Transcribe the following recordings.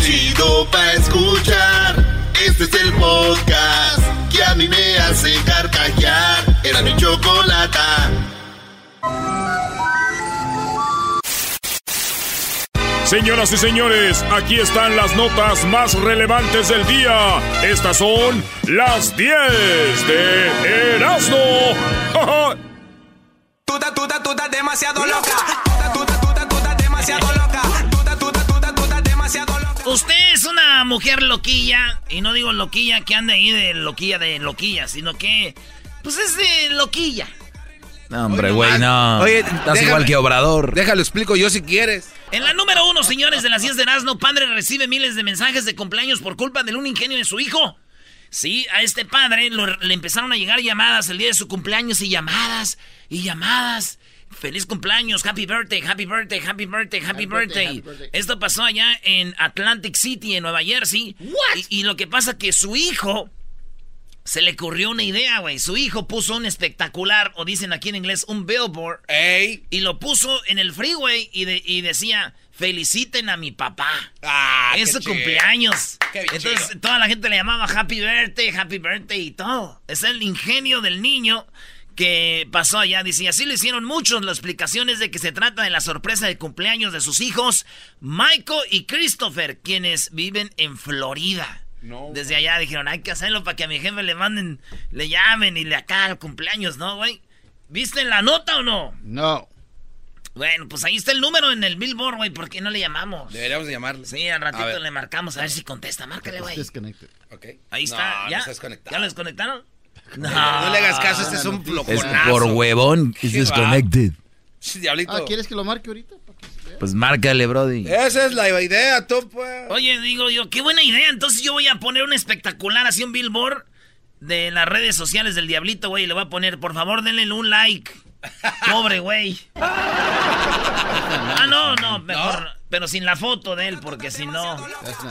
chido pa' escuchar. Este es el podcast que a mí me hace carcajear. Era mi chocolata. Señoras y señores, aquí están las notas más relevantes del día. Estas son las 10 de Erasmo. Tuta, tuta, tuta, demasiado loca. Tuta, tuta, tuta, tuta, demasiado loca. Usted es una mujer loquilla, y no digo loquilla que ande ahí de loquilla de loquilla, sino que, pues es de loquilla. No, hombre, güey, no. Oye, Estás déjame- igual que Obrador. Déjalo explico yo si quieres. En la número uno, señores de las 10 de Erasmo, padre recibe miles de mensajes de cumpleaños por culpa de un ingenio de su hijo. Sí, a este padre lo- le empezaron a llegar llamadas el día de su cumpleaños y llamadas y llamadas. Feliz cumpleaños, happy birthday, happy birthday, happy birthday, happy, birthday. Esto pasó allá en Atlantic City, en Nueva Jersey. Y, y lo que pasa que su hijo se le ocurrió una idea, güey. Su hijo puso un espectacular, o dicen aquí en inglés, un billboard. Ey. Y lo puso en el freeway y, de- y decía, feliciten a mi papá. Ah, es su cumpleaños. Qué Entonces chido. toda la gente le llamaba Happy Birthday, Happy Birthday y todo. Es el ingenio del niño que pasó allá. Dice, y así lo hicieron muchos. La explicación es de que se trata de la sorpresa de cumpleaños de sus hijos, Michael y Christopher, quienes viven en Florida. No. Desde allá dijeron, hay que hacerlo para que a mi jefe le manden, le llamen y le acá al cumpleaños, ¿no, güey? ¿Viste la nota o no? No. Bueno, pues ahí está el número en el billboard, güey. ¿Por qué no le llamamos? Deberíamos de llamarle. Sí, al ratito le marcamos a ver si contesta. Márcale, güey. Ok. Ahí está. ¿Ya? no. ¿Ya lo desconectaron? No. No le hagas caso, este es un Es flojonazo. por huevón. Qué disconnected. Diablito. Ah, ¿quieres que lo marque ahorita? Pues márcale, Brody. Esa es la idea, tú, pues. Oye, digo yo, qué buena idea. Entonces yo voy a poner un espectacular, así un billboard de las redes sociales del Diablito, güey. y Le voy a poner, por favor, denle un like. Pobre, güey. Ah, no, no, mejor. Pero sin la foto de él, porque si no.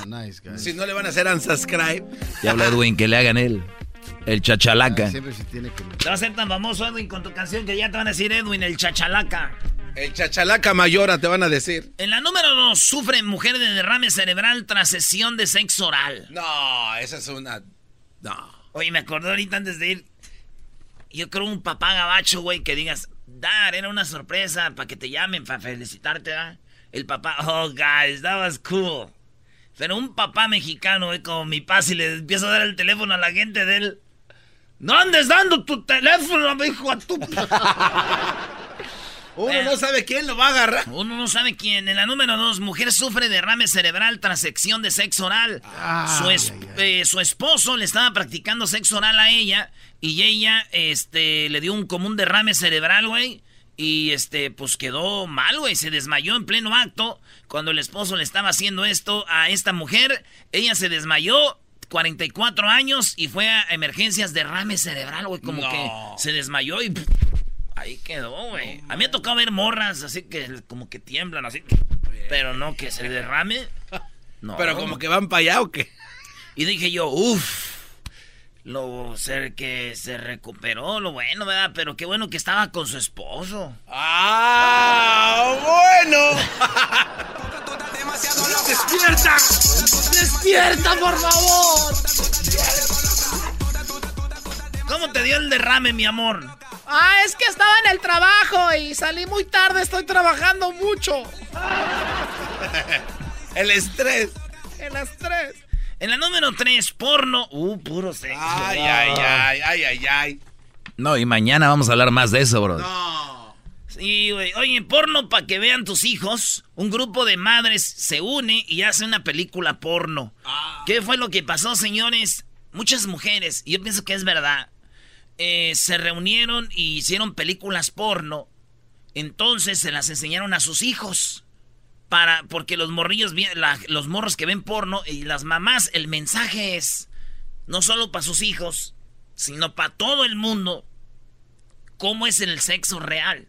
Nice. Si no le van a hacer unsubscribe. Ya habla Edwin, que le hagan él. El chachalaca. Siempre se tiene que... Te vas a ser tan famoso, Edwin, con tu canción que ya te van a decir Edwin, el chachalaca. El chachalaca mayora te van a decir. En la número dos, sufre mujer de derrame cerebral tras sesión de sexo oral. No, esa es una. No. Oye, me acordé ahorita antes de ir. Yo creo un papá gabacho, güey, que digas, Dar, era una sorpresa para que te llamen, para felicitarte, ¿verdad? El papá, oh, guys, that was cool. Pero un papá mexicano, güey, como mi papá, si le empiezo a dar el teléfono a la gente de él. No andes dando tu teléfono, mi hijo, a tu... Uno no sabe quién lo va a agarrar. Uno no sabe quién. En la número dos, mujer sufre derrame cerebral tras sección de sexo oral. su, es- eh, su esposo le estaba practicando sexo oral a ella y ella este, le dio un común derrame cerebral, güey. Y este, pues quedó mal, güey. Se desmayó en pleno acto. Cuando el esposo le estaba haciendo esto a esta mujer, ella se desmayó. 44 años y fue a emergencias derrame cerebral, güey. Como No. que se desmayó y Ahí quedó, güey. a mí me ha tocado ver morras así que como que tiemblan así. Pero no que se derrame. No. Pero como que van para allá o qué. Y dije yo, uff. Lo ser que se recuperó, lo bueno, ¿verdad? Pero qué bueno que estaba con su esposo. ¡Ah! ¡Bueno! ¡Despierta! ¡Despierta, por favor! ¿Cómo te dio el derrame, mi amor? Ah, es que estaba en el trabajo y salí muy tarde, estoy trabajando mucho. El estrés. El estrés. En la número 3, porno. Uh, puro sexo. Ay, ay, ay, ay, ay, ay. No, y mañana vamos a hablar más de eso, Brody. No. Sí, güey. Oye, porno para que vean tus hijos. Un grupo de madres se une y hace una película porno. ¿Qué fue lo que pasó, señores? Muchas mujeres, y yo pienso que es verdad, eh, se reunieron y hicieron películas porno. Entonces se las enseñaron a sus hijos. Para, porque los morrillos, la- los morros que ven porno y las mamás, el mensaje es no solo para sus hijos, sino para todo el mundo, cómo es el sexo real.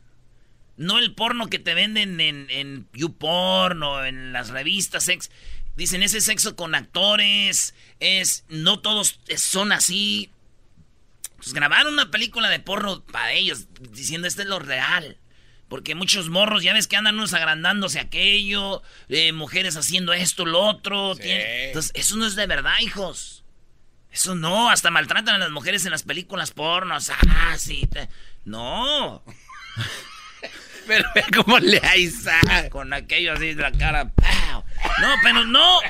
No el porno que te venden en, en YouPorn o en las revistas sex. Dicen ese sexo con actores, es no todos son así. Pues grabaron una película de porno para ellos, diciendo esto es lo real. Porque muchos morros, ya ves que andan unos agrandándose aquello, eh, mujeres haciendo esto, lo otro. tiene- Entonces, eso no es de verdad, hijos. Eso no, hasta maltratan a las mujeres en las películas pornos. Ah, sí. te- No. Pero ve cómo le hay Con aquello así de la cara. ¡pau! No, pero no.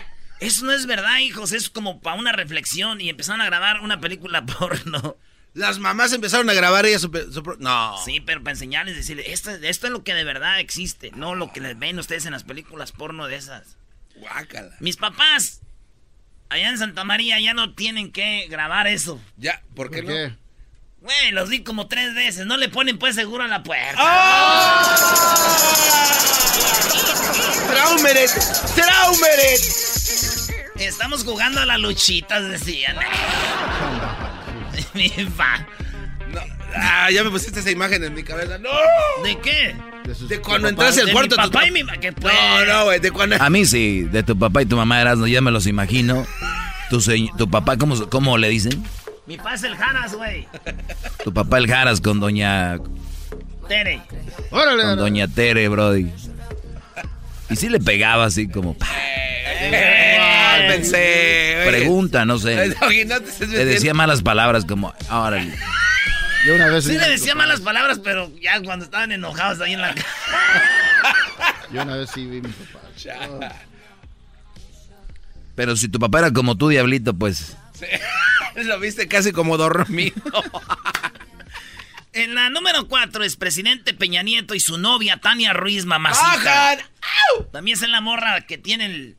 Eso no es verdad, hijos. Es como para una reflexión y empezaron a grabar una película porno. Las mamás empezaron a grabar ellas su, No. Sí, pero para enseñarles, decirles, esto, esto es lo que de verdad existe, no lo que les ven ustedes en las películas porno de esas. Guácala. Mis papás, allá en Santa María, ya no tienen que grabar eso. Ya, ¿por qué ¿Por no? Güey, los di como tres veces, no le ponen pues seguro a la puerta. ¡Traumeret! ¡Traumeret! Estamos jugando a las luchitas, decían. Mi fa. No. Ah, ya me pusiste esa imagen en mi cabeza. ¡No! ¿De qué? De, De cuando de entraste al De cuarto. mi tus papá y mi ma- ¿qué pues? No, no, güey. De cuando. A mí sí, de tu papá y tu mamá eras, ya me los imagino. Tu, se- tu papá, ¿cómo, ¿cómo le dicen? Mi papá es el Jaras, güey. Tu papá el Jaras con doña, Tere. Órale, con doña Tere, brody. Y sí le pegaba así como... Pensé. Pregunta, no sé. Le decía malas palabras como... Órale. Yo una vez Sí vi le decía malas palabras, pero ya cuando estaban enojados ahí en la casa. Yo una vez sí vi a mi papá. Pero si tu papá era como tú, diablito, pues... Lo viste casi como dormido. En la número 4 es presidente Peña Nieto y su novia Tania Ruiz Mamacita. También es en la morra que tiene el...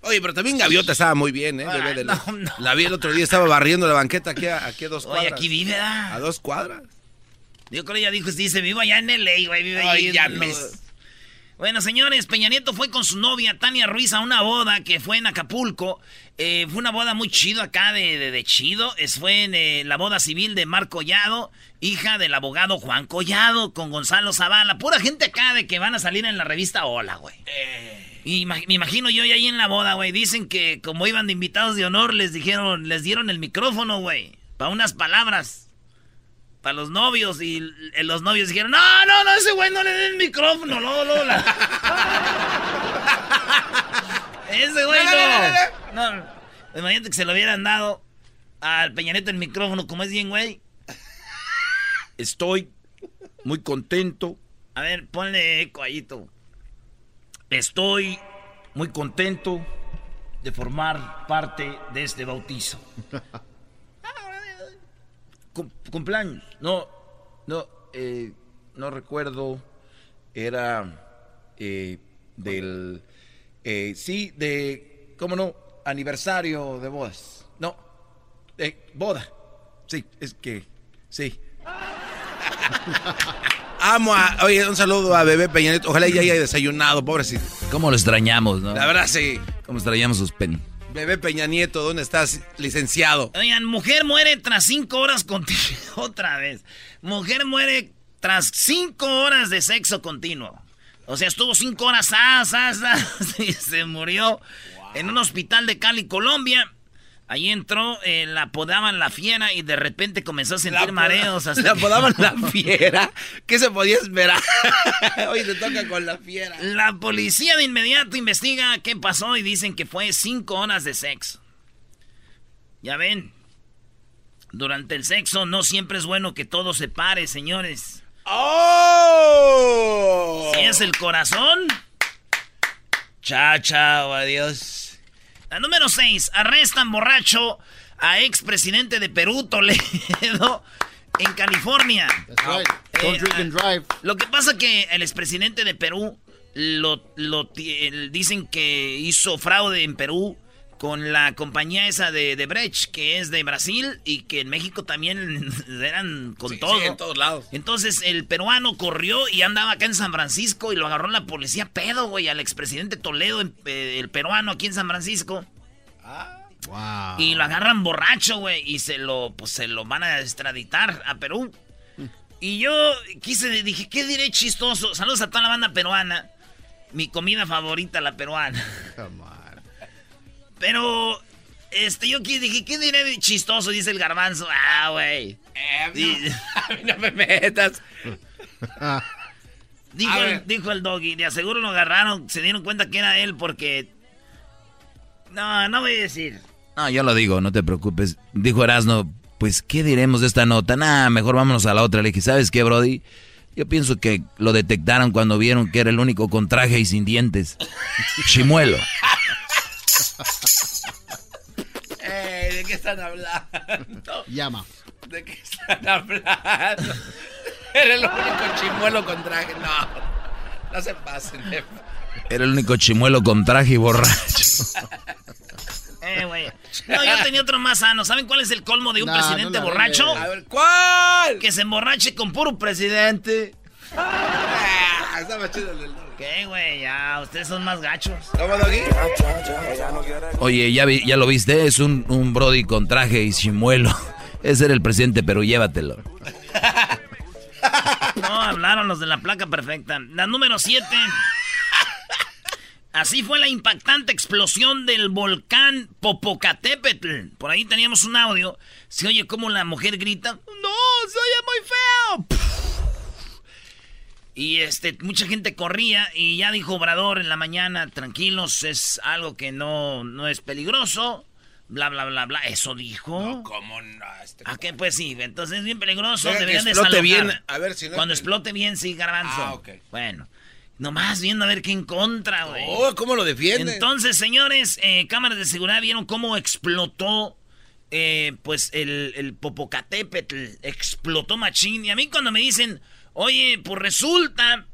Oye, pero también Gaviota estaba muy bien, ¿eh? Bebé de la... no, no. la vi el otro día, estaba barriendo la banqueta aquí a, aquí a dos Oye, cuadras. aquí vive, A dos cuadras. Yo creo que ella dijo, dice, vivo allá en LA, güey, vive Ay, en los- mes. Bueno, señores, Peña Nieto fue con su novia Tania Ruiz a una boda que fue en Acapulco. Eh, fue una boda muy chido acá de, de, de chido. Es, fue en eh, la boda civil de Mar Collado, hija del abogado Juan Collado, con Gonzalo Zavala. Pura gente acá de que van a salir en la revista Hola, güey. Y ima- me imagino yo ahí en la boda, güey. Dicen que como iban de invitados de honor, les dijeron, les dieron el micrófono, güey. Para unas palabras. Para los novios. Y l- los novios dijeron, no, no, no, ese güey no le den el micrófono. No, no, la... ese güey no. No, imagínate que se lo hubieran dado al Peñaneto el micrófono, como es bien, güey. Estoy muy contento, A ver, ponle eco ahí, tú. estoy muy contento de formar parte de este bautizo. Cum- cumpleaños, no, no, eh, no recuerdo, era eh, del, eh, sí, de, ¿cómo no? Aniversario de bodas, no, de boda, sí, es que, sí. Amo a... Oye, un saludo a Bebé Peña Nieto. Ojalá ya haya desayunado, pobrecito. ¿Cómo lo extrañamos, no? La verdad, sí. ¿Cómo extrañamos sus pen? Bebé Peña Nieto, ¿dónde estás, licenciado? Oigan, mujer muere tras cinco horas continuo. Otra vez. Mujer muere tras cinco horas de sexo continuo. O sea, estuvo cinco horas as, as, as, y se murió en un hospital de Cali, Colombia. Ahí entró, eh, la apodaban la fiera y de repente comenzó a sentir La mareos. hasta ¿Le que- apodaban la fiera? ¿Qué se podía esperar? Hoy te toca con la fiera. La policía de inmediato investiga qué pasó y dicen que fue cinco horas de sexo. Ya ven, durante el sexo no siempre es bueno que todo se pare, señores. ¡Oh! Si es el corazón, chao, chao, adiós. La número 6, arrestan borracho a expresidente de Perú, Toledo, en California. That's right. Don't Eh, drink and drive. Lo que pasa que el expresidente de Perú lo, lo dicen que hizo fraude en Perú con la compañía esa de, de Brecht, que es de Brasil y que en México también eran con Sí, todo. sí, en todos lados. Entonces el peruano corrió y andaba acá en San Francisco y lo agarró la policía pedo, güey, al expresidente Toledo, eh, el peruano aquí en San Francisco. Wow. Y lo agarran borracho, güey, y se lo, pues se lo van a extraditar a Perú. Y yo quise, dije, ¿qué diré chistoso? Saludos a toda la banda peruana. Mi comida favorita, la peruana. Come on. Pero, este, yo dije, ¿qué diré de chistoso? Dice el garbanzo. Ah, güey. Eh, no, a mí no me metas. Dijo el, dijo el doggy, de aseguro lo agarraron, se dieron cuenta que era él porque... No, no voy a decir. No, yo lo digo, no te preocupes. Dijo Erasno, pues, ¿qué diremos de esta nota? Nah, mejor vámonos a la otra. Le dije, ¿sabes qué, Brody? Yo pienso que lo detectaron cuando vieron que era el único con traje y sin dientes. Chimuelo. ¿De qué están hablando? Llama. ¿De qué están hablando? Era el único chimuelo con traje. No, no se pasen. Era el único chimuelo con traje y borracho. Eh, güey. No, yo tenía otro más sano. ¿Saben cuál es el colmo de un No, presidente no borracho? A ver, ¿cuál? Que se emborrache con puro presidente. Ah, más chido el. ¿Qué, güey? Ya, ustedes son más gachos. ¿Cómo? Oye, ¿ya, vi- ya lo viste? Es un, un Brody con traje y chimuelo. Ese era el presidente, pero llévatelo. No, hablaron los de la placa perfecta. La número 7. Así fue la impactante explosión del volcán Popocatépetl. Por ahí teníamos un audio. Se oye como la mujer grita, ¡No, se oye muy feo! Y este, mucha gente corría y ya dijo Obrador en la mañana, tranquilos, es algo que no, no es peligroso. Bla, bla, bla, bla. Eso dijo. ¿Cómo no? Este- ¿A qué? Pues sí, entonces es bien peligroso. Deberían explote bien, a ver si no- Cuando explote bien, sí, garbanzo. Ah, ok. Bueno, nomás viendo a ver qué en contra, güey. Oh, ¿cómo lo defiende? Entonces, señores, eh, cámaras de seguridad vieron cómo explotó, eh, pues, el, el Popocatépetl. Explotó machín. Y a mí cuando me dicen, oye, pues resulta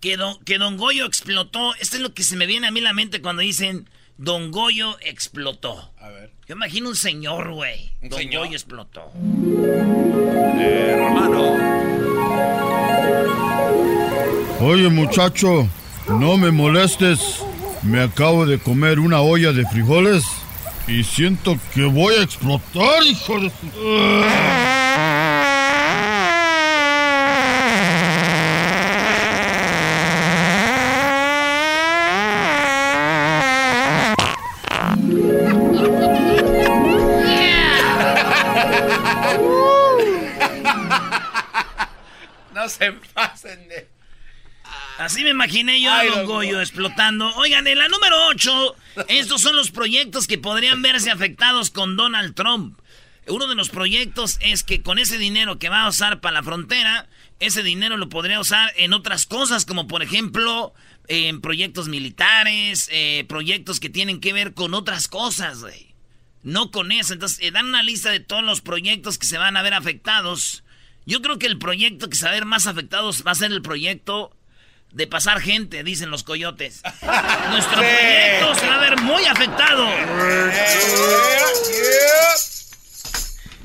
que don, que don Goyo explotó. Esto es lo que se me viene a mí la mente cuando dicen, Don Goyo explotó. A ver. Yo imagino un señor, güey. ¿Un Don señor? Goyo explotó. Oye, muchacho, no me molestes. Me acabo de comer una olla de frijoles y siento que voy a explotar, hijo de su... imaginé yo a Don Goyo. explotando. Oigan, en la número 8, estos son los proyectos que podrían verse afectados con Donald Trump. Uno de los proyectos es que con ese dinero que va a usar para la frontera, ese dinero lo podría usar en otras cosas, como por ejemplo en proyectos militares, eh, proyectos que tienen que ver con otras cosas, güey. No con eso. Entonces, eh, dan una lista de todos los proyectos que se van a ver afectados. Yo creo que el proyecto que se va a ver más afectados va a ser el proyecto de pasar gente, dicen los coyotes. Nuestro proyecto se va a ver muy afectado.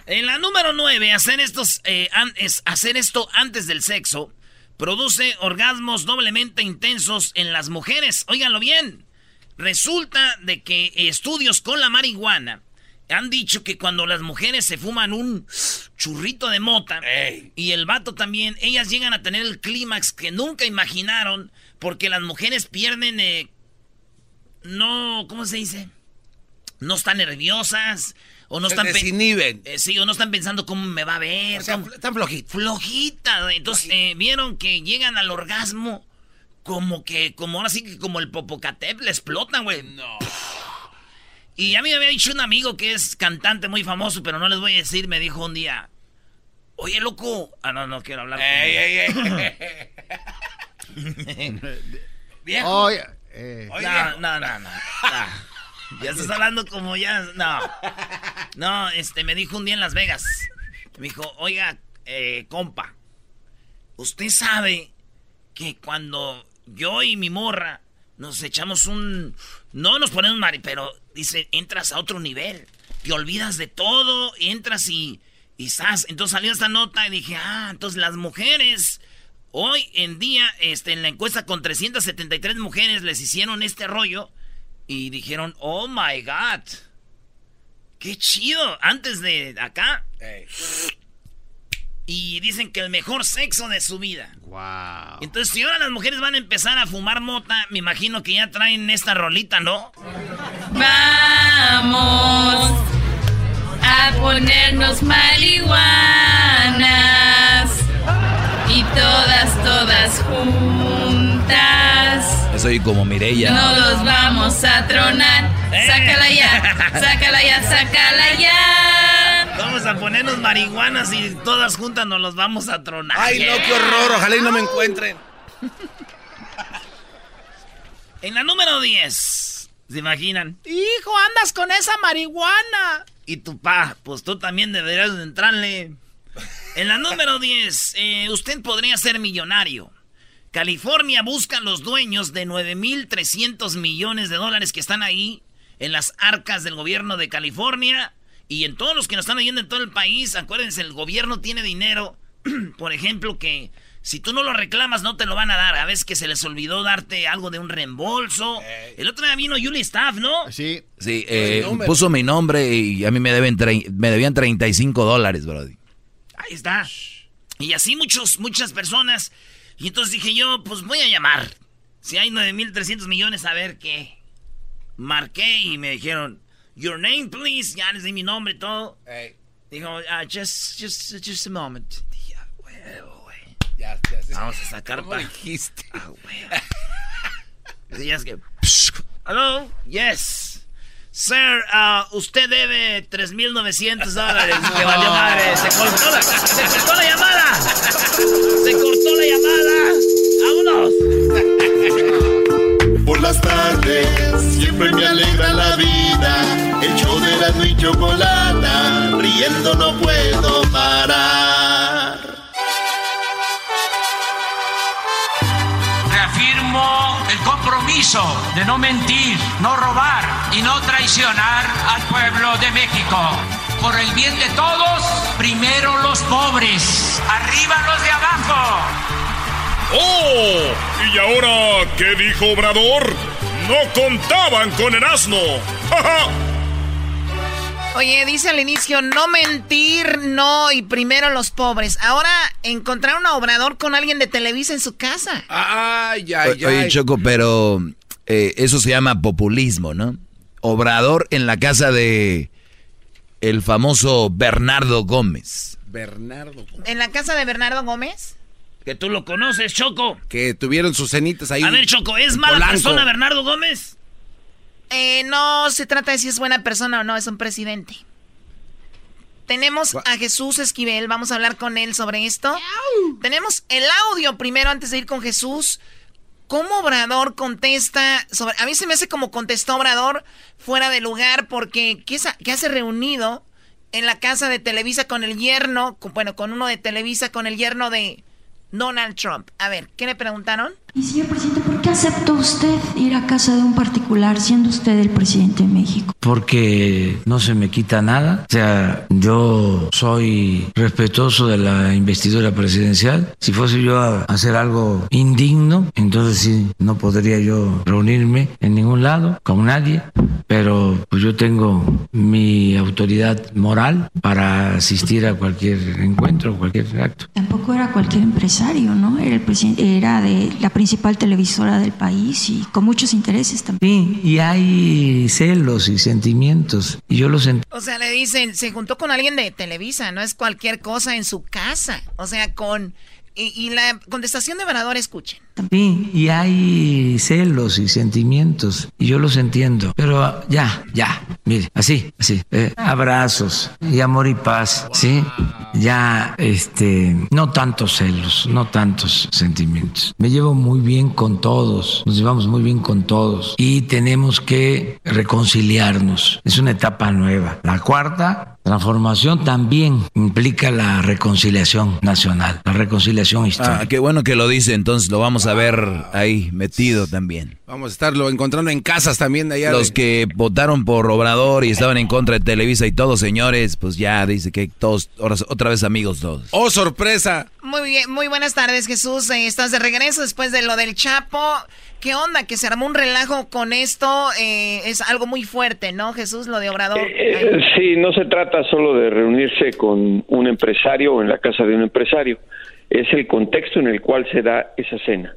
En la número 9, hacer, estos, eh, es hacer esto antes del sexo produce orgasmos doblemente intensos en las mujeres. Óiganlo bien. Resulta de que estudios con la marihuana han dicho que cuando las mujeres se fuman un churrito de mota Ey. y el vato también, ellas llegan a tener el clímax que nunca imaginaron porque las mujeres pierden, eh, no, ¿cómo se dice? No están nerviosas o no Se están... desinhiben. eh, sí, o no están pensando cómo me va a ver. O sea, están flojitos. flojita. güey. Entonces, eh, vieron que llegan al orgasmo como que, como ahora sí que como el Popocatépetl explotan, güey. No. Y a mí me había dicho un amigo que es cantante muy famoso, pero no les voy a decir, me dijo un día, oye, loco. Ah, no, no quiero hablar. con Ey, él. ey, ey. Viejo. Oye, eh, Oye, No, viejo. no, no, no. no. Ya estás hablando como ya. No. No, este, me dijo un día en Las Vegas. Me dijo, oiga, eh, compa, usted sabe que cuando yo y mi morra nos echamos un. No nos ponemos mari, pero dice, entras a otro nivel. Te olvidas de todo, entras y. Y estás. Entonces salió esta nota y dije, ah, entonces las mujeres. Hoy en día, este, en la encuesta con 373 mujeres les hicieron este rollo y dijeron, oh my god, qué chido, antes de acá. Y dicen que el mejor sexo de su vida. wow. Entonces, si ahora las mujeres van a empezar a fumar mota, me imagino que ya traen esta rolita, ¿no? Vamos a ponernos marihuanas y todas, todas juntas. Soy como Mireya. No los vamos a tronar. Sácala ya, sácala ya, sácala ya. Vamos a ponernos marihuanas y todas juntas nos los vamos a tronar. Ay, no, qué horror. Ojalá y no me encuentren. En la número 10, ¿se imaginan? Hijo, andas con esa marihuana. Y tu pa, pues tú también deberías de entrarle. En la número 10, eh, usted podría ser millonario. California busca los dueños de 9.300 millones de dólares que están ahí en las arcas del gobierno de California y en todos los que nos están oyendo en todo el país. Acuérdense, el gobierno tiene dinero, por ejemplo, que si tú no lo reclamas no te lo van a dar. A veces que se les olvidó darte algo de un reembolso. El otro día vino Julie Staff, ¿no? Sí. Sí, eh, puso mi nombre y a mí me, deben me debían 35 dólares, brody. Ahí está. Y así muchos, muchas personas. Y entonces dije yo, pues voy a llamar. Si hay 9.300 millones, a ver qué. Marqué y me dijeron, your name, please. Ya les di mi nombre y todo. Dijo, ah, just, just, just a moment. Dije, ah, Ya, ya, Vamos a sacar ¿Cómo pa- dijiste? Ah, Decías que. Hello, yes. Sir, ah, usted debe 3.900 dólares. Que valió madre. Se cortó la, se cortó la llamada. Se cortó la llamada. Por las tardes siempre me alegra la vida. El show de la y chocolata, riendo no puedo parar. Reafirmo el compromiso de no mentir, no robar y no traicionar al pueblo de México. Por el bien de todos, primero los pobres, arriba los de abajo. ¡Oh! ¿Y ahora qué dijo Obrador? No contaban con el asno. ¡Ja, ja! Oye, dice al inicio, no mentir, no, y primero los pobres. Ahora encontraron a Obrador con alguien de Televisa en su casa. Ay, ay, O- Oye, ay. Choco, pero eh, eso se llama populismo, ¿no? Obrador en la casa de el famoso Bernardo Gómez. Bernardo. ¿En la casa de Bernardo Gómez? Que tú lo conoces, Choco. Que tuvieron sus cenitas ahí. A ver, Choco, ¿es mala Polanco. persona Bernardo Gómez? Eh, no se trata de si es buena persona o no, es un presidente. Tenemos a Jesús Esquivel, vamos a hablar con él sobre esto. Tenemos el audio primero antes de ir con Jesús. ¿Cómo Obrador contesta sobre... A mí se me hace como contestó Obrador fuera de lugar porque ¿qué, hace reunido en la casa de Televisa con el yerno? con- bueno, con uno de Televisa, con el yerno de Donald Trump. A ver, ¿qué le preguntaron? Y señor presidente, ¿por qué aceptó usted ir a casa de un particular siendo usted el presidente de México? Porque no se me quita nada. O sea, yo soy respetuoso de la investidura presidencial. Si fuese yo a hacer algo indigno, entonces sí, no podría yo reunirme en ningún lado con nadie. Pero pues yo tengo mi autoridad moral para asistir a cualquier encuentro, cualquier acto. Tampoco era cualquier empresario, ¿no? Era, el presidente, era de la principal televisora del país y con muchos intereses también. Sí, y hay celos y sentimientos. Y yo los entiendo. O sea, le dicen, se juntó con alguien de Televisa, no es cualquier cosa en su casa. O sea, con... Y, y la contestación de Obrador, escuchen. Sí, y hay celos y sentimientos, y yo los entiendo, pero ya, ya, mire, así, así, eh, abrazos y amor y paz, ¿sí? Ya, este, no tantos celos, no tantos sentimientos. Me llevo muy bien con todos, nos llevamos muy bien con todos, y tenemos que reconciliarnos. Es una etapa nueva. La cuarta transformación también implica la reconciliación nacional, la reconciliación histórica. Ah, qué bueno que lo dice, entonces lo vamos a ver ahí metido también. Vamos a estarlo encontrando en casas también de allá. Los de- que votaron por Obrador y estaban en contra de Televisa y todos, señores, pues ya dice que todos, otra vez amigos todos. ¡Oh, sorpresa! Muy bien, muy buenas tardes, Jesús. Eh, estás de regreso después de lo del Chapo. ¿Qué onda? Que se armó un relajo con esto. eh, es algo muy fuerte, ¿no, Jesús? Lo de Obrador. Eh, sí, no se trata solo de reunirse con un empresario o en la casa de un empresario, es el contexto en el cual se da esa cena,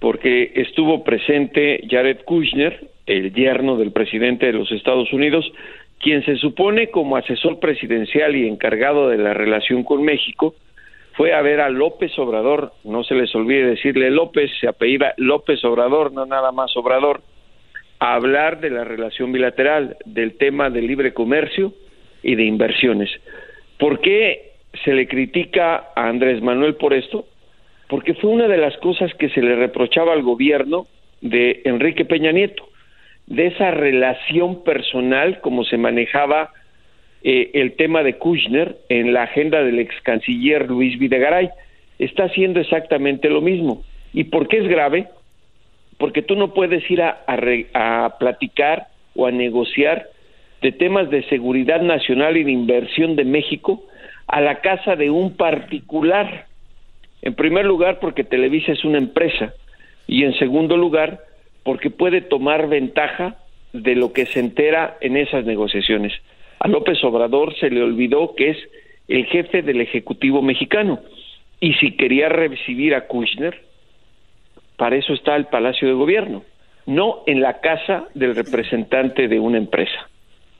porque estuvo presente Jared Kushner, el yerno del presidente de los Estados Unidos, quien se supone como asesor presidencial y encargado de la relación con México, fue a ver a López Obrador, no se les olvide decirle López, se apellida López Obrador, no nada más Obrador, a hablar de la relación bilateral, del tema del libre comercio y de inversiones. ¿Por qué se le critica a Andrés Manuel por esto? Porque fue una de las cosas que se le reprochaba al gobierno de Enrique Peña Nieto, de esa relación personal como se manejaba eh, el tema de Kushner en la agenda del ex canciller Luis Videgaray. Está haciendo exactamente lo mismo. ¿Y por qué es grave? Porque tú no puedes ir a, a platicar o a negociar de temas de seguridad nacional y de inversión de México a la casa de un particular. En primer lugar, porque Televisa es una empresa y en segundo lugar, porque puede tomar ventaja de lo que se entera en esas negociaciones. A López Obrador se le olvidó que es el jefe del Ejecutivo mexicano y si quería recibir a Kushner, para eso está el Palacio de Gobierno, no en la casa del representante de una empresa.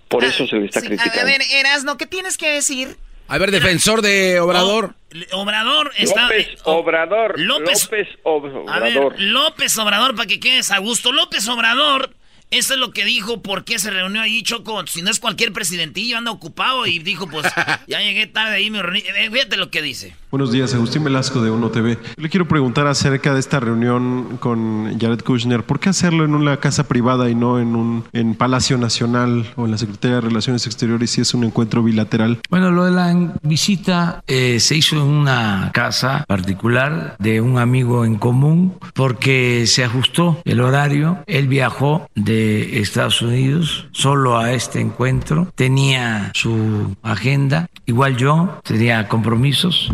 Por eso se le está criticando. A ver, Erasno, ¿qué tienes que decir? A ver, defensor de Obrador. Obrador está. López eh, Obrador. López, López Obrador. A ver, López Obrador, para que quedes a gusto. López Obrador eso es lo que dijo, por qué se reunió ahí Choco. Si no es cualquier presidentillo, anda ocupado y dijo, pues ya llegué tarde ahí, me reuní. Eh, fíjate lo que dice. Buenos días, Agustín Velasco de Uno TV. Le quiero preguntar acerca de esta reunión con Jared Kushner. ¿Por qué hacerlo en una casa privada y no en un en Palacio Nacional o en la Secretaría de Relaciones Exteriores si es un encuentro bilateral? Bueno, lo de la visita eh, se hizo en una casa particular de un amigo en común porque se ajustó el horario. Él viajó de Estados Unidos solo a este encuentro. Tenía su agenda, igual yo, tenía compromisos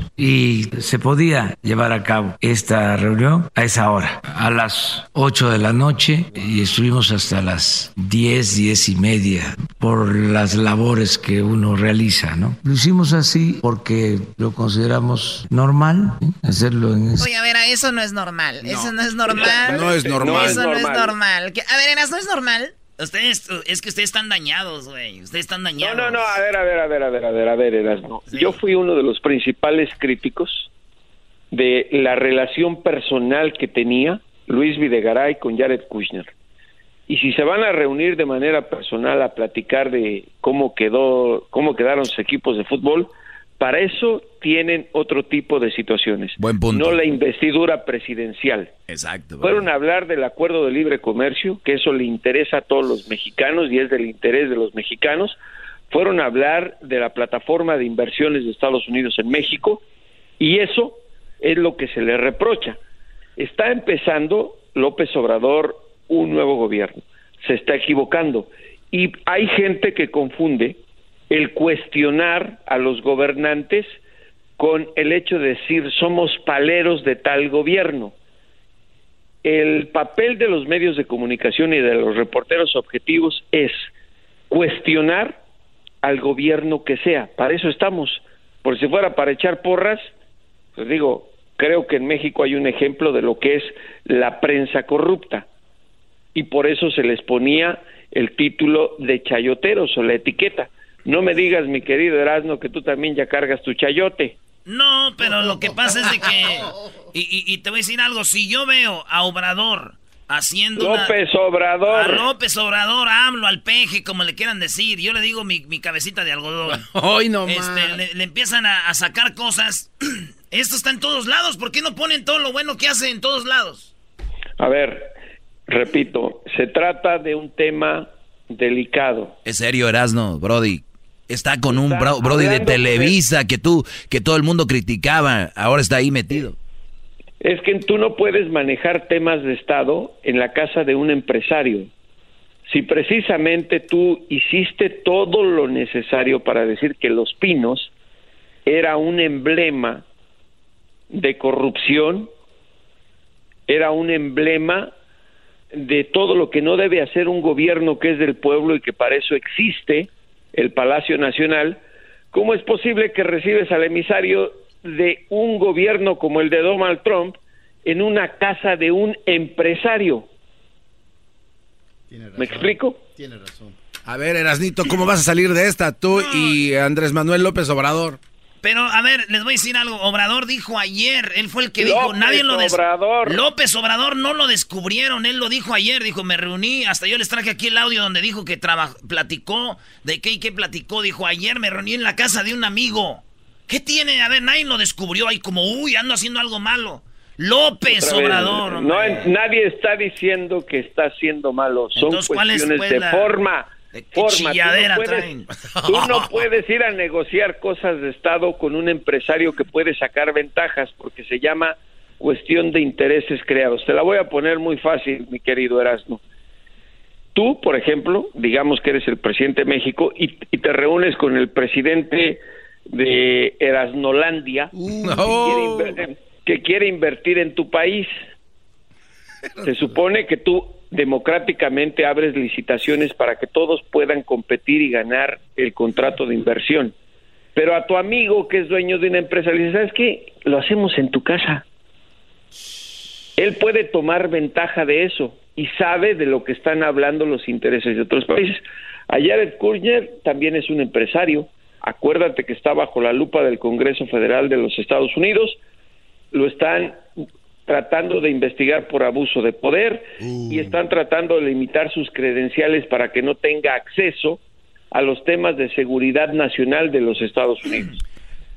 se podía llevar a cabo esta reunión a esa hora, a las 8 de la noche y estuvimos hasta las 10, 10 y media por las labores que uno realiza, ¿no? Lo hicimos así porque lo consideramos normal, ¿eh? hacerlo en Oye, a ver, eso no es normal. Eso no es normal. No es normal. Eso no es normal. A ver, Eras, ¿no es normal? Ustedes, es que ustedes están dañados, güey. Ustedes están dañados. No, no, no, a ver, a ver, a ver, a ver, a ver, a ver, Erasmo. Yo fui uno de los principales críticos de la relación personal que tenía Luis Videgaray con Jared Kushner. Y si se van a reunir de manera personal a platicar de cómo quedó, cómo quedaron sus equipos de fútbol, para eso tienen otro tipo de situaciones. Buen punto. No la investidura presidencial. Exacto. Fueron a hablar del acuerdo de libre comercio, que eso le interesa a todos los mexicanos y es del interés de los mexicanos. Fueron a hablar de la plataforma de inversiones de Estados Unidos en México y eso es lo que se le reprocha. Está empezando López Obrador un nuevo gobierno. Se está equivocando. Y hay gente que confunde el cuestionar a los gobernantes con el hecho de decir somos paleros de tal gobierno. El papel de los medios de comunicación y de los reporteros objetivos es cuestionar al gobierno que sea. Para eso estamos. Por si fuera para echar porras, pues digo, creo que en México hay un ejemplo de lo que es la prensa corrupta. Y por eso se les ponía el título de chayoteros o la etiqueta. No me digas, mi querido Erasmo, que tú también ya cargas tu chayote. No, pero lo que pasa es de que... Y, te voy a decir algo, si yo veo a Obrador haciendo... López Obrador. A López Obrador, a AMLO, al peje, como le quieran decir, yo le digo mi, cabecita de algodón. Hoy no este, le, empiezan a, a sacar cosas. Esto está en todos lados, ¿por qué no ponen todo lo bueno que hace en todos lados? A ver, repito, se trata de un tema delicado. Es serio, Erasno, Brody. Está con un Brody de Televisa que tú, que todo el mundo criticaba, ahora está ahí metido. Es que tú no puedes manejar temas de Estado en la casa de un empresario. Si precisamente tú hiciste todo lo necesario para decir que Los Pinos era un emblema de corrupción, era un emblema de todo lo que no debe hacer un gobierno que es del pueblo y que para eso existe, el Palacio Nacional, ¿cómo es posible que recibes al emisario de un gobierno como el de Donald Trump en una casa de un empresario? ¿Me explico? Tiene razón. A ver, Erasnito, ¿cómo vas a salir de esta tú y Andrés Manuel López Obrador? Pero, a ver, les voy a decir algo. Obrador dijo ayer, él fue el que dijo, nadie lo Obrador. López Obrador no lo descubrieron, él lo dijo ayer, dijo, me reuní, hasta yo les traje aquí el audio donde dijo que platicó, de qué y qué platicó, dijo, ayer me reuní en la casa de un amigo. ¿Qué tiene? A ver, nadie lo descubrió ahí como, uy, ando haciendo algo malo. López Obrador. No, nadie está diciendo que está haciendo malo. Son Entonces, ¿cuál es, cuestiones pues, de la- forma. De qué forma. Tú no puedes- traen? Tú no puedes ir a negociar cosas de Estado con un empresario que puede sacar ventajas porque se llama cuestión de intereses creados. Te la voy a poner muy fácil, mi querido Erasmo. Tú, por ejemplo, digamos que eres el presidente de México y, y te reúnes con el presidente de Erasnolandia que, quiere inver- que quiere invertir en tu país. Se supone que tú democráticamente abres licitaciones para que todos puedan competir y ganar el contrato de inversión. Pero a tu amigo que es dueño de una empresa le dices, ¿sabes qué? Lo hacemos en tu casa. Él puede tomar ventaja de eso y sabe de lo que están hablando los intereses de otros países. A Jared Kushner también es un empresario. Acuérdate que está bajo la lupa del Congreso Federal de los Estados Unidos. Lo están tratando de investigar por abuso de poder y están tratando de limitar sus credenciales para que no tenga acceso a los temas de seguridad nacional de los Estados Unidos.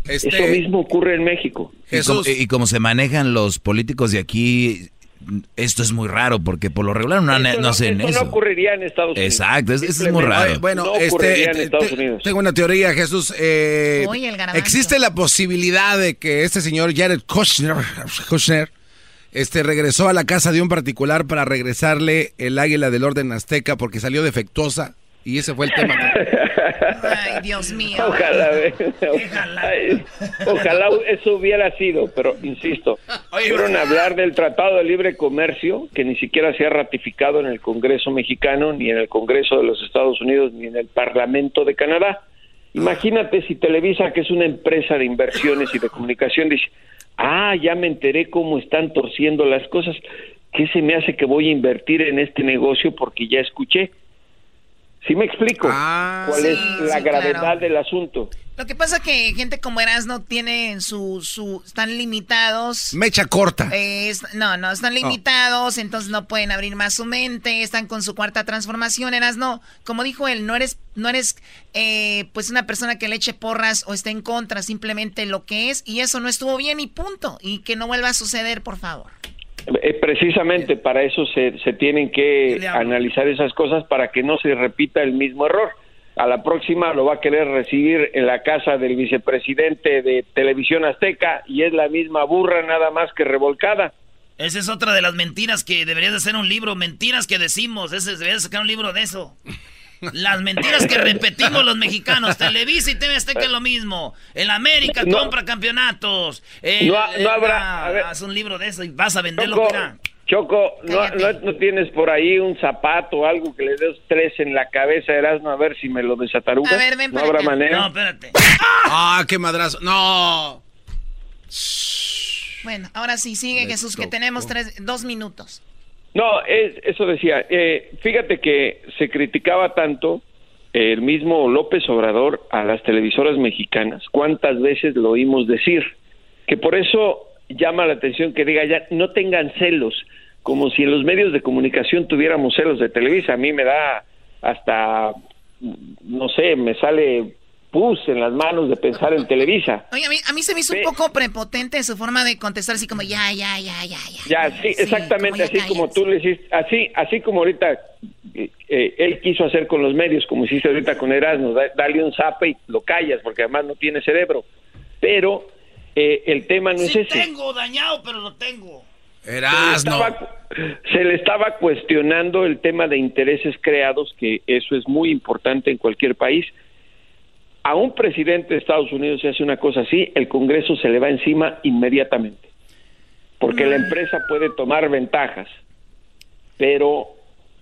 Este- Eso mismo ocurre en México. Y como, y como se manejan los políticos de aquí, esto es muy raro porque por lo regular no, Eso no hacen eso eso. no ocurriría en Estados Unidos. Exacto, es, es muy raro. Bueno, no este, ocurriría en te- Estados Unidos. tengo una teoría, Jesús. eh, Oye, existe la posibilidad de que este señor Jared Kushner, Kushner, este, regresó a la casa de un particular para regresarle el águila del orden azteca porque salió defectuosa y ese fue el tema. Ay, Dios mío. Ojalá, ve- Ay, ojalá eso hubiera sido, pero insisto, fueron a hablar del Tratado de Libre Comercio que ni siquiera se ha ratificado en el Congreso mexicano, ni en el Congreso de los Estados Unidos, ni en el Parlamento de Canadá. Imagínate si Televisa, que es una empresa de inversiones y de comunicación, dice, ah, ya me enteré cómo están torciendo las cosas, ¿qué se me hace que voy a invertir en este negocio porque ya escuché? ¿Sí me explico? ¿Cuál Sí, es la sí, gravedad claro. del asunto? Lo que pasa que gente como Erasmo tiene su, su, están limitados. Mecha corta. Eh, es- no, no, están limitados, entonces no pueden abrir más su mente, están con su cuarta transformación, Erasmo. Como dijo él, no eres, no eres eh, pues una persona que le eche porras o esté en contra, simplemente lo que es, y eso no estuvo bien y punto. Y que no vuelva a suceder, por favor. Eh, precisamente para eso se, se tienen que analizar esas cosas para que no se repita el mismo error. A la próxima lo va a querer recibir en la casa del vicepresidente de Televisión Azteca y es la misma burra nada más que revolcada. Esa es otra de las mentiras que deberías de hacer un libro. Mentiras que decimos. Ese deberías sacar un libro de eso. Las mentiras que repetimos los mexicanos. Televisa y TV Azteca es lo mismo. El América No. compra campeonatos. El- No ha- no el- habrá- ah, a ver. haz un libro de eso y vas a venderlo. Choco. Choco, no, no, no tienes por ahí un zapato o algo que le des tres en la cabeza, Erasmo, a ver si me lo desataruga. A ver, ven no habrá acá. manera. No, espérate. Ah, qué madrazo. No. Bueno, ahora sí, sigue Jesús, que tenemos tres, dos minutos. No, es, eso decía. Eh, fíjate que se criticaba tanto el mismo López Obrador a las televisoras mexicanas. ¿Cuántas veces lo oímos decir? Que por eso llama la atención que diga ya no tengan celos, como si en los medios de comunicación tuviéramos celos de Televisa. A mí me da hasta, no sé, me sale pus en las manos de pensar en Televisa. Oye, a mí, a mí se me hizo un poco prepotente su forma de contestar, así como ya, ya, ya, ya, ya. Ya, sí, exactamente, como ya así como tú le hiciste, así, así como ahorita eh, eh, él quiso hacer con los medios, como hiciste ahorita con Erasmo, da- dale un zape y lo callas, porque además no tiene cerebro. Pero eh, el tema no Sí es ese. tengo dañado, pero lo tengo. Se le, estaba, se le estaba cuestionando el tema de intereses creados, que eso es muy importante en cualquier país. A un presidente de Estados Unidos se hace una cosa así, el Congreso se le va encima inmediatamente, porque la empresa puede tomar ventajas, pero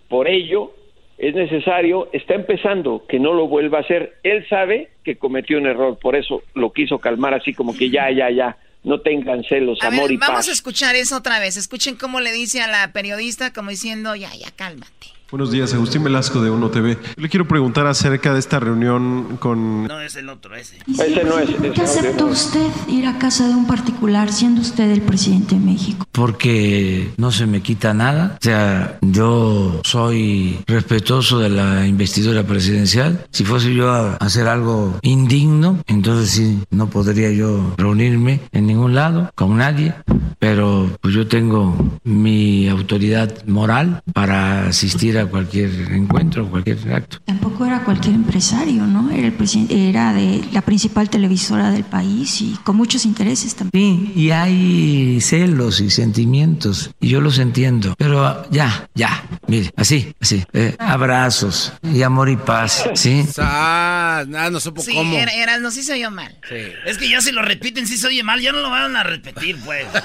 por ello es necesario, está empezando, que no lo vuelva a hacer. Él sabe que cometió un error, por eso lo quiso calmar así como que ya, ya, ya, no tengan celos, A amor ver, y vamos paz. a escuchar eso otra vez. Escuchen cómo le dice a la periodista, como diciendo, ya, ya, cálmate. Buenos días, Agustín Velasco de Uno TV. Le quiero preguntar acerca de esta reunión con... No, es el otro, ese. Ese no es. ¿Por qué aceptó usted ir a casa de un particular siendo usted el presidente de México? Porque no se me quita nada. O sea, yo soy respetuoso de la investidura presidencial. Si fuese yo a hacer algo indigno, entonces sí, no podría yo reunirme en ningún lado con nadie. Pero pues yo tengo mi autoridad moral para asistir a cualquier encuentro, cualquier acto. Tampoco era cualquier empresario, ¿no? Era, el era de la principal televisora del país y con muchos intereses también. Sí, y hay celos y sentimientos, y yo los entiendo. Pero ya, ya, mire, así, así. eh, abrazos y amor y paz, ¿sí? Ah, nada, no supo Sí, cómo. era, era- no, sí se oyó mal. Es que ya si lo repiten, si se oye mal, ya no lo van a repetir, pues.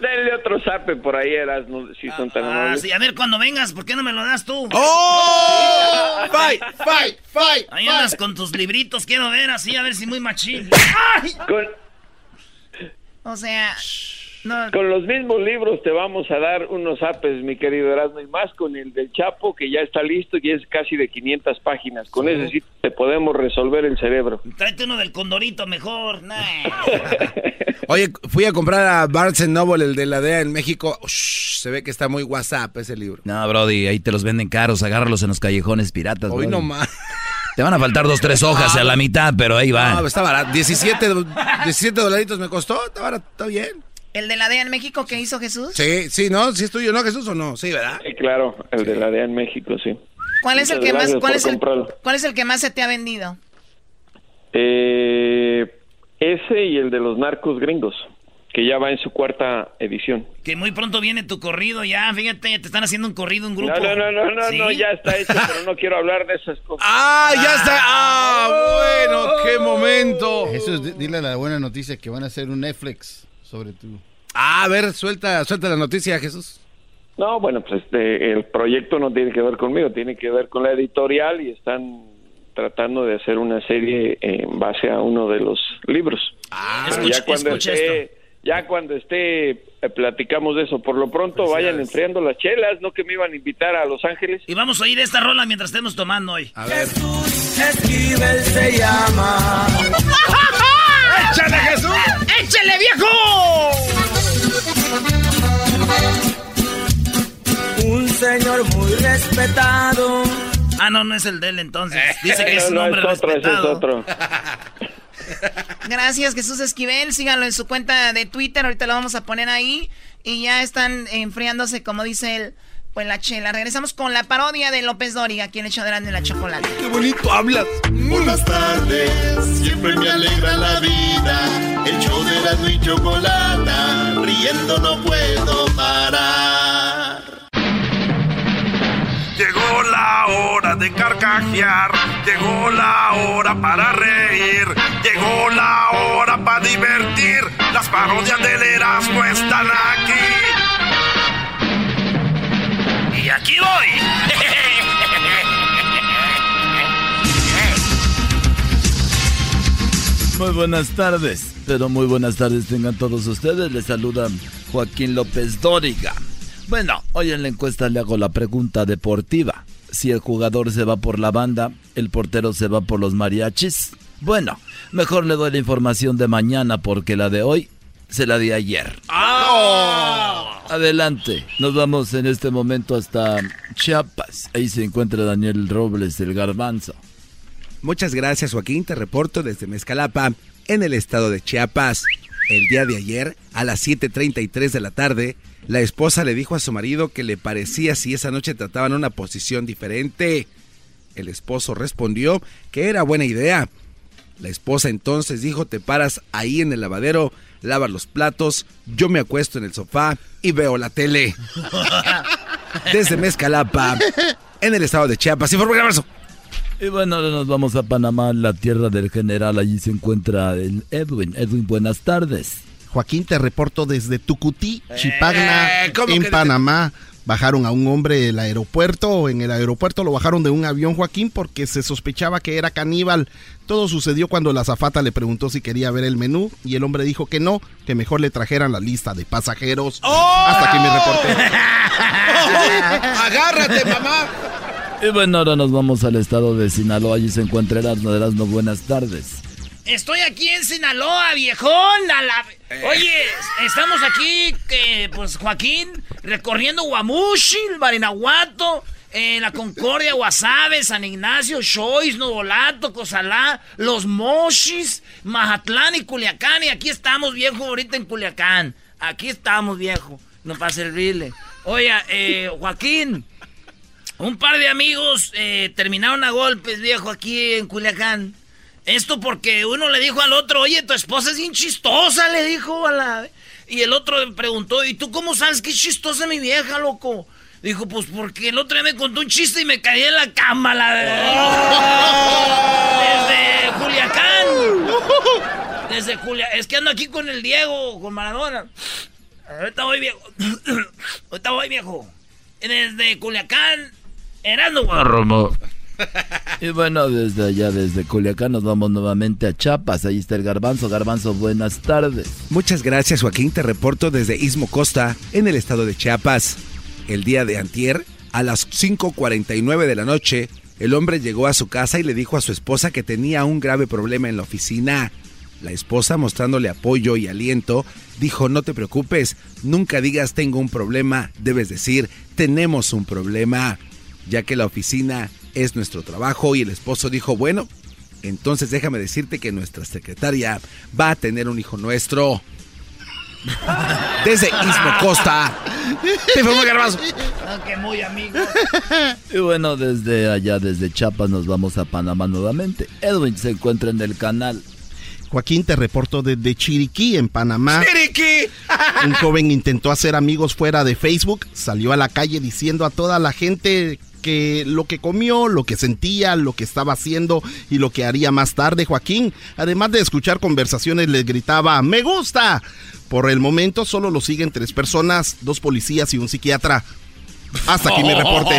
Denle otro zape por ahí, eras, no, si son tan Ah, amables. sí, a ver, cuando vengas, ¿por qué no me lo das tú? ¡Oh! ¡Fight, fight, fight! Ahí andas con tus libritos, quiero ver así, a ver si muy machín. ¡Ay! Con, O sea, no, con los mismos libros te vamos a dar unos zapes, mi querido Erasmo, y más con el del Chapo, que ya está listo y es casi de 500 páginas. Con ese sí te podemos resolver el cerebro. Tráete uno del condorito mejor. Nah. Oye, fui a comprar a Barnes Noble, el de la DEA en México. Ush, se ve que está muy WhatsApp ese libro. No, Brody, ahí te los venden caros, agárralos en los callejones piratas. Hoy brody. no más. Te van a faltar dos, tres hojas a la mitad, pero ahí va. No, está barato. 17, do- 17 dolaritos me costó. Está barato, está bien. El de la DEA en México que hizo Jesús. Sí, sí, ¿no? ¿Sí es tuyo, no, Jesús, o no? Sí, ¿verdad? Sí, claro, el de la DEA en México, sí. ¿Cuál es el que más, cuál es el, cuál es el que más se te ha vendido? Eh, ese y el de los narcos gringos, que ya va en su cuarta edición. Que muy pronto viene tu corrido ya, fíjate, te están haciendo un corrido, un grupo. No, no, no, no, no, ¿Sí? no, ya está hecho, pero no quiero hablar de esas cosas. ¡Ah, ya está! ¡Ah, bueno! ¡Qué momento! Jesús, di- dile la buena noticia que van a hacer un Netflix sobre tu... Ah, a ver, suelta, suelta la noticia, Jesús. No, bueno, pues este, el proyecto no tiene que ver conmigo, tiene que ver con la editorial y están tratando de hacer una serie en base a uno de los libros. Ah, escucha- ya cuando escucha esté, ya cuando esté eh, platicamos de eso. Por lo pronto vayan enfriando las chelas, no que me iban a invitar a Los Ángeles. Y vamos a oír esta rola mientras estemos tomando hoy. A ver. Esquivel se llama. ¡Échale, Jesús! ¡Échale, viejo! Un señor muy respetado. Ah, no, no es el de él entonces. Dice que No, es un no, hombre es otro, ese es respetado. otro. Gracias, Jesús Esquivel. Síganlo en su cuenta de Twitter. Ahorita lo vamos a poner ahí. Y ya están enfriándose, como dice él, pues la chela. Regresamos con la parodia de López Dóriga, quien echó grande la chocolate. ¡Qué bonito hablas! Las tardes siempre me alegra la vida. El show de la y chocolata, riendo no puedo parar. Llegó la hora de carcajear, llegó la hora para reír, llegó la hora para divertir. Las parodias del Erasmo están aquí. Aquí voy. Muy buenas tardes, pero muy buenas tardes tengan todos ustedes. Les saluda Joaquín López Dóriga. Bueno, hoy en la encuesta le hago la pregunta deportiva. Si el jugador se va por la banda, el portero se va por los mariachis. Bueno, mejor le doy la información de mañana porque la de hoy se la di ayer. Adelante, nos vamos en este momento hasta Chiapas. Ahí se encuentra Daniel Robles, el garbanzo. Muchas gracias, Joaquín. Te reporto desde Mezcalapa, en el estado de Chiapas. El día de ayer, a las 7.33 de la tarde, la esposa le dijo a su marido que le parecía si esa noche trataban una posición diferente. El esposo respondió que era buena idea. La esposa entonces dijo, te paras ahí en el lavadero, lavas los platos, yo me acuesto en el sofá y veo la tele. Desde Mezcalapa, en el estado de Chiapas. Informe Garbanzo. Y bueno, ahora nos vamos a Panamá, la tierra del general. Allí se encuentra el Edwin. Edwin, buenas tardes. Joaquín, te reporto desde Tucutí, Chipagna, Eh, ¿cómo en Panamá. Bajaron a un hombre del aeropuerto. En el aeropuerto lo bajaron de un avión, Joaquín, porque se sospechaba que era caníbal. Todo sucedió cuando la azafata le preguntó si quería ver el menú y el hombre dijo que no, que mejor le trajeran la lista de pasajeros. Hasta aquí mi reporte. ¡Agárrate, mamá! Y bueno, ahora nos vamos al estado de Sinaloa. Allí se encuentra Erasmo de Erasmo. Buenas tardes. Estoy aquí en Sinaloa, viejón. la- Oye, estamos aquí, que, pues Joaquín, recorriendo Guamuchil, Barinahuato, eh, La Concordia, Guasave, San Ignacio, Choix, Novolato, Cozalá, Los Mochis, Mazatlán y Culiacán. Y aquí estamos, viejo, ahorita en Culiacán. Aquí estamos, viejo. No para servirle. Oye, eh, Joaquín, un par de amigos eh, terminaron a golpes, viejo, aquí en Culiacán. Esto porque uno le dijo al otro, oye, tu esposa es bien chistosa, le dijo a la... Y el otro le preguntó, ¿y tú cómo sabes que es chistosa mi vieja, loco? Dijo, pues porque el otro día me contó un chiste y me caí en la cama, la Desde Culiacán. Desde Culiacán. Es que ando aquí con el Diego, con Maradona. Ahorita voy, viejo. Ahorita voy, viejo. Desde Culiacán. Erasmo. Y bueno, desde allá, desde Culiacán, nos vamos nuevamente a Chiapas. Ahí está el Garbanzo. Garbanzo, buenas tardes. Muchas gracias, Joaquín. Te reporto desde Istmo Costa, en el estado de Chiapas. El día de antier, a las 5.49 de la noche, el hombre llegó a su casa y le dijo a su esposa que tenía un grave problema en la oficina. La esposa, mostrándole apoyo y aliento, dijo, no te preocupes, nunca digas tengo un problema, debes decir, tenemos un problema, ya que la oficina es nuestro trabajo y el esposo dijo, bueno, entonces déjame decirte que nuestra secretaria va a tener un hijo nuestro. Desde Istmo Costa. Te informó Garbanzo. No, que muy amigo. Y bueno, desde allá, desde Chiapas, nos vamos a Panamá nuevamente. Edwin se encuentra en el canal. Joaquín, te reporto desde Chiriquí, en Panamá. ¡Chiriquí! Un joven intentó hacer amigos fuera de Facebook, salió a la calle diciendo a toda la gente que lo que comió, lo que sentía, lo que estaba haciendo y lo que haría más tarde, Joaquín. Además de escuchar conversaciones, les gritaba, ¡Me gusta! Por el momento solo lo siguen tres personas, dos policías y un psiquiatra. Hasta aquí mi reporte.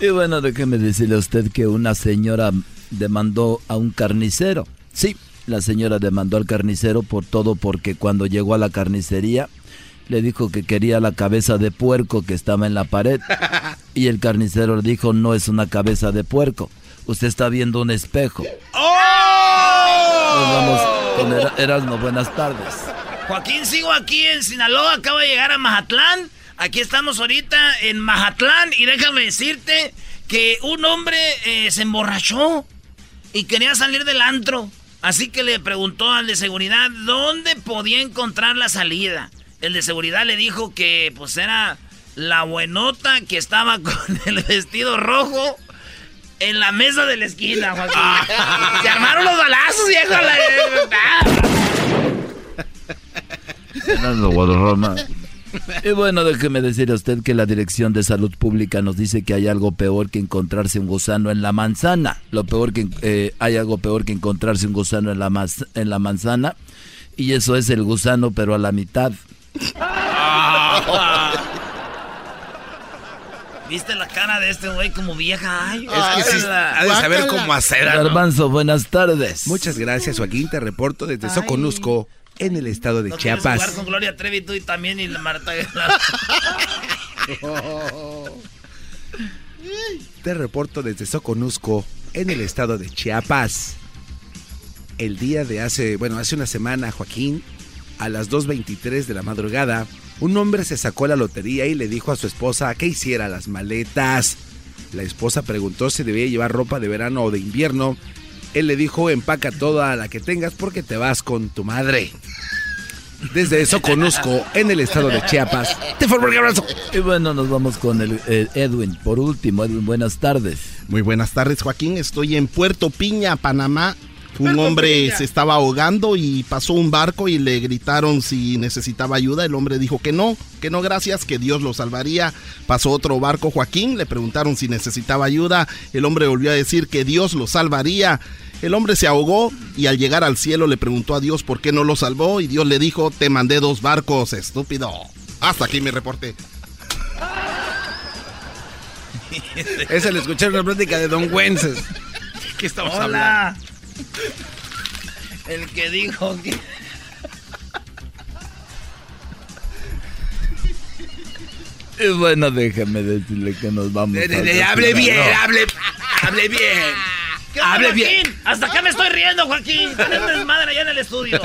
Y bueno, déjeme decirle a usted que una señora demandó a un carnicero. Sí, la señora demandó al carnicero por todo porque cuando llegó a la carnicería le dijo que quería la cabeza de puerco que estaba en la pared. Y el carnicero le dijo, no es una cabeza de puerco, usted está viendo un espejo. Nos vamos con Era- Erasmo, buenas tardes. Joaquín, sigo aquí en Sinaloa, acabo de llegar a Mazatlán. Aquí estamos ahorita en Mazatlán y déjame decirte que un hombre eh, se emborrachó y quería salir del antro. Así que le preguntó al de seguridad dónde podía encontrar la salida. El de seguridad le dijo que pues era la buenota que estaba con el vestido rojo en la mesa de la esquina, Joaquín. Se armaron los balazos, viejo. La... Y bueno, déjeme decir a usted que la Dirección de Salud Pública nos dice que hay algo peor que encontrarse un gusano en la manzana. Lo peor que eh, hay algo peor que encontrarse un gusano en la, en la manzana. Y eso es el gusano, pero a la mitad. ¿Viste la cara de este güey como vieja? Ay, Es que sí, ha de saber cómo hacer. Garbanzo, buenas tardes. Muchas gracias, Joaquín. Te reporto desde Soconusco, en el estado de ¿No quieres jugar Chiapas. con Gloria Trevi tú y también y la Marta Te reporto desde Soconusco, en el estado de Chiapas. El día de hace, bueno, hace una semana, Joaquín, a las 2.23 de la madrugada, un hombre se sacó la lotería y le dijo a su esposa que hiciera las maletas. La esposa preguntó si debía llevar ropa de verano o de invierno. Él le dijo, empaca toda la que tengas porque te vas con tu madre. Desde Soconusco, en el estado de Chiapas. Te formo el abrazo. Y bueno, nos vamos con el, eh, Edwin. Por último, Edwin, buenas tardes. Muy buenas tardes, Joaquín. Estoy en Puerto Piña, Panamá. Un hombre se estaba ahogando y pasó un barco y le gritaron si necesitaba ayuda. El hombre dijo que no, que no gracias, que Dios lo salvaría. Pasó otro barco, Joaquín, le preguntaron si necesitaba ayuda. El hombre volvió a decir que Dios lo salvaría. El hombre se ahogó y al llegar al cielo le preguntó a Dios por qué no lo salvó y Dios le dijo, te mandé dos barcos, estúpido. Hasta aquí mi reporte. Ese le escuché una plática de Don Wences. ¿Qué estamos Hola. hablando? El que dijo que... Y bueno, déjeme decirle que nos vamos. De- de- a de- hable bien, No. hable, hable bien. ¿Qué onda, Hable Joaquín? bien. Hasta acá me estoy riendo, Joaquín. En desmadre allá en el estudio.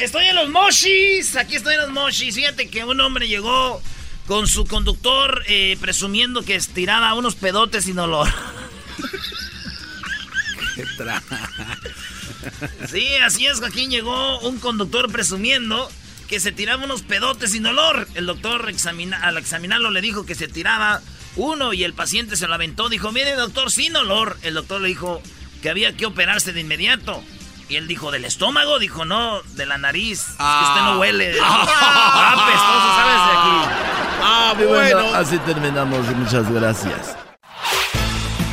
Estoy en los moshis. Aquí estoy en los moshis. Fíjate que un hombre llegó con su conductor eh, presumiendo que estiraba unos pedotes sin olor. Sí, así es, Joaquín. Llegó un conductor presumiendo que se tiraba unos pedotes sin olor. El doctor examina- al examinarlo le dijo que se tiraba uno y el paciente se lo aventó. Dijo, mire doctor, sin olor. El doctor le dijo que había que operarse de inmediato. Y él dijo, ¿del estómago? Dijo, no, de la nariz. Es que usted no huele. Ah, apestoso, ¿sabes? De aquí. Ah, bueno, así terminamos. Muchas gracias.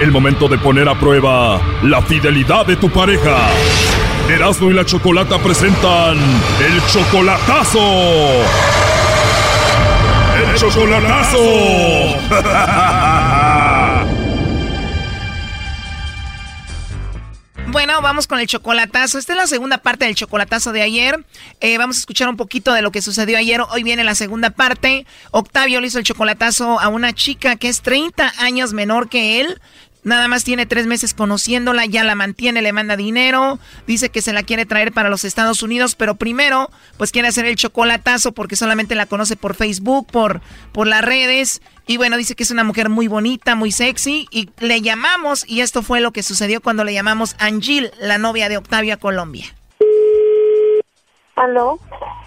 El momento de poner a prueba la fidelidad de tu pareja. Erasmo y la Chocolata presentan el chocolatazo. El chocolatazo. Bueno, vamos con el chocolatazo. Esta es la segunda parte del chocolatazo de ayer. Eh, vamos a escuchar un poquito de lo que sucedió ayer. Hoy viene la segunda parte. Octavio le hizo el chocolatazo a una chica que es 30 años menor que él. Nada más tiene tres meses conociéndola, ya la mantiene, le manda dinero, dice que se la quiere traer para los Estados Unidos, pero primero, pues quiere hacer el chocolatazo porque solamente la conoce por Facebook, por, por las redes. Y bueno, dice que es una mujer muy bonita, muy sexy. Y le llamamos, y esto fue lo que sucedió cuando le llamamos Angel, la novia de Octavio Colombia. ¿Aló?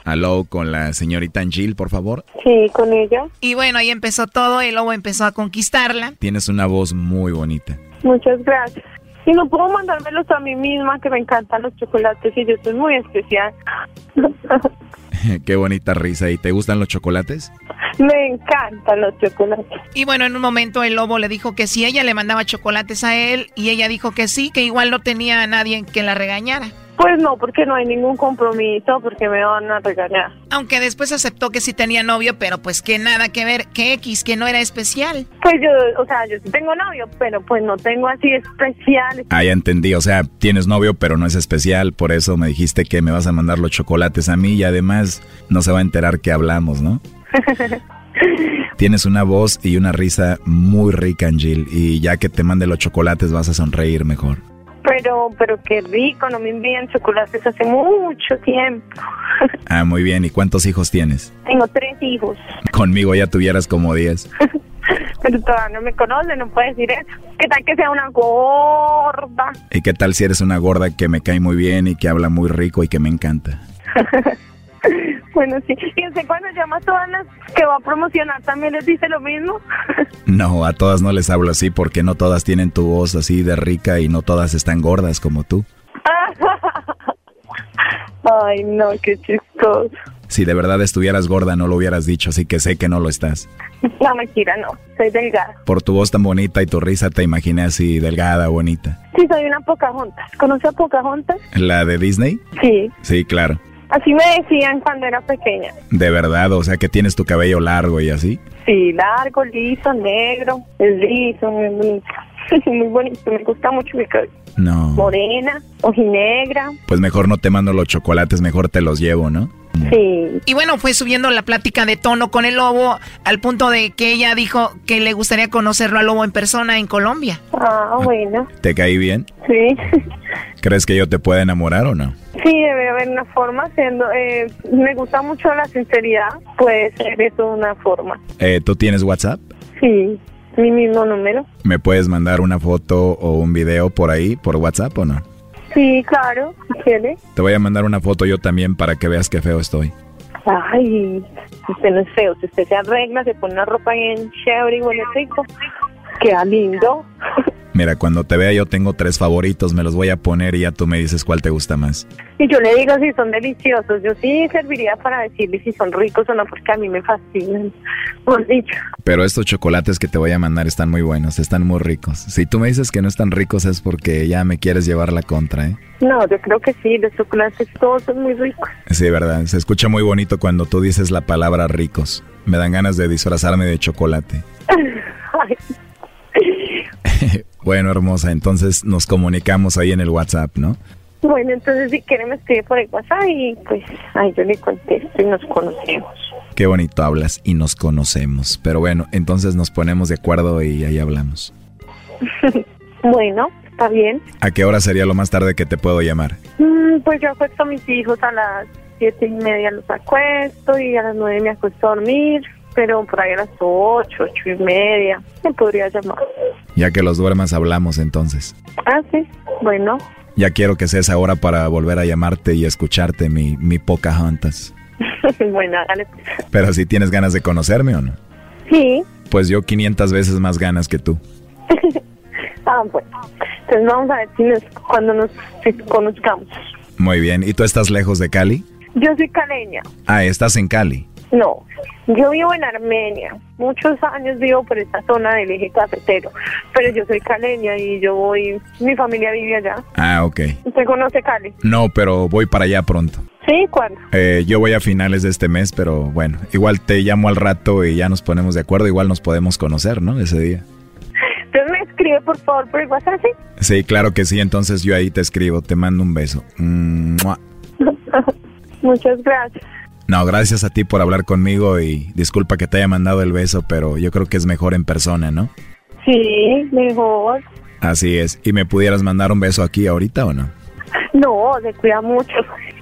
Aló, con la señorita Angel, por favor. Sí, con ella. Y bueno, ahí empezó todo, el lobo empezó a conquistarla. Tienes una voz muy bonita. Muchas gracias. Y no puedo mandármelos a mí misma, que me encantan los chocolates y yo soy muy especial. Qué bonita risa. ¿Y te gustan los chocolates? me encantan los chocolates. Y bueno, en un momento el lobo le dijo que si ella le mandaba chocolates a él, y ella dijo que sí, que igual no tenía a nadie que la regañara. Pues no, porque no hay ningún compromiso, porque me van a regañar. Aunque después aceptó que sí tenía novio, pero pues que nada que ver, que X, que no era especial. Pues yo, o sea, yo sí tengo novio, pero pues no tengo así especial. Ah, ya entendí. O sea, tienes novio, pero no es especial. Por eso me dijiste que me vas a mandar los chocolates a mí y además no se va a enterar que hablamos, ¿no? Tienes una voz y una risa muy rica, Angel. Y ya que te mande los chocolates vas a sonreír mejor. Pero, pero qué rico, no me envían chocolates hace mucho tiempo. Ah, muy bien. ¿Y cuántos hijos tienes? Tengo tres hijos, Conmigo ya tuvieras como 10. pero todavía no me conoce, no puede decir eso. ¿Qué tal que sea una gorda? ¿Y qué tal si eres una gorda que me cae muy bien y que habla muy rico y que me encanta? Bueno, sí. ¿Y usted cuando llama a todas las que va a promocionar también les dice lo mismo? No, a todas no les hablo así porque no todas tienen tu voz así de rica y no todas están gordas como tú. Ay, no, qué chistoso. Si de verdad estuvieras gorda no lo hubieras dicho, así que sé que no lo estás. No, mentira, no. Soy delgada. Por tu voz tan bonita y tu risa te imaginé así delgada, bonita. Sí, soy una Pocahontas. ¿Conoce a Pocahontas? ¿La de Disney? Sí. Sí, claro. Así me decían cuando era pequeña. De verdad, o sea que tienes tu cabello largo y así. Sí, largo, liso, negro. Es liso, muy bonito. muy bonito, me gusta mucho mi cabello. No. Morena, ojinegra. Pues mejor no te mando los chocolates, mejor te los llevo, ¿no? Sí. Y bueno, fue subiendo la plática de tono con el lobo al punto de que ella dijo que le gustaría conocerlo al lobo en persona en Colombia. Ah, bueno. ¿Te caí bien? Sí. ¿Crees que yo te pueda enamorar o no? Sí, debe haber una forma. Siendo, eh, me gusta mucho la sinceridad. Puede ser eso una forma. Eh, ¿Tú tienes WhatsApp? Sí, mi mismo número. ¿Me puedes mandar una foto o un video por ahí, por WhatsApp o no? Sí, claro, quiere. Te voy a mandar una foto yo también para que veas qué feo estoy. Ay, usted no es feo. Si usted se arregla, se pone una ropa bien chévere y huele rico, queda lindo. Mira, cuando te vea yo tengo tres favoritos, me los voy a poner y ya tú me dices cuál te gusta más. Y yo le digo si son deliciosos. Yo sí serviría para decirle si son ricos o no, porque a mí me fascinan. Por dicho. Pero estos chocolates que te voy a mandar están muy buenos, están muy ricos. Si tú me dices que no están ricos es porque ya me quieres llevar la contra, ¿eh? No, yo creo que sí, los chocolates todos son muy ricos. Sí, verdad. Se escucha muy bonito cuando tú dices la palabra ricos. Me dan ganas de disfrazarme de chocolate. Bueno, hermosa, entonces nos comunicamos ahí en el WhatsApp, ¿no? Bueno, entonces si quiere me escribe por el WhatsApp y pues ahí yo le contesto y nos conocemos. Qué bonito hablas y nos conocemos. Pero bueno, entonces nos ponemos de acuerdo y ahí hablamos. bueno, está bien. ¿A qué hora sería lo más tarde que te puedo llamar? Mm, pues yo acuesto a mis hijos a las siete y media los acuesto y a las nueve me acuesto a dormir, pero por ahí a las ocho, ocho y media me podría llamar. Ya que los duermas hablamos entonces. Ah, sí, bueno. Ya quiero que sea esa hora para volver a llamarte y escucharte mi, mi Pocahontas. bueno, dale. Pero si tienes ganas de conocerme o no. Sí. Pues yo 500 veces más ganas que tú. ah, bueno. Entonces vamos a ver si nos, cuando nos si conozcamos. Muy bien. ¿Y tú estás lejos de Cali? Yo soy caleña. Ah, estás en Cali. No, yo vivo en Armenia. Muchos años vivo por esta zona del eje cafetero. Pero yo soy caleña y yo voy. Mi familia vive allá. Ah, ok. ¿Usted conoce Cali? No, pero voy para allá pronto. ¿Sí? ¿Cuándo? Eh, yo voy a finales de este mes, pero bueno, igual te llamo al rato y ya nos ponemos de acuerdo. Igual nos podemos conocer, ¿no? Ese día. Entonces me escribe por favor por el WhatsApp, ¿sí? Sí, claro que sí. Entonces yo ahí te escribo, te mando un beso. Mua. Muchas gracias. No, gracias a ti por hablar conmigo y disculpa que te haya mandado el beso, pero yo creo que es mejor en persona, ¿no? Sí, mejor. Así es. ¿Y me pudieras mandar un beso aquí ahorita o no? No, se cuida mucho.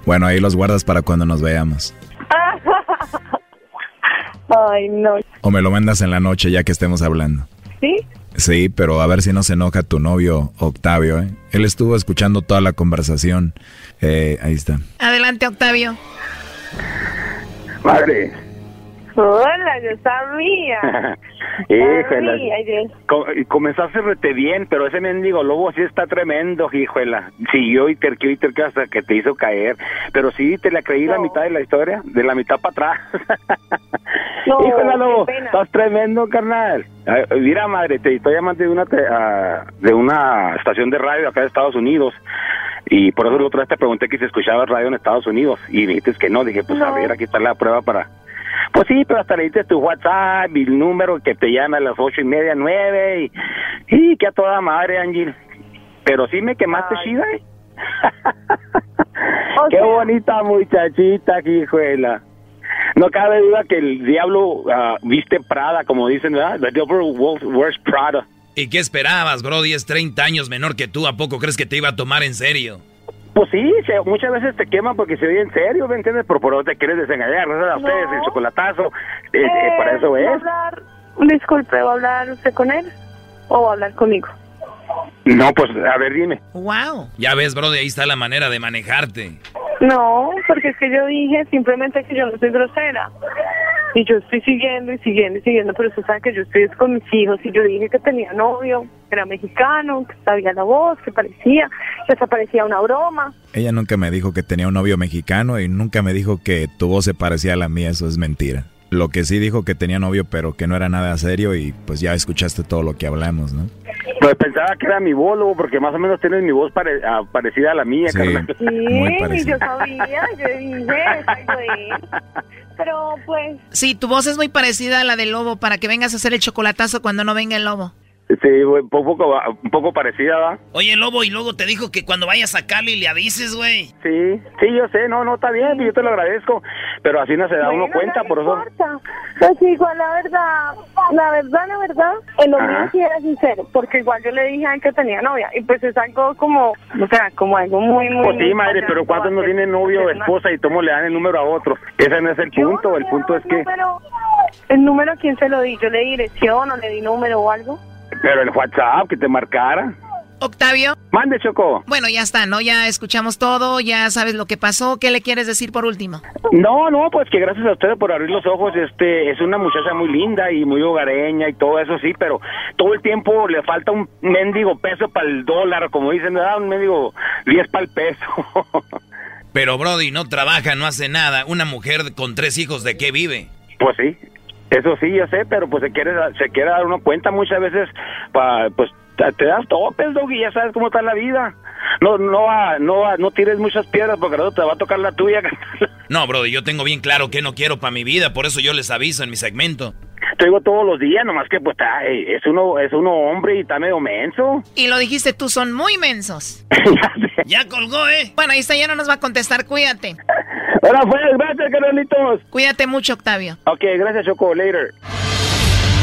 Bueno, ahí los guardas para cuando nos veamos. Ay, no. O me lo mandas en la noche ya que estemos hablando. ¿Sí? Sí, pero a ver si no se enoja tu novio Octavio, ¿eh? Él estuvo escuchando toda la conversación. Eh, ahí está. Adelante, Octavio. Madre. Hola, yo sabía. Híjole. Sabía, comenzaste rete bien, pero ese mendigo lobo sí está tremendo, híjola. Siguió y terqueó y terqueó hasta que te hizo caer. Pero sí, te la creí la mitad de la historia, de la mitad para atrás. No, Híjole, lobo, estás tremendo, carnal. Mira, madre, te estoy llamando de una, te- ah, de una estación de radio acá de Estados Unidos. Y por eso la otra vez te pregunté que si escuchabas radio en Estados Unidos. Y dijiste que no. Dije, pues a ver, aquí está la prueba para... Pues sí, pero hasta le diste tu WhatsApp y el número que te llama a las ocho y media, nueve. Y, y que a toda madre, Ángel. Pero sí me quemaste chida, ¿eh? Qué bonita muchachita, hijuela. No cabe duda que el diablo ah, viste Prada, como dicen, ¿verdad? The devil wolf wears Prada. ¿Y qué esperabas, Brody? Es 30 años menor que tú. ¿A poco crees que te iba a tomar en serio? Pues sí, se- muchas veces te queman porque se oye en serio, ¿me entiendes? Pero por eso te quieres desengañar, ¿no? A ustedes, el chocolatazo, eh, eh, para eso ¿va a es. hablar- disculpe, ¿va a hablar usted con él? ¿O va a hablar conmigo? No, pues, a ver, dime. Wow. Ya ves, Brody, ahí está la manera de manejarte. No, porque es que yo dije simplemente que yo no soy grosera. Y yo estoy siguiendo y siguiendo y siguiendo, pero usted sabe que yo estoy con mis hijos y yo dije que tenía novio, que era mexicano, que sabía la voz, que parecía, que hasta parecía una broma. Ella nunca me dijo que tenía un novio mexicano y nunca me dijo que tu voz se parecía a la mía, eso es mentira. Lo que sí dijo que tenía novio pero que no era nada serio y pues ya escuchaste todo lo que hablamos, ¿no? Pues pensaba que era mi voz, lobo, porque más o menos tienes mi voz pare- ah, parecida a la mía, Sí. carnal. Sí, y yo sabía, yo dije, él. Pero pues, Sí, tu voz es muy parecida a la del lobo para que vengas a hacer el chocolatazo cuando no venga el lobo. Sí, un poco, un poco parecida, ¿va? Oye, Lobo, y luego te dijo que cuando vayas a Cali le avises, güey. Sí, sí, yo sé, no, no, está bien, yo te lo agradezco, pero así no se da uno cuenta, por eso... pues igual la verdad, la verdad, la verdad, el hombre sí era sincero, porque igual yo le dije a él que tenía novia, y pues es algo como, o sea, como algo muy, muy... Pues sí, muy madre, pero ¿cuántos no tienen novio o esposa y tomo le dan el número a otro? Ese no es el punto, el punto es que... Número, ¿El número a quién se lo di? ¿Yo le di dirección o le di número o algo? Pero el WhatsApp, que te marcara. Octavio. Mande, Choco. Bueno, ya está, ¿no? Ya escuchamos todo, ya sabes lo que pasó. ¿Qué le quieres decir por último? No, no, pues que gracias a ustedes por abrir los ojos. Este, es una muchacha muy linda y muy hogareña y todo eso, sí, pero todo el tiempo le falta un mendigo peso para el dólar, como dicen, da un mendigo 10 para el peso. Pero Brody no trabaja, no hace nada. Una mujer con tres hijos, ¿de qué vive? Pues sí, eso sí, yo sé, pero pues se quiere, se quiere dar uno cuenta muchas veces, pa, pues te, das topes, Doggy, ya sabes cómo está la vida. No, no, va- no, va- no tires muchas piedras porque no te va a tocar la tuya. No, Brody, yo tengo bien claro que no quiero para mi vida, por eso yo les aviso en mi segmento. Te digo todos los días, nomás que pues está, es uno, es uno hombre y está medio menso. Y lo dijiste tú, son muy mensos. ya colgó, ¿eh? Bueno, ahí está, ya no nos va a contestar, cuídate. Ahora fue, gracias, carnalitos. Cuídate mucho, Octavio. Ok, gracias, Choco, later.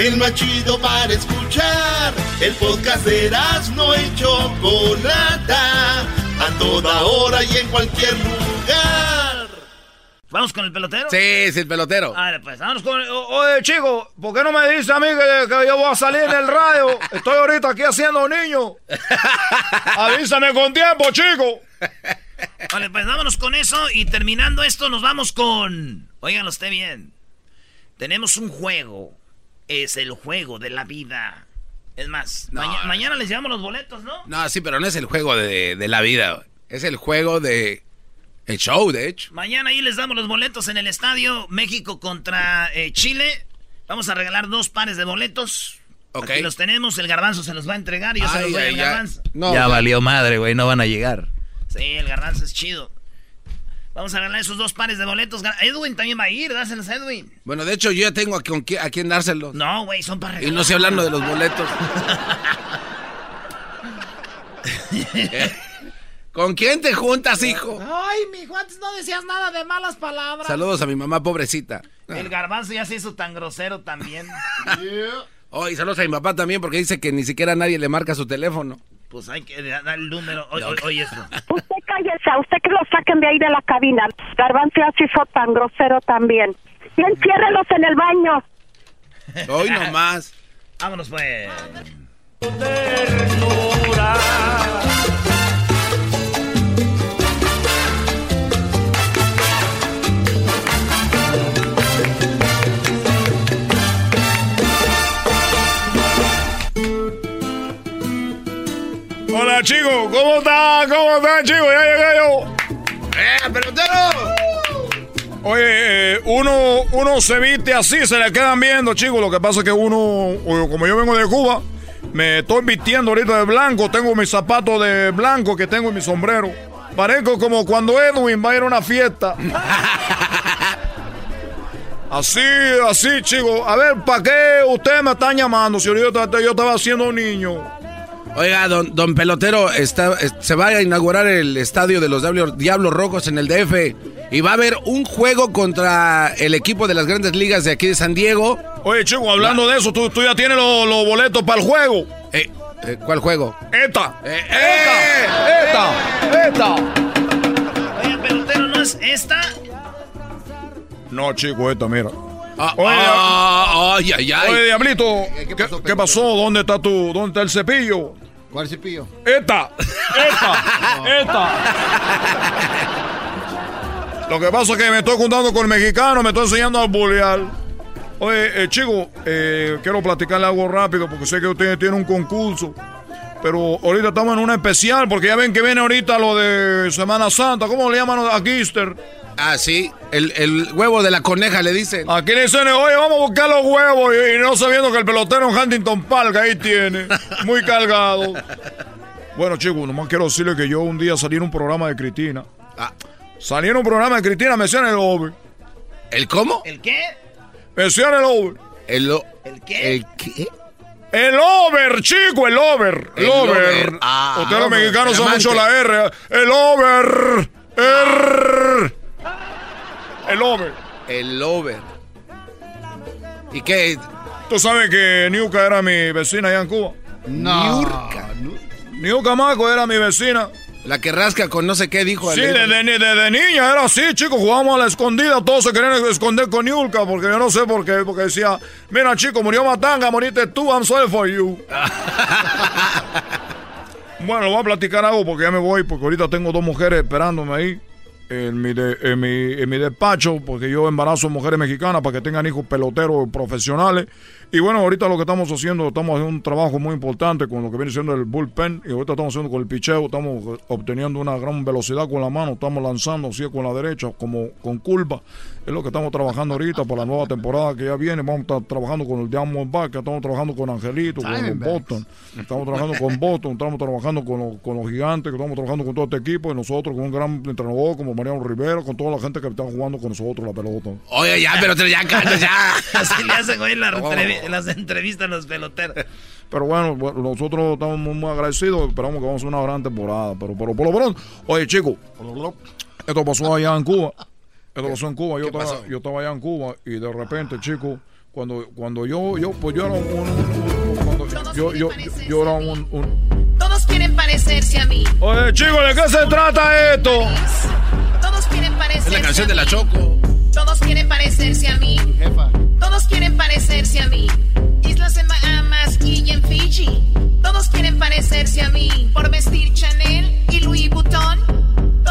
El más chido para escuchar. El podcast de no y Chocolata. A toda hora y en cualquier lugar. ¿Vamos con el pelotero? Sí, es el pelotero. A ver, pues, vámonos con... O- Oye, chico, ¿por qué no me dice a mí que, que yo voy a salir en el radio? Estoy ahorita aquí haciendo niño. Avísame con tiempo, chico. Vale, pues vámonos con eso y terminando esto nos vamos con... Óiganlo usted bien. Tenemos un juego. Es el juego de la vida. Es más, No, maña- no. mañana les llevamos los boletos, ¿no? No, sí, pero no es el juego de, de la vida. Es el juego de... El show, de hecho. Mañana ahí les damos los boletos en el estadio México contra eh, Chile. Vamos a regalar dos pares de boletos. Ok. Aquí los tenemos, el garbanzo se los va a entregar y yo se los doy ay, al garbanzo. No, ya sea, valió madre, güey, no van a llegar. Sí, el garbanzo es chido. Vamos a regalar esos dos pares de boletos. Edwin también va a ir, dáselos a Edwin. Bueno, de hecho, yo ya tengo a, con qui- a quién dárselos. No, güey, son para Y no estoy hablando de los boletos. ¿Con quién te juntas, hijo? Ay, mijo, antes no decías nada de malas palabras. Saludos a mi mamá, pobrecita. El garbanzo ya se hizo tan grosero también. Oh, y saludos a mi papá también porque dice que ni siquiera nadie le marca su teléfono. Pues hay que dar el número. Oye, oye, oye esto. Usted cállese, usted que lo saquen de ahí de la cabina. Garbanzo se hizo tan grosero también. Y enciérrelos en el baño. Hoy nomás. Vámonos pues. Hola, chicos, ¿cómo están? ¿Cómo están, chicos? Ya llegué yo. ¡Eh, pelotero! Oye, eh, uno, uno se viste así, se le quedan viendo, chicos. Lo que pasa es que uno, como yo vengo de Cuba, me estoy vistiendo ahorita de blanco. Tengo mis zapatos de blanco que tengo en mi sombrero. Parezco como cuando Edwin va a ir a una fiesta. Así, así, chicos. A ver, ¿para qué ustedes me están llamando si ahorita yo estaba siendo un niño? Oiga, don, don Pelotero, está, es- se va a inaugurar el estadio de los Diablo- Diablos Rojos en el DF y va a haber un juego contra el equipo de las grandes ligas de aquí de San Diego. Oye, chico, hablando de eso, ¿tú, tú ya tienes los, los boletos para el juego? Eh, eh, ¿Cuál juego? ¡Esta! Eh, ¡Esta! ¡Esta! Oye, pelotero, ¿no es esta? No, chico, esta, mira. Ah, Oye, ah, ay, ay, ay. Oye, Diablito, ¿qué, qué pasó? ¿Dónde está tu, dónde está el cepillo? ¿Cuál cepillo? ¡Esta! ¡Esta! ¡Esta! Lo que pasa es que me estoy juntando con el mexicano, me estoy enseñando a bolear. Oye, eh, chico, eh, quiero platicarle algo rápido porque sé que ustedes tienen un concurso. Pero ahorita estamos en una especial porque ya ven que viene ahorita lo de Semana Santa. ¿Cómo le llaman aquí, Easter? Ah, sí, el, el huevo de la coneja le dicen. Aquí le dicen, oye, vamos a buscar los huevos. Y, y no sabiendo que el pelotero en Huntington Park ahí tiene. Muy cargado. Bueno, chicos, nomás quiero decirle que yo un día salí en un programa de Cristina. Ah. Salí en un programa de Cristina, me decían el over. ¿El cómo? ¿El qué? Me decían el over. El, ¿El qué? el qué? El over, chico, el over. El, El over. over. Ah. Ustedes los mexicanos son mucho la R. El over. R. El over. El over. ¿Y qué? Tú sabes que Niuka era mi vecina allá en Cuba. No. Niuka Maco era mi vecina. La que rasca con no sé qué dijo. Sí, desde, desde niña era así, chicos, jugábamos a la escondida, todos se querían esconder con Niulka, porque yo no sé por qué, porque decía, mira chico, murió Matanga, moriste tú, I'm sorry for you. bueno, voy a platicar algo porque ya me voy, porque ahorita tengo dos mujeres esperándome ahí. En mi, de- en, mi, en mi despacho, porque yo embarazo mujeres mexicanas para que tengan hijos peloteros profesionales. Y bueno, ahorita lo que estamos haciendo, estamos haciendo un trabajo muy importante con lo que viene siendo el bullpen. Y ahorita estamos haciendo con el picheo, estamos obteniendo una gran velocidad con la mano, estamos lanzando así con la derecha, como con curva. Es lo que estamos trabajando ahorita para la nueva temporada que ya viene. Vamos a estar trabajando con el Diamondback, estamos trabajando con Angelito, con los. Boston. Estamos trabajando con Boston, estamos trabajando con, los- con los gigantes, que estamos trabajando con todo este equipo y nosotros con un gran entrenador como Mariano Rivera, con toda la gente que está jugando con nosotros la pelota. Oye, ya, pero ya, ya. Así le hacen hoy las, las entrevistas a los peloteros. Pero bueno, nosotros estamos muy, muy agradecidos, esperamos que vamos a hacer una gran temporada. Pero, pero por lo pronto, oye chicos, esto pasó allá en Cuba. Pasó en Cuba. Yo ¿Qué estaba, yo estaba allá en Cuba y de repente, chicos, cuando, cuando yo, yo, pues yo era un, un- un- cuando yo, yo, yo, yo era un, un- Todos quieren parecerse a mí. Oye chicos, ¿de qué se trata esto? Todos quieren parecerse Es la canción de la. Choco. Todos quieren parecerse a mí. Todos quieren parecerse a mí. Islas en Bahamas y en Fiji. Todos quieren parecerse a mí. Por vestir Chanel y Louis Vuitton.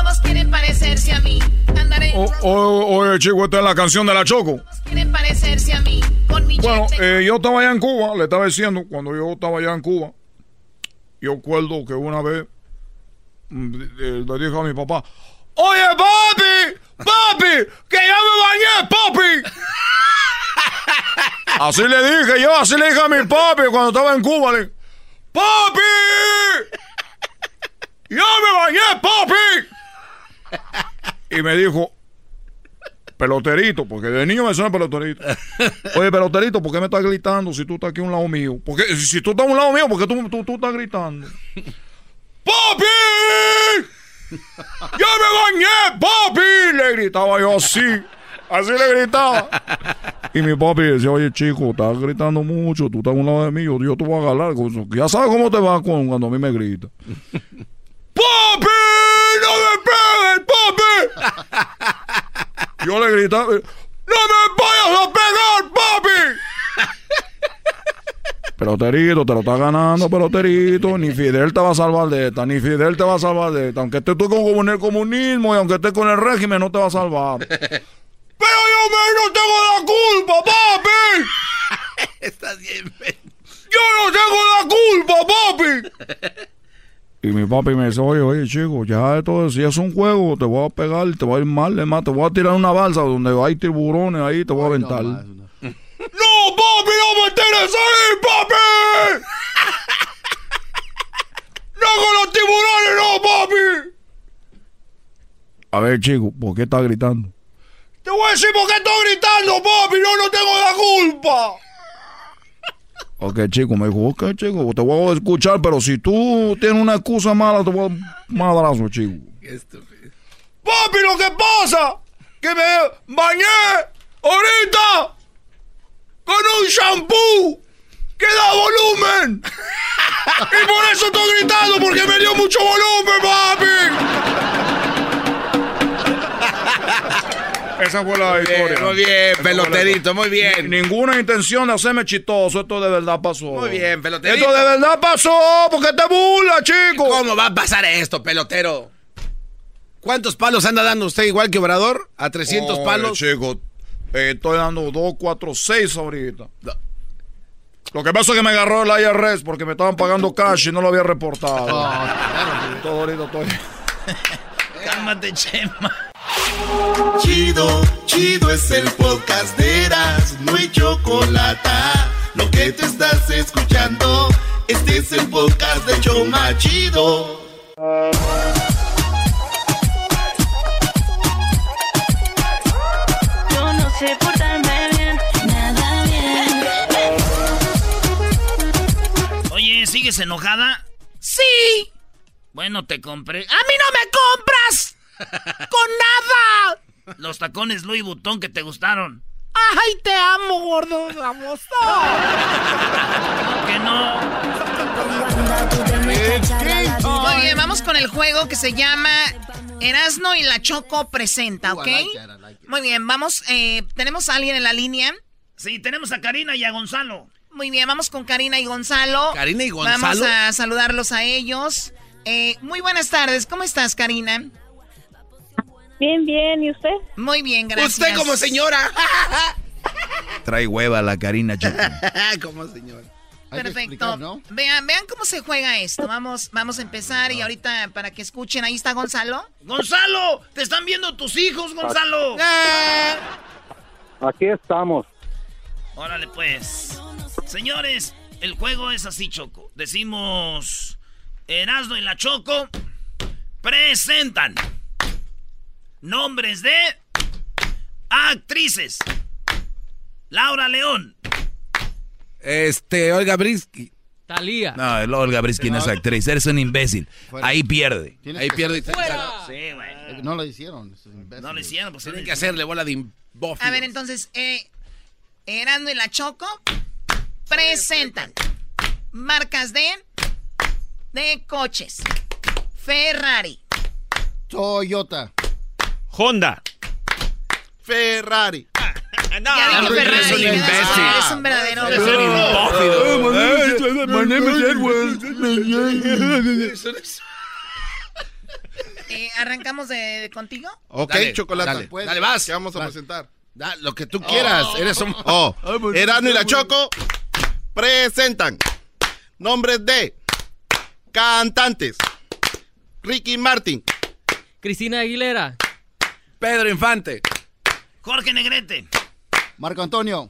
Todos quieren parecerse a mí. Andar en O- o- oye chicos, esta es la canción de la Choco. quieren parecerse a mí. Con mi Bueno, eh, yo estaba allá en Cuba, le estaba diciendo, cuando yo estaba allá en Cuba, yo recuerdo que una vez mm, eh, le dije a mi papá, oye papi, papi, que ya me bañé, papi. así le dije yo, así le dije a mi papi cuando estaba en Cuba, le papi, ya me bañé, papi. Y me dijo, peloterito, porque de niño me suena peloterito. Oye, peloterito, ¿por qué me estás gritando si tú estás aquí a un lado mío? Porque si tú estás a un lado mío, ¿por qué tú, tú, estás gritando? ¡Papi! ¡Ya me bañé, papi! Le gritaba yo así. Así le gritaba. Y mi papi decía, oye, chico, estás gritando mucho, tú estás a un lado de mí, yo, yo te voy a eso. Ya sabes cómo te va cuando a mí me grita. ¡Papi! ¡No me pegues, papi! Yo le gritaba, ¡No me vayas a pegar, papi! Peloterito, te lo está ganando, peloterito. Ni Fidel te va a salvar de esta, ni Fidel te va a salvar de esta. Aunque estés tú con el comunismo y aunque estés con el régimen, no te va a salvar. Pero yo me, no tengo la culpa, papi. Estás bien. Yo no tengo la culpa, papi. Y mi papi me dice, oye, oye, chico, ya esto, si es un juego, te voy a pegar, te voy a ir mal, es más, te voy a tirar una balsa donde hay tiburones ahí, te voy a aventar. No, papi, no me tires ahí, papi. No con los tiburones, no, papi. A ver, chico, ¿por qué estás gritando? Te voy a decir por qué estoy gritando, papi, yo no tengo la culpa. Ok, chico, me dijo, ok, chico, te voy a escuchar, pero si tú tienes una excusa mala, te voy a dar un madrazo, chico. Papi, lo que pasa, que me bañé ahorita con un shampoo que da volumen. Y por eso estoy gritando, porque me dio mucho volumen, papi. Esa fue la historia. muy bien, peloterito, muy bien. Ni- ninguna intención de hacerme chistoso, esto de verdad pasó. Muy bien, peloterito. Esto de verdad pasó, porque te burla, chico. ¿Cómo va a pasar esto, pelotero? ¿Cuántos palos anda dando usted igual que Obrador? ¿A 300 Oye, palos? chico, eh, estoy dando 2, 4, 6 ahorita. Lo que pasa es que me agarró el IRS porque me estaban pagando cash y no lo había reportado. Todo ahorita estoy. Cálmate, Chema. Chido, chido es el podcast de Eras, no hay chocolate. Lo que te estás escuchando, este es el podcast de Choma Chido. Yo no sé portarme bien, nada bien. Oye, ¿sigues enojada? Sí. Bueno, te compré. ¡A mí no me compras! ¡Con nada! Los tacones Louis Vuitton que te gustaron. ¡Ay, te amo, gordo! ¡Vamos! que no? Muy bien, vamos con el juego que se llama Erasno y la Choco presenta, ¿ok? Muy bien, vamos. eh, ¿Tenemos a alguien en la línea? Sí, tenemos a Karina y a Gonzalo. Muy bien, vamos con Karina y Gonzalo. Karina y Gonzalo. Vamos a saludarlos a ellos. Eh, muy buenas tardes, ¿cómo estás, Karina? Bien, bien, ¿y usted? Muy bien, gracias. Usted como señora. Trae hueva la Karina Choco. como señora. Perfecto. Vean, vean cómo se juega esto. Vamos, vamos a empezar y ahorita para que escuchen, ahí está Gonzalo. ¡Gonzalo! ¡Te están viendo tus hijos, Gonzalo! Aquí estamos. Órale, pues. Señores, el juego es así, Choco. Decimos Erasmo y la Choco presentan nombres de actrices. Laura León. Este, Olga Brisky. Talía. No, el Olga Briskin es actriz. Eres un imbécil. Ahí pierde. Ahí pierde. Sí, güey. No lo hicieron. No lo hicieron, pues Tienen que hacerle bola de imbófilos. A ver, entonces, eh, Erasmo y la Choco presentan marcas de, de coches. Ferrari. Toyota. Honda. Ferrari. ya dije Ferrari. es un ¿verdad? imbécil. Es un verdadero. Es un Eh, ¿Arrancamos de, de contigo? Ok, Dale, chocolate. dale, Pues, dale, vas. ¿Qué vamos a Vas. presentar? Da lo que tú quieras. Eres un. Oh, Erasmo y la Choco presentan nombres de cantantes. Ricky Martin. Cristina Aguilera. Pedro Infante. Jorge Negrete. Marco Antonio.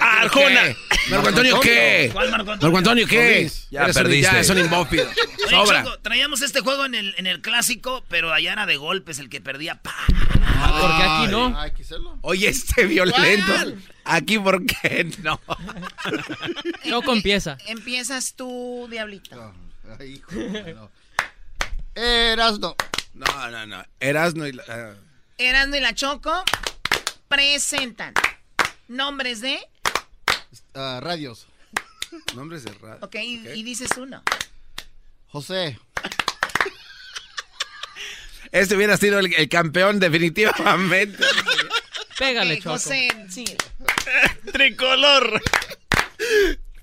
Arjona. ¿Marco Antonio qué? ¿Cuál Marco Antonio? ¿Marco Antonio qué? Ya Eres un- perdiste. Ya, es un. Oye, Sobra. Traíamos este juego en el, en el clásico, pero allá era de golpes el que perdía. ¡pa! Porque aquí no. Hay que hacerlo. Oye, este violento. Aquí, ¿por qué no? Choco empieza. Empiezas tú, Diablito. Ay, hijo, no. Erasno. No, no, no. Erasno y la. Erasmo y la Choco presentan nombres de. Ah, radios. nombres de radio. Ok, y, y dices uno. José. Este hubiera sido el, el campeón definitivamente. Pégale, Choco. José, sí. Tricolor.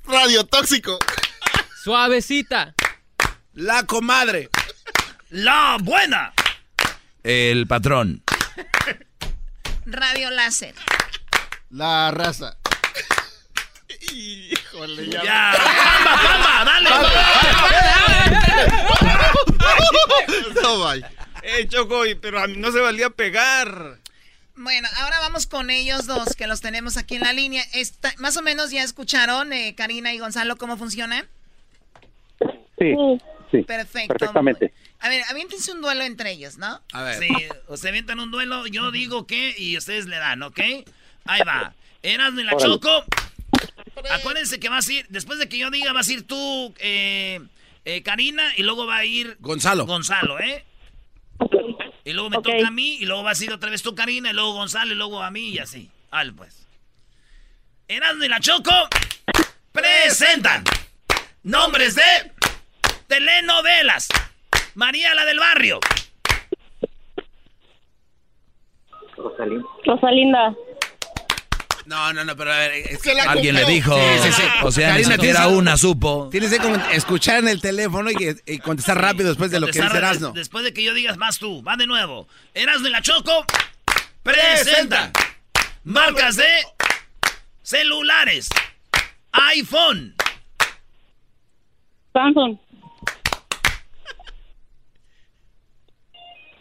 Radio Tóxico. Suavecita. La comadre. ¡La buena! El patrón. Radio Láser. La raza. Híjole, ya. ¡Ya! ¡Pamba, pamba! ¡Dale! No, vaya. Eh, Choco, pero a mí no se valía pegar. Bueno, ahora vamos con ellos dos que los tenemos aquí en la línea. Esta- más o menos ya escucharon, eh, Karina y Gonzalo, cómo funciona. Sí, sí. Perfecto. Perfectamente. A ver, aviéntense un duelo entre ellos, ¿no? A ver. Sí, o se avientan un duelo, yo digo que y ustedes le dan, ¿ok? Ahí va. Erasmo y la Órale. Choco. Acuérdense que vas a ir, después de que yo diga, vas a ir tú, eh, eh, Karina, y luego va a ir Gonzalo. Gonzalo, ¿eh? Y luego me toca a mí, y luego vas a ir otra vez tú, Karina, y luego Gonzalo, y luego a mí, y así. Al pues. Erasmo y la Choco presentan nombres de telenovelas. María la del barrio. Rosalinda. No, no, no, pero a ver. es que Alguien le dijo. Sí, sí, sí. O sea, Karina, ni una supo. Tienes que escuchar en el teléfono y, y contestar rápido después de lo que dice Erasno. Después de que yo digas, vas tú. Va de nuevo. Erasmo y la Choco presenta marcas de celulares. iPhone. Samsung.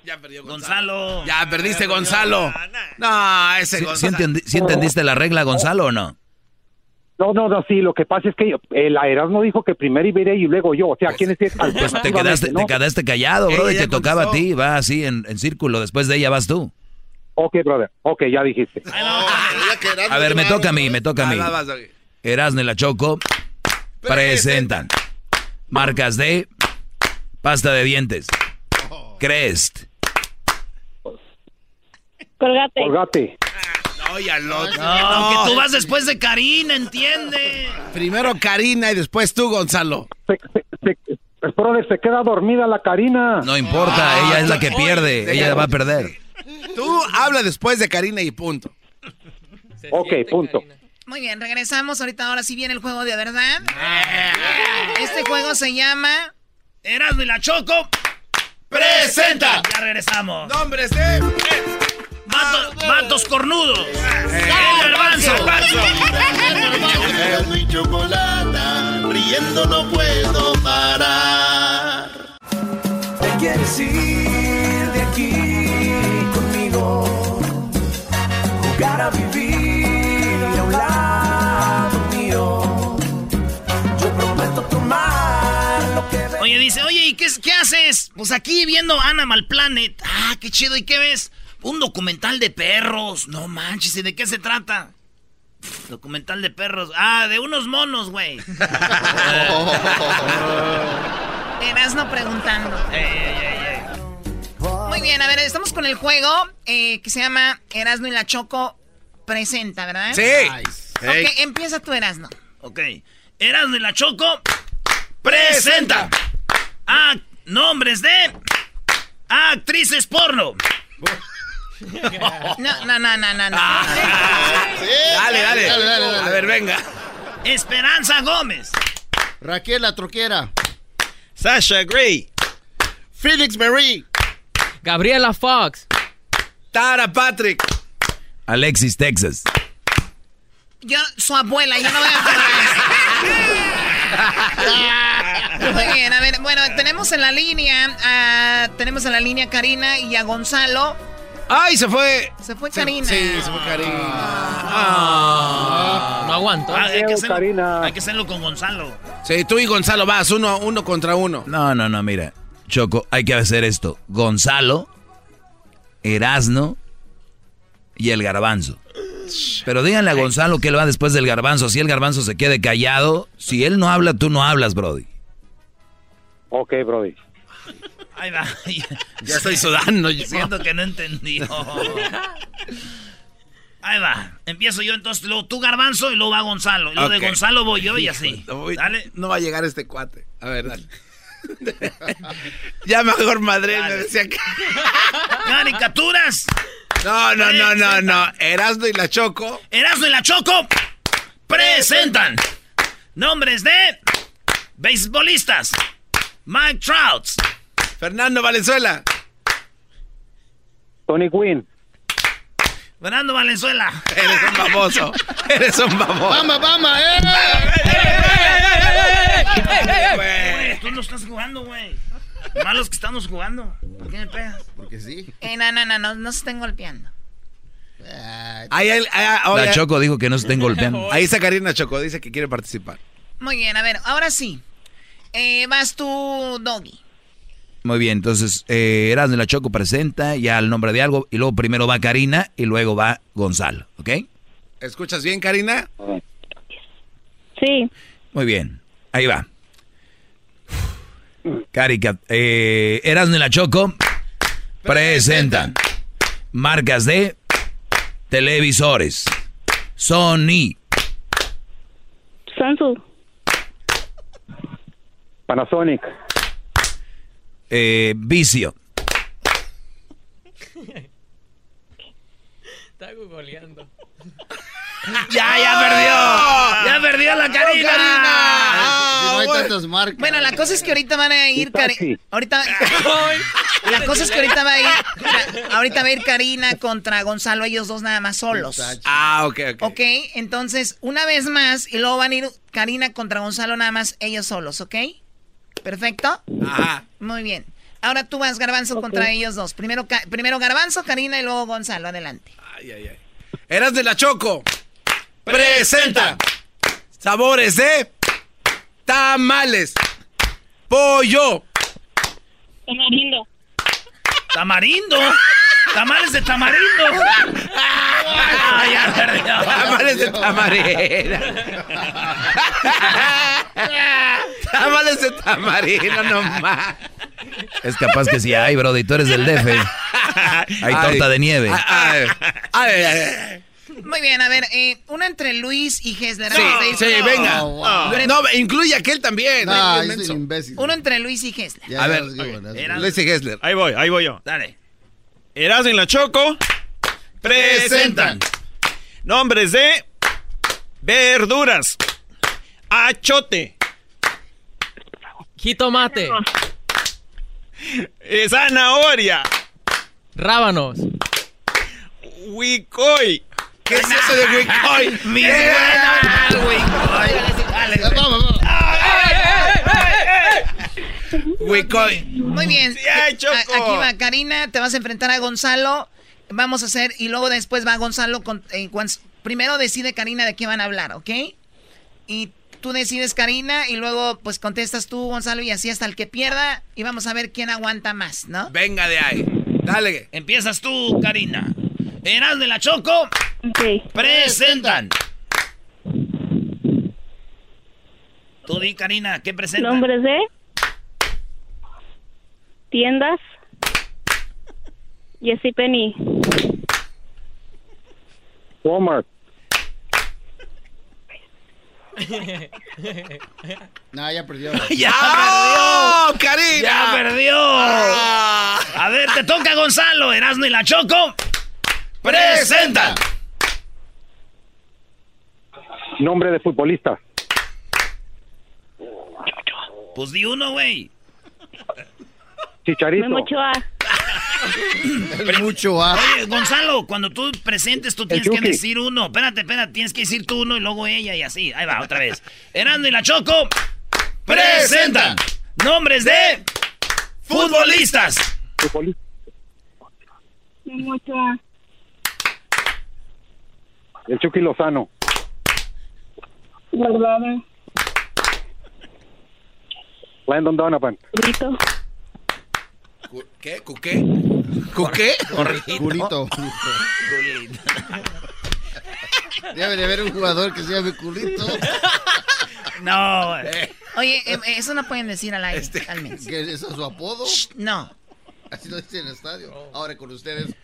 Ya perdió Gonzalo. Ya perdiste, Gonzalo. No, ese ¿Sí, sí Gonzalo. entendi- sí entendiste la regla, Gonzalo, o no? No, no, no, sí, lo que pasa es que el Erasmo dijo que primero iba y luego yo, o sea, ¿quién es Pues te quedaste, te quedaste callado, bro, y te tocaba a ti, va así en, en círculo, después de ella vas tú. Ok, brother, ok, ya dijiste. A ver, me toca a mí, me toca a mí. Erasmo y la Choco presentan marcas de Pasta de dientes. Crest. Colgate. Colgate. No, ya lo. No, que tú vas después de Karina, entiende. Primero Karina y después tú, Gonzalo. Espero se queda dormida la Karina. No importa, ella es la que pierde. Ella va a perder. Tú habla después de Karina y punto. Ok, punto. Muy bien, regresamos. Ahorita ahora sí viene el juego de verdad. Este juego se llama Erasmo y la Choco. ¡Presenta! Ya regresamos. Nombres de. Vatos, vatos cornudos. El garbanzo. Y chocolata, riendo no puedo parar. Te quieres ir de aquí conmigo, jugar a vivir a un lado mío. Yo prometo tomar lo que Oye, dice, oye, ¿y qué, qué haces? Pues aquí viendo Animal Planet. Ah, qué chido. ¿Y qué ves? Un documental de perros. No manches, ¿y de qué se trata? Documental de perros. Ah, de unos monos, güey. Erasno preguntando. Muy bien, a ver, estamos con el juego eh, que se llama Erasno y la Choco presenta, ¿verdad? Sí. Ok, empieza tú, Erasno. Ok. Erasmo y la Choco presenta a nombres de actrices porno. No, no, no, no, no. no. Dale, dale. Dale, dale, dale. A ver, venga. Esperanza Gómez. Raquel la troquera. Sasha Gray. Felix Marie. Gabriela Fox. Tara Patrick. Alexis, Texas. Yo, su abuela, yo no voy a bien, a ver, bueno, tenemos en la línea, a- tenemos en la línea a Karina y a Gonzalo. ¡Ay, se fue! Se fue Karina. Sí, se fue Karina. No aguanto. Ah, hay, que hacerlo, Karina. hay que hacerlo con Gonzalo. Sí, tú y Gonzalo vas, uno, uno contra uno. No, no, no, mira. Choco, hay que hacer esto. Gonzalo, Erasno y el garbanzo. Pero díganle a Gonzalo que él va después del garbanzo. Si el garbanzo se quede callado, si él no habla, tú no hablas, Brody. Ok, Brody. Ahí va. Ya estoy sudando. yo. Siento que no entendió. Ahí va. Empiezo yo entonces, luego tú garbanzo y luego va Gonzalo. Y luego de Gonzalo voy yo y así. No voy- Dale. No va a llegar este cuate. A ver, dale. ya mejor madre me decía que... Caricaturas. No, no, no, no, no. Erasmo y la Choco. Erasmo y la Choco presentan nombres de beisbolistas. Mike Trout. Fernando Valenzuela. Tony Quinn. Fernando Valenzuela. Eres un baboso. Eres un baboso. ¡Vamos, vamos! ¡Eh! Güey, tú no estás jugando, güey. Malos que estamos jugando. ¿Por qué me pegas? Porque sí. Eh, no, no, no, no, no se estén golpeando. Ahí, ahí, ahí, La Choco dijo que no se estén golpeando. ahí está Karina Choco. Dice que quiere participar. Muy bien, a ver, ahora sí. Eh, vas tú, Doggy. Muy bien, entonces eh, Erasmo y la Choco presenta ya el nombre de algo y luego primero va Karina y luego va Gonzalo, ¿ok? ¿Escuchas bien, Karina? Sí. Muy bien, ahí va. Carica, eh, Erasmo y la Choco presentan marcas de televisores. Sony, Samsung. Panasonic. Eh, Vicio, Está googleando. ¡Ya, ya perdió! ¡Ya perdió la Karina! Si no hay tantas marcas. Bueno, la cosa es que ahorita van a ir Karina. Ahorita. la cosa es que ahorita va a ir. ahorita va a ir Karina contra Gonzalo, ellos dos nada más solos. Ah, ok, ok. Ok, entonces, una vez más, y luego van a ir Karina contra Gonzalo nada más ellos solos, ¿ok? ¿Perfecto? Ajá. Muy bien. Ahora tú vas Garbanzo contra ellos dos. Primero, primero Garbanzo, Karina y luego Gonzalo. Adelante. Ay, ay, ay. Eras de la Choco. Presenta. Sabores de tamales. Pollo. Tamarindo. ¡Tamarindo! ¡Tamales de tamarindo! ¡Ah, ya perdió! Tamales de tamarina. Tamales de tamarina nomás. Es capaz que sí hay, bro, y tú eres del DF. Hay torta de nieve. Muy bien, a ver, eh, uno entre Luis y Hessler. Sí, venga. Hombre, No, incluye aquel también. Ah, Ay, es un imbécil. Uno entre Luis y Hessler. A ver, Era- Luis y Gessler. Ahí voy, ahí voy yo. Dale. Erasmo y la Choco presentan nombres de verduras. Achote. Jitomate. eh, Zanahoria. Rábanos. Huicoy. ¿Qué es eso de Wicoy? Mi. Vamos, vamos. Wicoy. Muy bien. Sí, ay, Choco. Aquí va Karina, te vas a enfrentar a Gonzalo. Vamos a hacer, y luego después va Gonzalo. Con, eh, primero decide Karina de qué van a hablar, ¿ok? Y tú decides Karina y luego pues contestas tú, Gonzalo, y así hasta el que pierda. Y vamos a ver quién aguanta más, ¿no? Venga de ahí. Dale. Empiezas tú, Karina. Eras de la Choco. Presentan. Tú di, Karina, ¿qué presentan? Nombres de tiendas. Jessy Penny. Walmart. No, ya perdió. ¡Ya ¡Oh, perdió! Karina! ¡Ya perdió! A ver, te toca Gonzalo, Erasmo y la Choco. Presentan. Nombre de futbolista. Pues di uno, güey. Chicharito. Memo Ochoa. Mucho A. Oye, Gonzalo, cuando tú presentes, tú tienes que decir uno. Espérate, espérate, tienes que decir tú uno y luego ella y así. Ahí va, otra vez. Erasmo y la Choco. Presentan. Nombres de futbolistas. Futbolista. Memo Ochoa. El Chucky Lozano. Landon Donovan. Brito. ¿Qué? ¿Cuqué? ¿Cuqué? Culito. Debe de haber un jugador que se llame Culito. No, güey. Oye, eh, eh, eso no pueden decir al aire, Este-. ¿Qué es eso, su apodo? No. Así lo dice en el estadio. Ahora con ustedes.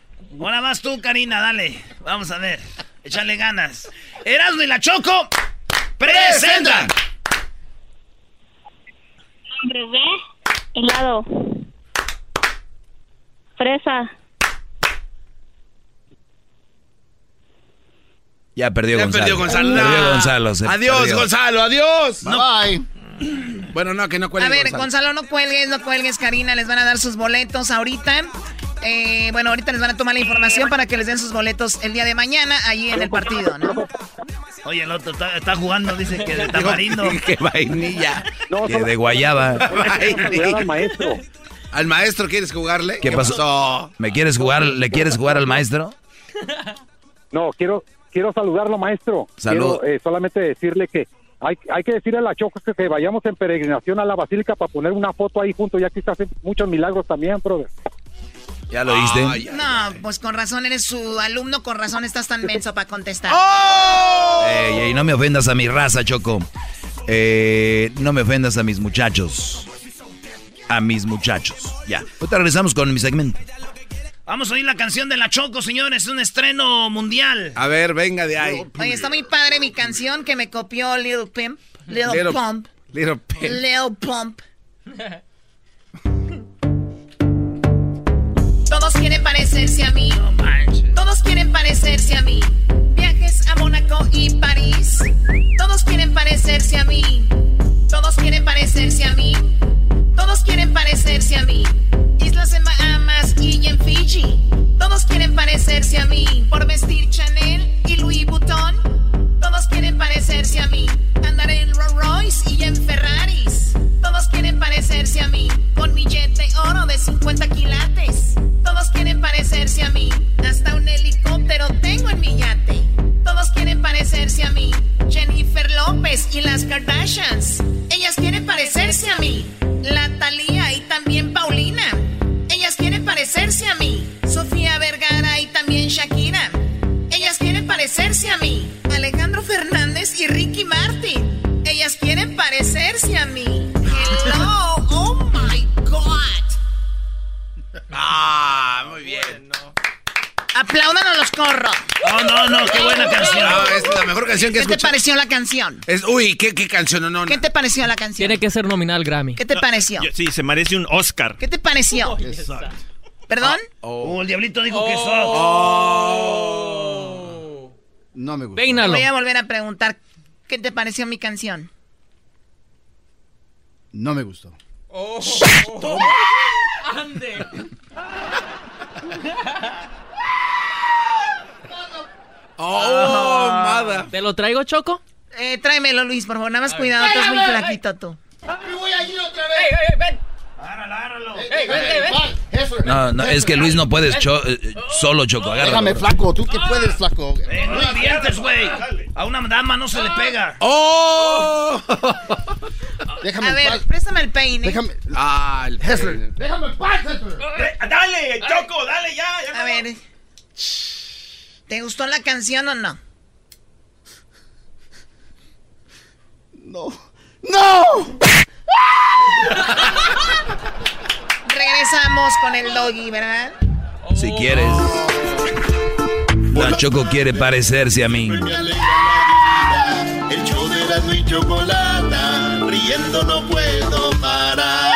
Ahora vas tú, Karina, dale. Vamos a ver. Échale ganas. Erasmo y la Choco. Presentan. Nombres de helado. Fresa. Ya perdió Ya Gonzalo. perdió Gonzalo. Perdió No. Gonzalo. se Adiós, perdió. Gonzalo, adiós. Bye. Bueno, no, que no cuelgue A ver, Gonzalo, no cuelgues, no cuelgues, Karina. Les van a dar sus boletos ahorita. Eh, bueno, ahorita les van a tomar la información para que les den sus boletos el día de mañana allí en el partido, ¿no? Oye, el otro está, está jugando, dice que de tamarindo. Que vainilla. No, Que de guayaba. Al maestro. ¿Al maestro quieres jugarle? ¿Qué pasó? ¿Me quieres jugar? ¿Le quieres jugar al maestro? No, quiero quiero saludarlo, maestro. Salud. Quiero eh, solamente decirle que hay, hay que decirle a la Choco que, que vayamos en peregrinación a la Basílica para poner una foto ahí junto, ya que está haciendo muchos milagros también, brother. ¿Ya lo oíste? No, pues con razón eres su alumno, con razón estás tan menso para contestar. Ey, ey, no me ofendas a mi raza, Choco. Eh, no me ofendas a mis muchachos. A mis muchachos. Ya. Ahorita regresamos con mi segmento. Vamos a oír la canción de la Choco, señores. Es un estreno mundial. A ver, venga de ahí. Oye, está muy padre mi canción que me copió Lil Pimp. Lil Little- Pump. Little Pimp. Lil Pump. Todos quieren parecerse a mí. Todos quieren parecerse a mí. Viajes a Mónaco y París. Todos quieren parecerse a mí. Todos quieren parecerse a mí. Todos quieren parecerse a mí. Islas en Bahamas y en Fiji. Todos quieren parecerse a mí. Por vestir Chanel y Louis Vuitton. Todos quieren parecerse a mí. Andar en Rolls Royce y en Ferraris. Todos quieren parecerse a mí. Con de oro de 50 quilates. Todos quieren parecerse a mí. Hasta un helicóptero tengo en mi yate. Todos quieren parecerse a mí. Jennifer López y las Kardashians. Ellas quieren parecerse a mí la y también Paulina. Ellas quieren parecerse a mí. Sofía Vergara y también Shakira. Ellas quieren parecerse a mí. Alejandro Fernández y Ricky Martin. Ellas quieren parecerse a mí. Hello, oh my God. Ah, muy bien. Corro. No, no, no, qué buena canción. No, es la mejor canción que he ¿Qué te pareció la canción? Es, uy, ¿qué, qué canción? No, no, ¿Qué te pareció la canción? Tiene que ser nominal Grammy. ¿Qué te pareció? Yo- sí, se merece un Oscar. ¿Qué te pareció? ¿Perdón? Oh, el diablito dijo que Oh. sos. No me gusta. Te Voy a volver a preguntar, ¿qué te pareció mi canción? No me gustó. Oh, mada. ¿Te lo traigo, Choco? Eh, tráemelo, Luis, por favor. Nada más cuidado, estás muy flaquito tú. voy a ir otra vez! ven! ¡Ey, ven, ven! Eso, No, no, es que Luis no puedes cho- eh, solo choco, agárralo. Déjame, flaco. ¿Tú qué puedes, flaco? Eh, no la avientes, güey. A una dama no se le pega. ¡Oh! Déjame A ver, paz. préstame el peine. Déjame. Ah, el Hessler. Déjame en paz, Hessler. Eh, Dale, Choco, dale ya. ya A ver. ¿Te gustó la canción o no? No. ¡No! Regresamos con el doggy, ¿verdad? Si quieres. La Choco quiere parecerse a mí. Me alegra la vida, el show de y Chocolata, riendo no puedo parar.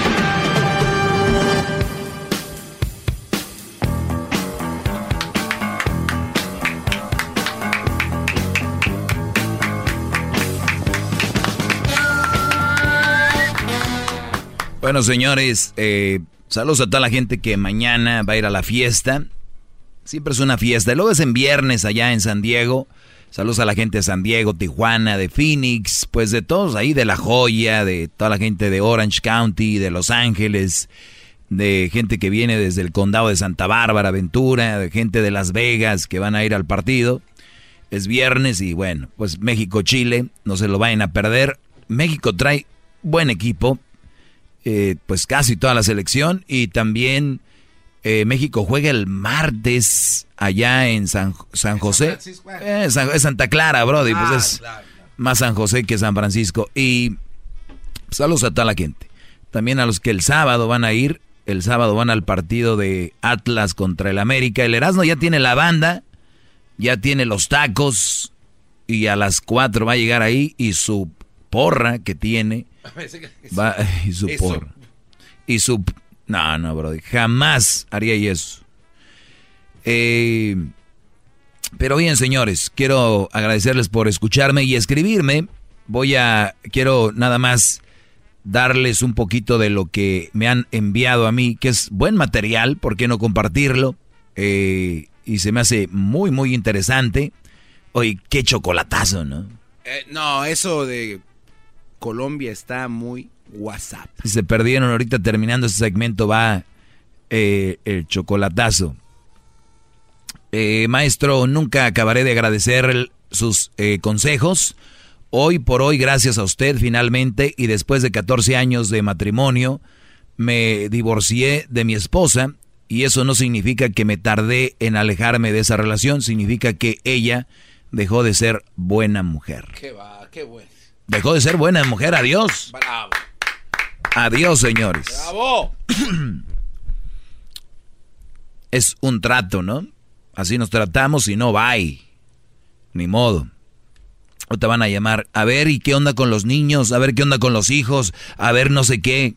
Bueno, señores, eh, saludos a toda la gente que mañana va a ir a la fiesta. Siempre es una fiesta. Luego es en viernes allá en San Diego. Saludos a la gente de San Diego, Tijuana, de Phoenix, pues de todos ahí, de La Joya, de toda la gente de Orange County, de Los Ángeles, de gente que viene desde el condado de Santa Bárbara, Ventura, de gente de Las Vegas que van a ir al partido. Es viernes y bueno, pues México-Chile, no se lo vayan a perder. México trae buen equipo, eh, pues casi toda la selección y también eh, México juega el martes allá en San, San José. Eh, San- es Santa Clara, Brody, pues es más San José que San Francisco. Y saludos a toda la gente. También a los que el sábado van a ir, el sábado van al partido de Atlas contra el América. El Erasmo ya tiene la banda, ya tiene los tacos y a las 4 va a llegar ahí y su porra que tiene va y su Eso. porra y su no no bro jamás haría eso. Eh, pero bien señores quiero agradecerles por escucharme y escribirme. Voy a quiero nada más darles un poquito de lo que me han enviado a mí que es buen material por qué no compartirlo Eh, y se me hace muy muy interesante. Oye qué chocolatazo no Eh, no, eso de Colombia está muy WhatsApp. Si se perdieron ahorita terminando este segmento va eh, el chocolatazo. Eh, maestro, nunca acabaré de agradecer el- sus eh, consejos. Hoy por hoy, gracias a usted finalmente y después de 14 años de matrimonio, me divorcié de mi esposa y eso no significa que me tardé en alejarme de esa relación, significa que ella dejó de ser buena mujer. Qué va, qué bueno. Dejó de ser buena mujer, adiós. Bravo. Adiós, señores. Bravo. es un trato, ¿no? Así nos tratamos y no va. Ni modo. O te van a llamar, a ver, ¿y qué onda con los niños? A ver, ¿qué onda con los hijos? A ver, no sé qué.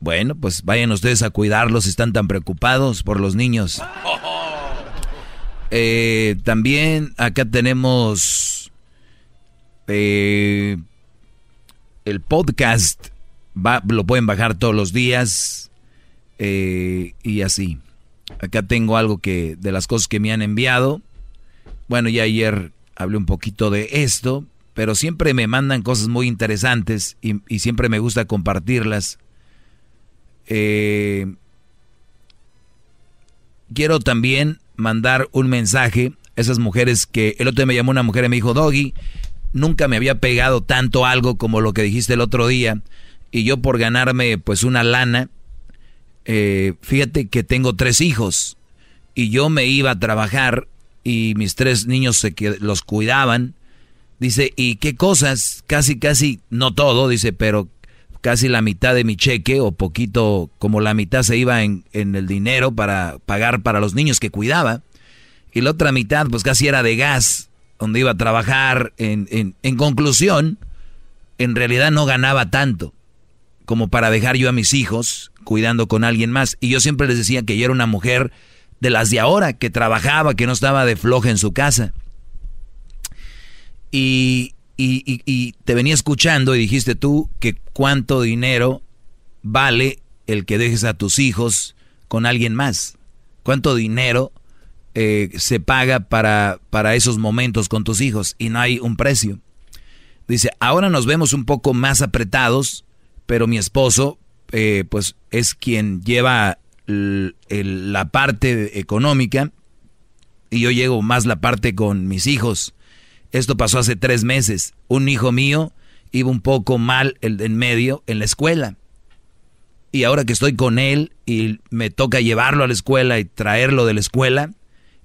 Bueno, pues vayan ustedes a cuidarlos si están tan preocupados por los niños. Eh, también acá tenemos eh, el podcast. Va- lo pueden bajar todos los días eh, y así. Acá tengo algo que de las cosas que me han enviado. Bueno, ya ayer hablé un poquito de esto, pero siempre me mandan cosas muy interesantes y, siempre me gusta compartirlas. Eh, quiero también mandar un mensaje a esas mujeres que el otro día me llamó una mujer y me dijo, Doggy, nunca me había pegado tanto algo como lo que dijiste el otro día. Y yo por ganarme pues una lana, eh, fíjate que tengo tres hijos. Y yo me iba a trabajar y mis tres niños se los cuidaban. Dice, ¿y qué cosas? Casi, casi, no todo, dice, pero casi la mitad de mi cheque o poquito, como la mitad se iba en, en el dinero para pagar para los niños que cuidaba. Y la otra mitad, pues casi era de gas, donde iba a trabajar. En, en, conclusión, en realidad no ganaba tanto como para dejar yo a mis hijos cuidando con alguien más. Y yo siempre les decía que yo era una mujer de las de ahora, que trabajaba, que no estaba de floja en su casa. Y, y, y- y te venía escuchando y dijiste tú que cuánto dinero vale el que dejes a tus hijos con alguien más. ¿Cuánto dinero eh, se paga para, para esos momentos con tus hijos? Y no hay un precio. Dice, ahora nos vemos un poco más apretados, pero mi esposo, eh, pues, es quien lleva la parte económica y yo llevo más la parte con mis hijos. Esto pasó hace tres meses. Un hijo mío iba un poco mal el, en medio en la escuela. Y ahora que estoy con él y me toca llevarlo a la escuela y traerlo de la escuela,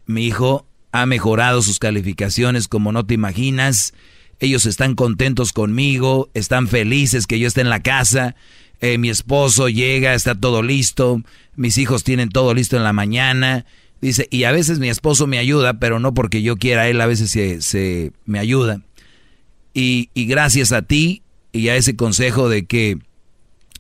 mi hijo ha mejorado sus calificaciones como no te imaginas. Ellos están contentos conmigo, están felices que yo esté en la casa. Eh, mi esposo llega, está todo listo. Mis hijos tienen todo listo en la mañana. Dice, y a veces mi esposo me ayuda, pero no porque yo quiera, él a veces se, se me ayuda. Y, y gracias a ti y a ese consejo de que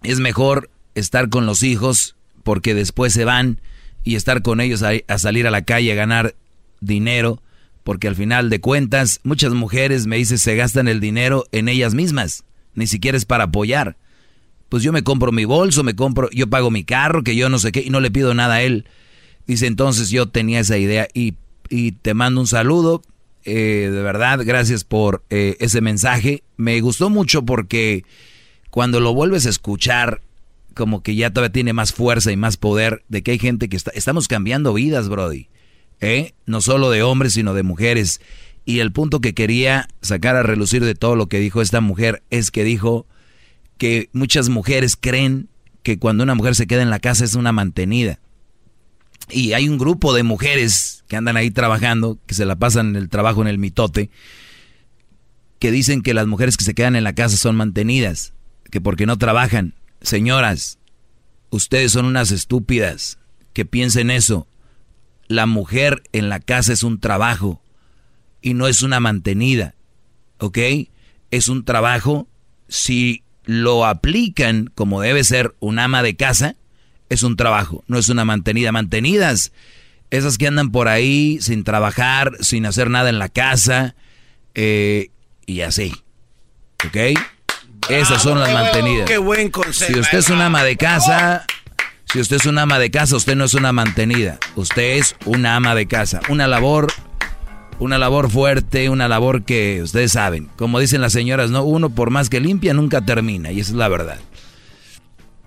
es mejor estar con los hijos porque después se van y estar con ellos a, salir a la calle a ganar dinero, porque al final de cuentas muchas mujeres me dicen se gastan el dinero en ellas mismas, ni siquiera es para apoyar. Pues yo me compro mi bolso, me compro, yo pago mi carro, que yo no sé qué, y no le pido nada a él. Dice, entonces yo tenía esa idea y, y te mando un saludo. eh, de verdad, gracias por eh, ese mensaje. Me gustó mucho porque cuando lo vuelves a escuchar, como que ya todavía tiene más fuerza y más poder de que hay gente que está... Estamos cambiando vidas, Brody. ¿eh? No solo de hombres, sino de mujeres. Y el punto que quería sacar a relucir de todo lo que dijo esta mujer es que dijo que muchas mujeres creen que cuando una mujer se queda en la casa es una mantenida. Y hay un grupo de mujeres que andan ahí trabajando, que se la pasan en el trabajo en el mitote, que dicen que las mujeres que se quedan en la casa son mantenidas, que porque no trabajan. Señoras, ustedes son unas estúpidas que piensen eso. La mujer en la casa es un trabajo y no es una mantenida, ¿ok? Es un trabajo, si lo aplican como debe ser un ama de casa, es un trabajo, no es una mantenida. Mantenidas, esas que andan por ahí sin trabajar, sin hacer nada en la casa, eh, y así. ¿Ok? Esas son las mantenidas. qué buen consejo. Si usted es un ama de casa, si usted es un ama de casa, usted no es una mantenida. Usted es una ama de casa. Una labor, una labor fuerte, una labor que ustedes saben. Como dicen las señoras, no, uno por más que limpia nunca termina. Y esa es la verdad.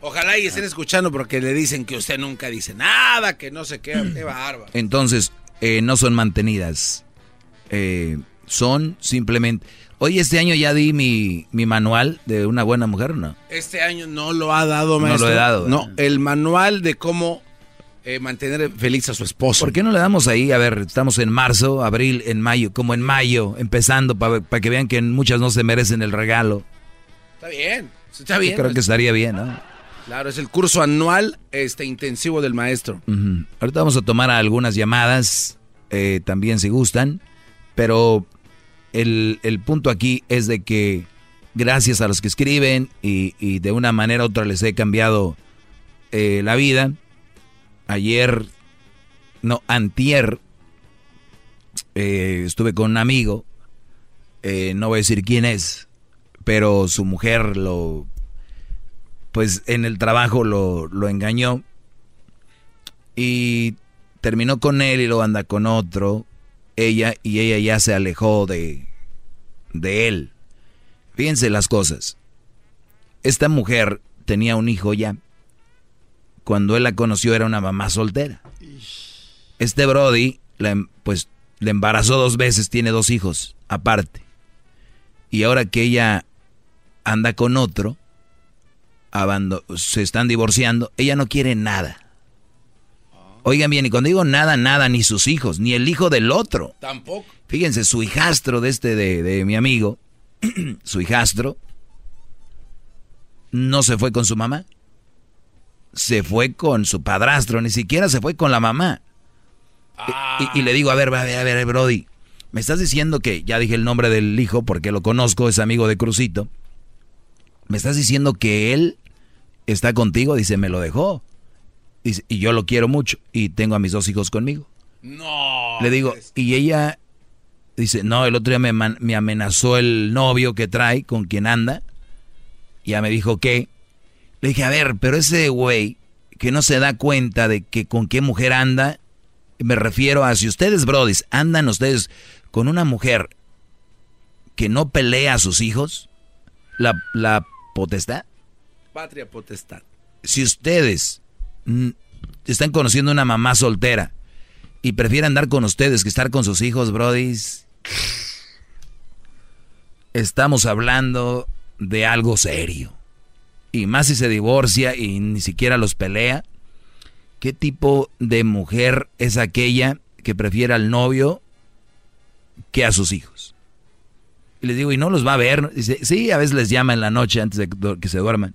Ojalá y estén escuchando porque le dicen que usted nunca dice nada, que no sé qué. Qué bárbaro. Entonces, eh, no son mantenidas. Eh, son simplemente... Oye, este año ya di mi, mi manual de una buena mujer, ¿o ¿no? Este año no lo ha dado, No lo maestro. he dado, No, el manual de cómo eh, mantener feliz a su esposo. ¿Por qué no le damos ahí? A ver, estamos en marzo, abril, en mayo, como en mayo, empezando para que vean que muchas no se merecen el regalo. Está bien, está Yo bien. creo que estaría bien, ¿no? Claro, es el curso anual este intensivo del maestro. Ahorita vamos a tomar algunas llamadas, eh, también si gustan, pero el, el punto aquí es de que gracias a los que escriben y, y de una manera u otra les he cambiado eh, la vida. Ayer, no, antier, eh, estuve con un amigo, eh, no voy a decir quién es, pero su mujer lo, pues en el trabajo lo, lo engañó y terminó con él y luego anda con otro, ella, y ella ya se alejó de, de él. Fíjense las cosas. Esta mujer tenía un hijo ya. Cuando él la conoció era una mamá soltera. Este Brody, la em- pues le embarazó dos veces, tiene dos hijos aparte. Y ahora que ella anda con otro, se están divorciando, ella no quiere nada. Oigan bien, y cuando digo nada, nada, ni sus hijos, ni el hijo del otro. Tampoco. Fíjense, su hijastro de este, de, de mi amigo, su hijastro, no se fue con su mamá. Se fue con su padrastro, ni siquiera se fue con la mamá. Y- Y, y le digo, a ver, a ver, a ver, Brody, me estás diciendo que, ya dije el nombre del hijo porque lo conozco, es amigo de Crucito. Me estás diciendo que él está contigo, dice, me lo dejó. Y yo lo quiero mucho y tengo a mis dos hijos conmigo. No. Le digo, y ella dice, no, el otro día me, me amenazó el novio que trae, con quien anda. Ya me dijo que. Le dije, a ver, pero ese güey que no se da cuenta de que con qué mujer anda, me refiero a si ustedes, brodis, andan ustedes con una mujer que no pelea a sus hijos, la, la potestad. Patria potestad. Si ustedes están conociendo una mamá soltera y prefieren andar con ustedes que estar con sus hijos, brodis, estamos hablando de algo serio. Y más si se divorcia y ni siquiera los pelea. ¿Qué tipo de mujer es aquella que prefiere al novio que a sus hijos? Y les digo, ¿y no los va a ver? Dice, sí, a veces les llama en la noche antes de que- se duerman.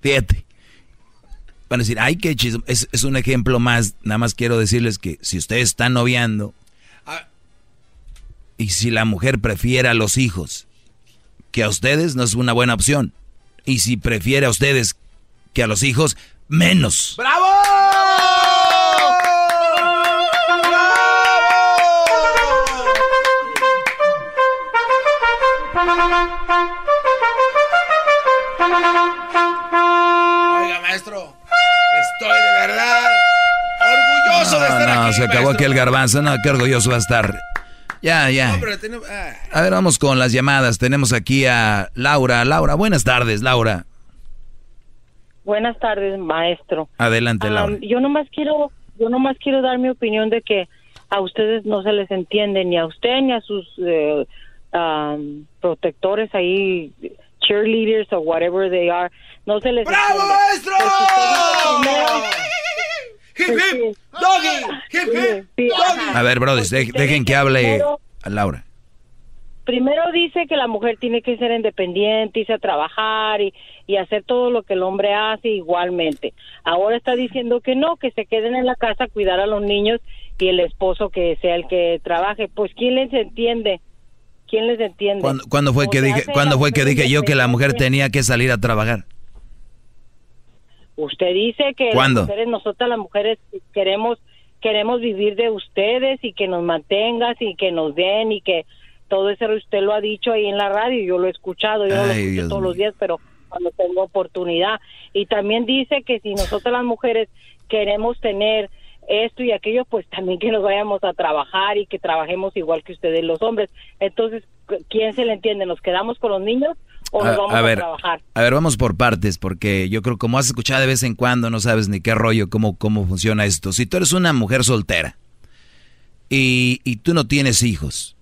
Fíjate. Van a decir, ay, qué chismo. Es, es un ejemplo más. Nada más quiero decirles que si ustedes están noviando y si la mujer prefiere a los hijos que a ustedes, no es una buena opción. Y si prefiere a ustedes que a los hijos, menos. ¡Bravo! Oiga, maestro, verdad orgulloso de estar No, no, aquí. se acabó aquí el garbanzo. No, qué orgulloso va a estar. Ya, ya. No, ah. A ver, vamos con las llamadas. Tenemos aquí a Laura. Laura, buenas tardes, Laura. Buenas tardes, maestro. Adelante, Am, Laura. yo nomás quiero, yo nomás quiero dar mi opinión de que a ustedes no se les entiende ni a usted ni a sus eh, am, protectores ahí, cheerleaders o whatever they are, no se les ¡Bravo, entiende. maestro! ¡Hip, hip! ¡Doggy! ¡Hip, hip! ¡Doggy! A ver, brothers, de- dejen que hable a Laura. Primero dice que la mujer tiene que ser independiente, irse a trabajar y, y hacer todo lo que el hombre hace igualmente. Ahora está diciendo que no, que se queden en la casa a cuidar a los niños y el esposo que sea el que trabaje. Pues ¿quién les entiende? ¿Quién les entiende? ¿Cuándo, cuándo fue O que dije, cuándo fue que dije yo que la mujer tenía que salir a trabajar? Usted dice que ¿Cuándo? las mujeres, nosotras las mujeres queremos queremos vivir de ustedes y que nos mantengas y que nos den y que todo eso usted lo ha dicho ahí en la radio, yo lo he escuchado, yo no lo Ay, escucho Dios todos los días, pero cuando tengo oportunidad. Y también dice que si nosotras las mujeres queremos tener esto y aquello, pues también que nos vayamos a trabajar y que trabajemos igual que ustedes los hombres. Entonces, ¿quién se le entiende? ¿Nos quedamos con los niños o nos A- vamos a a, ver, trabajar? A ver, vamos por partes, porque yo creo como has escuchado de vez en cuando, no sabes ni qué rollo, cómo, cómo funciona esto. Si tú eres una mujer soltera y, y tú no tienes hijos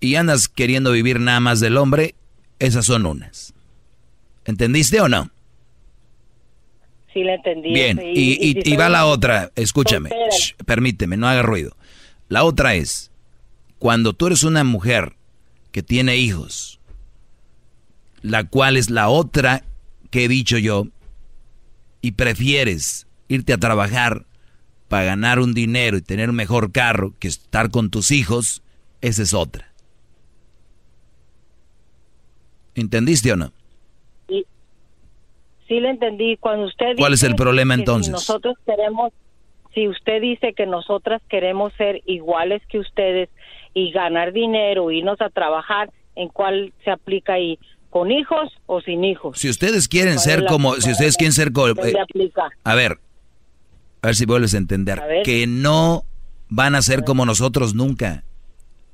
y andas queriendo vivir nada más del hombre, esas son unas. ¿Entendiste o no? Sí, le entendí. Bien, y, y- va la otra, escúchame, shh, permíteme, no haga ruido. La otra es, cuando tú eres una mujer que tiene hijos, la cual es la otra que he dicho yo, y prefieres irte a trabajar para ganar un dinero y tener un mejor carro que estar con tus hijos, esa es otra. ¿Entendiste o no? Sí le entendí. Cuando usted ¿Cuál es dice el problema entonces? Si nosotros queremos, si usted dice que nosotras queremos ser iguales que ustedes y ganar dinero, irnos a trabajar, ¿en cuál se aplica ahí? ¿Con hijos o sin hijos? Si ustedes quieren ¿Cuál ser es como, si ustedes quieren ser co- ¿Dónde eh, aplica? A ver, a ver si vuelves a entender. A. Que no van a ser como nosotros nunca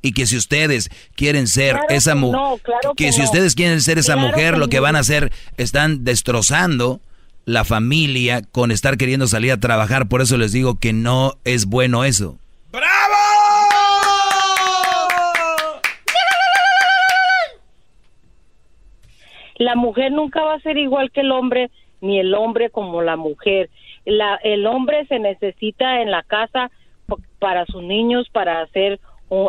y que si ustedes quieren ser esa mujer, que, si ustedes quieren ser esa mujer, lo que van a hacer están destrozando la familia con estar queriendo salir a trabajar. Por eso les digo que no es bueno eso. ¡Bravo! La mujer nunca va a ser igual que el hombre, ni el hombre como la mujer. La, el hombre se necesita en la casa para sus niños, para hacer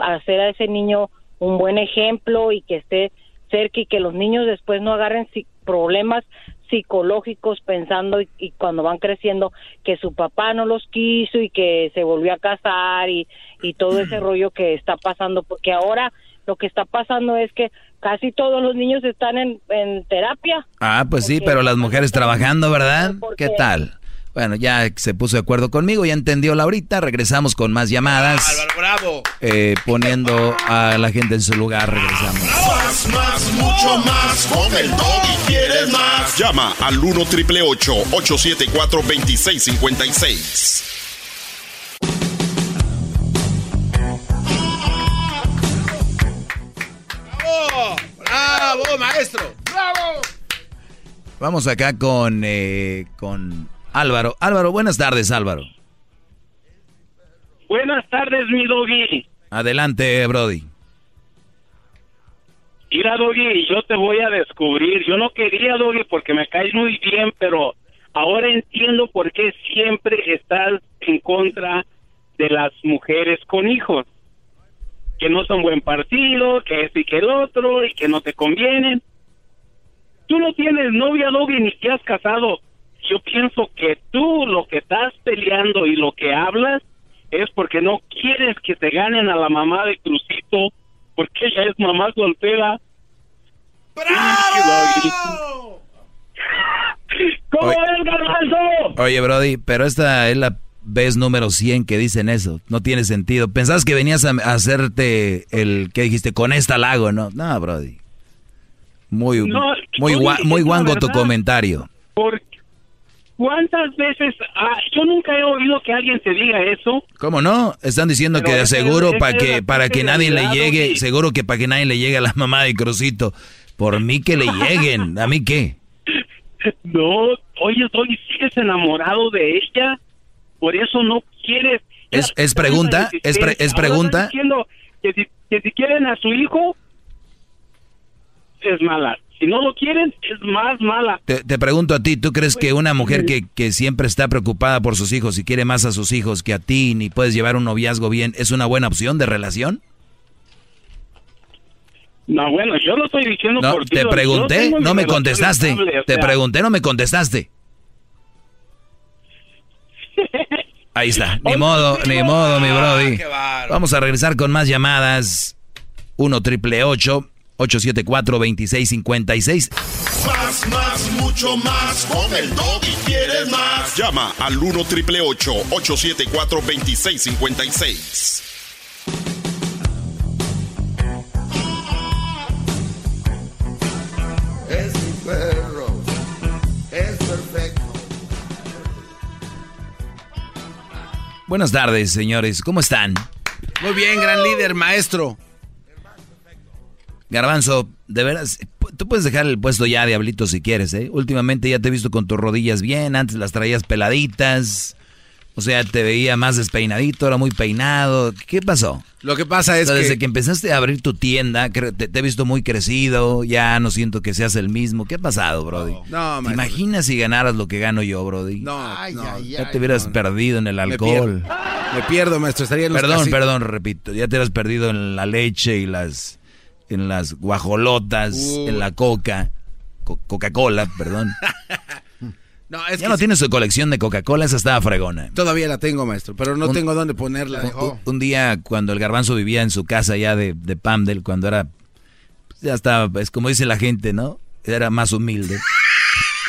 hacer a ese niño un buen ejemplo y que esté cerca y que los niños después no agarren problemas psicológicos pensando y, y cuando van creciendo que su papá no los quiso y que se volvió a casar y, y todo ese rollo que está pasando porque ahora lo que está pasando es que casi todos los niños están en, en terapia Ah, pues sí, pero las mujeres trabajando, ¿verdad? ¿Qué tal? Bueno, ya se puso de acuerdo conmigo, ya entendió Laurita. Regresamos con más llamadas. bravo. eh, poniendo a la gente en su lugar. Regresamos. Más, más, mucho más. Con el doggy quieres más. Llama al 1 triple 874 2656. ¡Bravo! ¡Bravo, maestro! ¡Bravo! Vamos acá con, eh, con Álvaro. Álvaro, buenas tardes, Álvaro. Buenas tardes, mi doggy. Adelante, Brody. Mira, doggy, yo te voy a descubrir. Yo no quería, doggy, porque me caes muy bien, pero ahora entiendo por qué siempre estás en contra de las mujeres con hijos. Que no son buen partido, que este y que el otro, y que no te convienen. Tú no tienes novia, doggy, ni te has casado. Yo pienso que tú lo que estás peleando y lo que hablas es porque no quieres que te ganen a la mamá de Crucito, porque ella es mamá soltera. ¡Bravo! ¿Cómo Oye. es, garbanzo? Oye, Brody, pero esta es la vez número 100 que dicen eso. No tiene sentido. Pensabas que venías a, hacerte el que dijiste con esta lago, ¿no? No, Brody. Muy, No, muy, oye, gua- es muy guango tu comentario. ¿Por ¿Cuántas veces? ah, yo nunca he oído que alguien te diga eso. ¿Cómo no? Están diciendo Pero que de es- seguro esa para es que para que nadie le llegue, Doggy. seguro que para que nadie le llegue a la mamá de Crucito. Por mí que le lleguen, ¿a mí qué? No, oye, hoy sigues enamorado de ella, por eso no quieres. ¿Es, es pregunta? ¿Es, pre- es pregunta? diciendo que si, que si quieren a su hijo, es mala. Si no lo quieren, es más mala. Te, te pregunto a ti, ¿tú crees que una mujer que, que siempre está preocupada por sus hijos y quiere más a sus hijos que a ti, ni puedes llevar un noviazgo bien, es una buena opción de relación? No, bueno, yo lo estoy diciendo No, por ti. te pregunté, no me contestaste. estable, o Te pregunté, no me contestaste. Ahí está, ni modo, ni modo, mi brody. Vamos a regresar con más llamadas. 1 triple 874 2656 Más, más, mucho más. Con el doggy quieres más. Llama al 1 triple 874 2656. Es mi perro. Es perfecto. Buenas tardes, señores. ¿Cómo están? Muy bien, gran líder, maestro. Garbanzo, de veras, tú puedes dejar el puesto ya, diablito, si quieres, ¿eh? Últimamente ya te he visto con tus rodillas bien, antes las traías peladitas. O sea, te veía más despeinadito, ahora muy peinado. ¿Qué pasó? Lo que pasa es O sea, desde que... que empezaste a abrir tu tienda, te, te he visto muy crecido, ya no siento que seas el mismo. ¿Qué ha pasado, Brody? No, ¿Te maestro. imaginas si ganaras lo que gano yo, Brody? No, no. ya te hubieras perdido en el Me alcohol. pierdo. Me pierdo, maestro. Estaría en los Perdón, perdón, repito. Ya te hubieras perdido en la leche y las en las guajolotas, Uy. en la coca, Co- Coca-Cola, perdón. No, es ya que no tiene su colección de Coca-Cola, esa estaba fregona. Todavía la tengo, maestro, pero no Un- tengo dónde ponerla. Un, un día cuando el garbanzo vivía en su casa ya de, de Pamdel, cuando era, pues, ya estaba, es como dice la gente, ¿no? Era más humilde.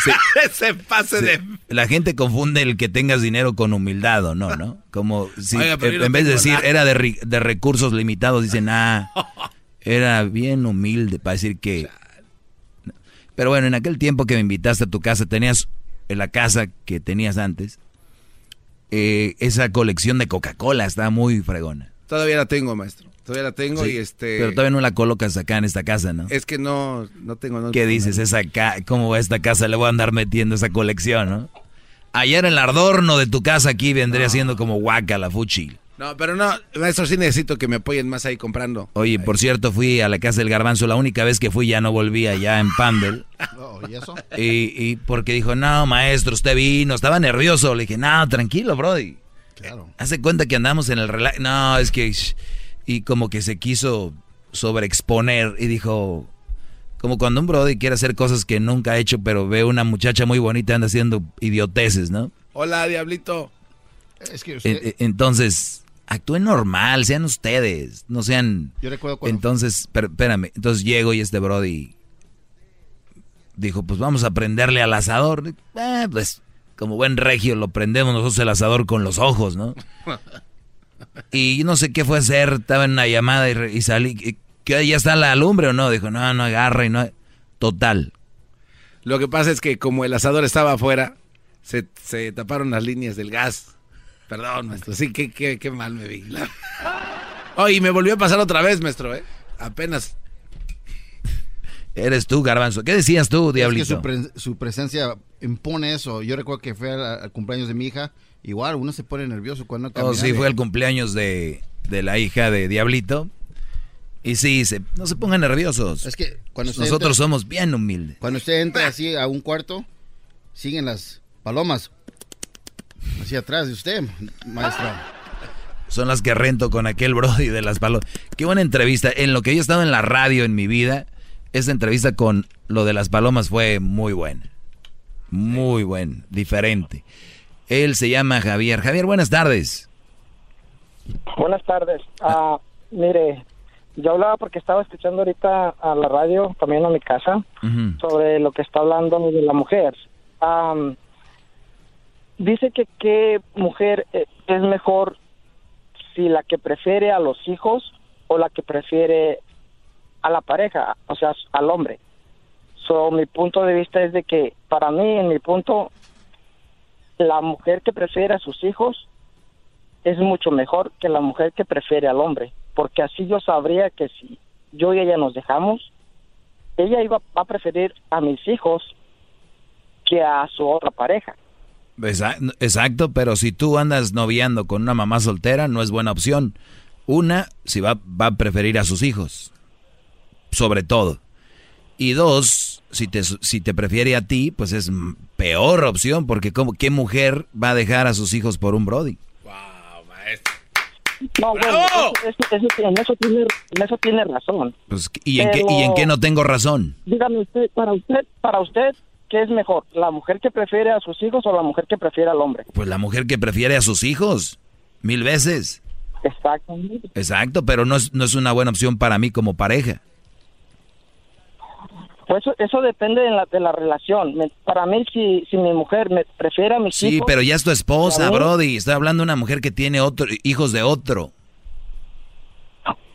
Sí. Ese pase Sí. de... La gente confunde el que tengas dinero con humildad o no, ¿no? Como si Oiga, en, vez de decir nada. era de, de recursos limitados, dicen, ah, era bien humilde para decir que... Pero bueno, en aquel tiempo que me invitaste a tu casa, tenías en la casa que tenías antes, eh, esa colección de Coca-Cola estaba muy fregona. Todavía la tengo, maestro. Todavía la tengo Sí, y este... Pero todavía no la colocas acá en esta casa, ¿no? Es que no, no tengo dónde ¿Qué dices? Esa ca- ¿Cómo va esta casa? Le voy a andar metiendo esa colección, ¿no? Ayer el adorno de tu casa aquí vendría siendo como guaca la fuchi. No, pero no, maestro, sí necesito que me apoyen más ahí comprando. Oye, por cierto, fui a la casa del garbanzo. La única vez que fui ya no volví allá en Pandel. Oh, ¿Y eso? Y, y porque dijo, no, maestro, usted vino. Estaba nervioso. Le dije, no, tranquilo, Brody. Claro. Hace cuenta que andamos en el relax. No, es que... shh". Y como que se quiso sobreexponer y dijo... Como cuando un Brody quiere hacer cosas que nunca ha hecho, pero ve una muchacha muy bonita y anda haciendo idioteces, ¿no? Hola, diablito. Es que En- usted, en- Entonces, actúen normal, sean ustedes, no sean... Yo recuerdo cuando- Entonces, per- espérame, entonces llego y este Brody dijo, pues vamos a prenderle al asador. Eh, pues, como buen regio, lo prendemos nosotros el asador con los ojos, ¿no? Y no sé qué fue hacer, estaba en una llamada y, re- y salí, ¿qué- ¿qué, ¿ya está la lumbre o no? Dijo, no, no agarra y no... Total, Lo que pasa es que como el asador estaba afuera, se, se taparon las líneas del gas. Perdón, maestro. Sí, qué, qué, qué mal me vi. La- Oh, y me volvió a pasar otra vez, maestro, ¿eh? Apenas. eres tú, garbanzo. ¿Qué decías tú, es que diablito? su, pre- su presencia impone eso. Yo recuerdo que fue al, al cumpleaños de mi hija. Igual, uno se pone nervioso cuando Oh, sí, de- fue el cumpleaños de, de la hija de Diablito. Y sí, se, no se pongan nerviosos. Es que cuando usted Nosotros entra- somos bien humildes. Cuando usted entra así a un cuarto, siguen las palomas así atrás de usted, maestro. Son las que rento con aquel Brody de las palomas. Qué buena entrevista. En lo que yo he estado en la radio en mi vida, esta entrevista con lo de las palomas fue muy buena. Muy buena, diferente. Él se llama Javier. Javier, buenas tardes. Buenas tardes. Ah, mire, yo hablaba porque estaba escuchando ahorita a la radio, camino a mi casa, sobre lo que está hablando de la mujer. Am, dice que qué mujer eh, es mejor si la que prefiere a los hijos o la que prefiere a la pareja, o sea, al hombre. So, mi punto de vista es de que para mí, en mi punto, la mujer que prefiere a sus hijos es mucho mejor que la mujer que prefiere al hombre, porque así yo sabría que si yo y ella nos dejamos, ella iba a preferir a mis hijos que a su otra pareja. Exa- Exacto, pero si tú andas noviando con una mamá soltera, no es buena opción. Una, si va, va a preferir a sus hijos, sobre todo. Y dos, si te, si te prefiere a ti, pues es peor opción, porque ¿cómo, ¿qué mujer va a dejar a sus hijos por un Brody? No, bueno, eso, eso- eso- en, eso tiene, en eso tiene razón. Pues, ¿y, en qué, ¿Y en qué no tengo razón? Dígame usted, para usted, para usted, ¿qué es mejor? ¿La mujer que prefiere a sus hijos o la mujer que prefiere al hombre? Pues la mujer que prefiere a sus hijos, mil veces. Exactamente. Exacto, pero no es, no es una buena opción para mí como pareja. Pues eso, eso depende de la, de la relación. Me- para mí, si, si mi mujer me prefiere a mis Sí, hijos... pero ya es tu esposa. Brody. Estoy hablando de una mujer que tiene otro, hijos de otro.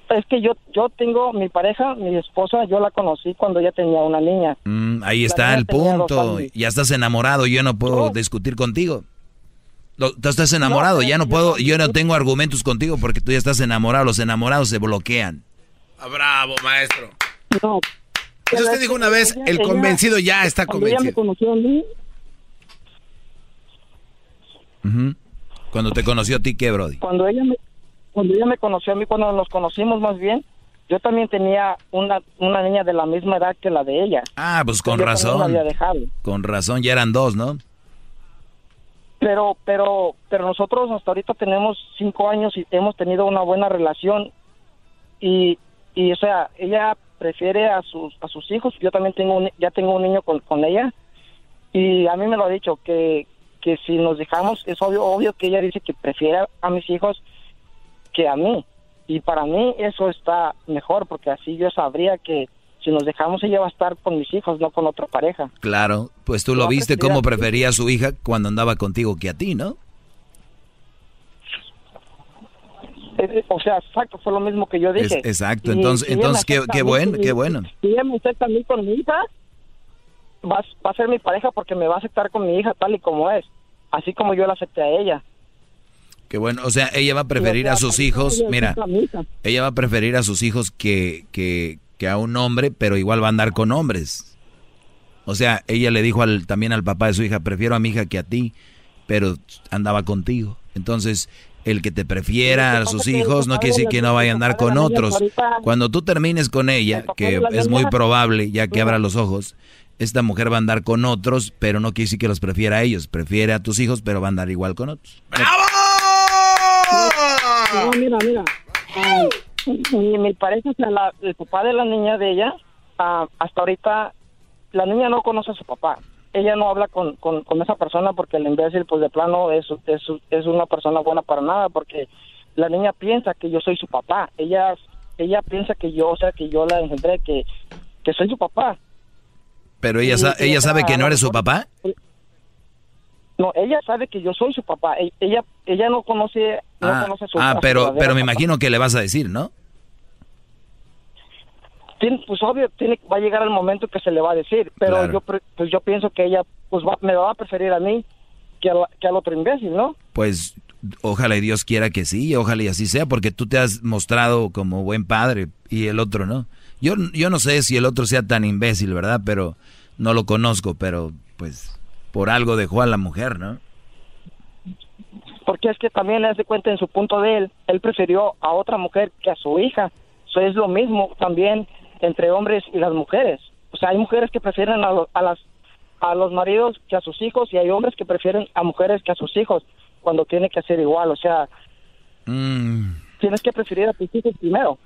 Es que yo, yo tengo mi pareja, mi esposa, yo la conocí cuando ella tenía una niña. Mm, ahí La está el punto. Ya estás enamorado, yo no puedo discutir contigo. Lo- Tú estás enamorado, ya no puedo, yo no tengo argumentos contigo porque tú ya estás enamorado. Los enamorados se bloquean. Ah, bravo, maestro. No. Eso usted dijo una vez, el ella- convencido ya está Cuando ella me convencido. conoció a mí, Ujú. Cuando te conoció a ti, ¿qué, Brody? cuando ella me, cuando ella me conoció a mí, cuando nos conocimos más bien, yo también tenía una, una niña de la misma edad que la de ella. Ah, pues con Yo razón. había dejado. Con razón, ya eran dos, ¿no? Pero, pero, pero nosotros hasta ahorita tenemos cinco años y hemos tenido una buena relación y, y o sea, ella prefiere a sus, a sus hijos. Yo también tengo un, ya tengo un niño con, con ella y a mí me lo ha dicho que, que si nos dejamos es obvio, obvio que ella dice que prefiere a mis hijos que a mí y para mí eso está mejor porque así yo sabría que si nos dejamos ella va a estar con mis hijos, no con otra pareja. Claro, pues tú lo No, viste cómo prefería a su hija cuando andaba contigo que a ti, ¿no? O sea, exacto, fue lo mismo que yo Es- dije. exacto, Y entonces, si entonces qué, qué bueno, qué bueno. Si ella me acepta a mí con mi hija, va, va a ser mi pareja porque me va a aceptar con mi hija tal y como es. Así como yo la acepté a ella. Qué bueno, o sea, ella va a preferir a sus hijos, mira, ella va a preferir a sus hijos que, que, que a un hombre, pero igual va a andar con hombres. O sea, ella le dijo al, también al papá de su hija, prefiero a mi hija que a ti, pero andaba contigo. Entonces, El que te prefiera a sus hijos no quiere decir que no vaya a andar con otros. Cuando tú termines con ella, que es muy probable, ya que abra los ojos, esta mujer va a andar con otros, pero no quiere decir que los prefiera a ellos. Prefiere a tus hijos, pero va a andar igual con otros. No, mira, mira. Ah, mi, mi pareja, la- el papá de la niña de ella, ah, hasta ahorita, la niña no conoce a su papá. Ella no habla con, con, con esa persona porque el imbécil, pues de plano, es, es, es una persona buena para nada porque la niña piensa que yo soy su papá. Ella ella piensa que yo, o sea, que yo la engendré, que, que soy su papá. Pero ella, sa- ella sabe que no eres su papá. No, ella sabe que yo soy su papá. E- Ella ella no conoce, no Ah, conoce a su ah, pero, pero me papá. imagino que le vas a decir, ¿no? Tiene- pues obvio, tiene, va a llegar el momento que se le va a decir, pero Claro. yo pues yo pienso que ella pues va- me va a preferir a mí que, a la- que al otro imbécil, ¿no? Pues ojalá y Dios quiera que sí, ojalá y así sea, porque tú te has mostrado como buen padre y el otro no. Yo, yo no sé si el otro sea tan imbécil, ¿verdad? Pero no lo conozco, pero pues por algo dejó a la mujer, ¿no? Porque es que también le hace cuenta en su punto de él, él prefirió a otra mujer que a su hija. Eso es lo mismo también entre hombres y las mujeres. O sea, hay mujeres que prefieren a, lo- a las a los maridos que a sus hijos y hay hombres que prefieren a mujeres que a sus hijos cuando tiene que ser igual. O sea, Mm, tienes que preferir a tus hijos primero.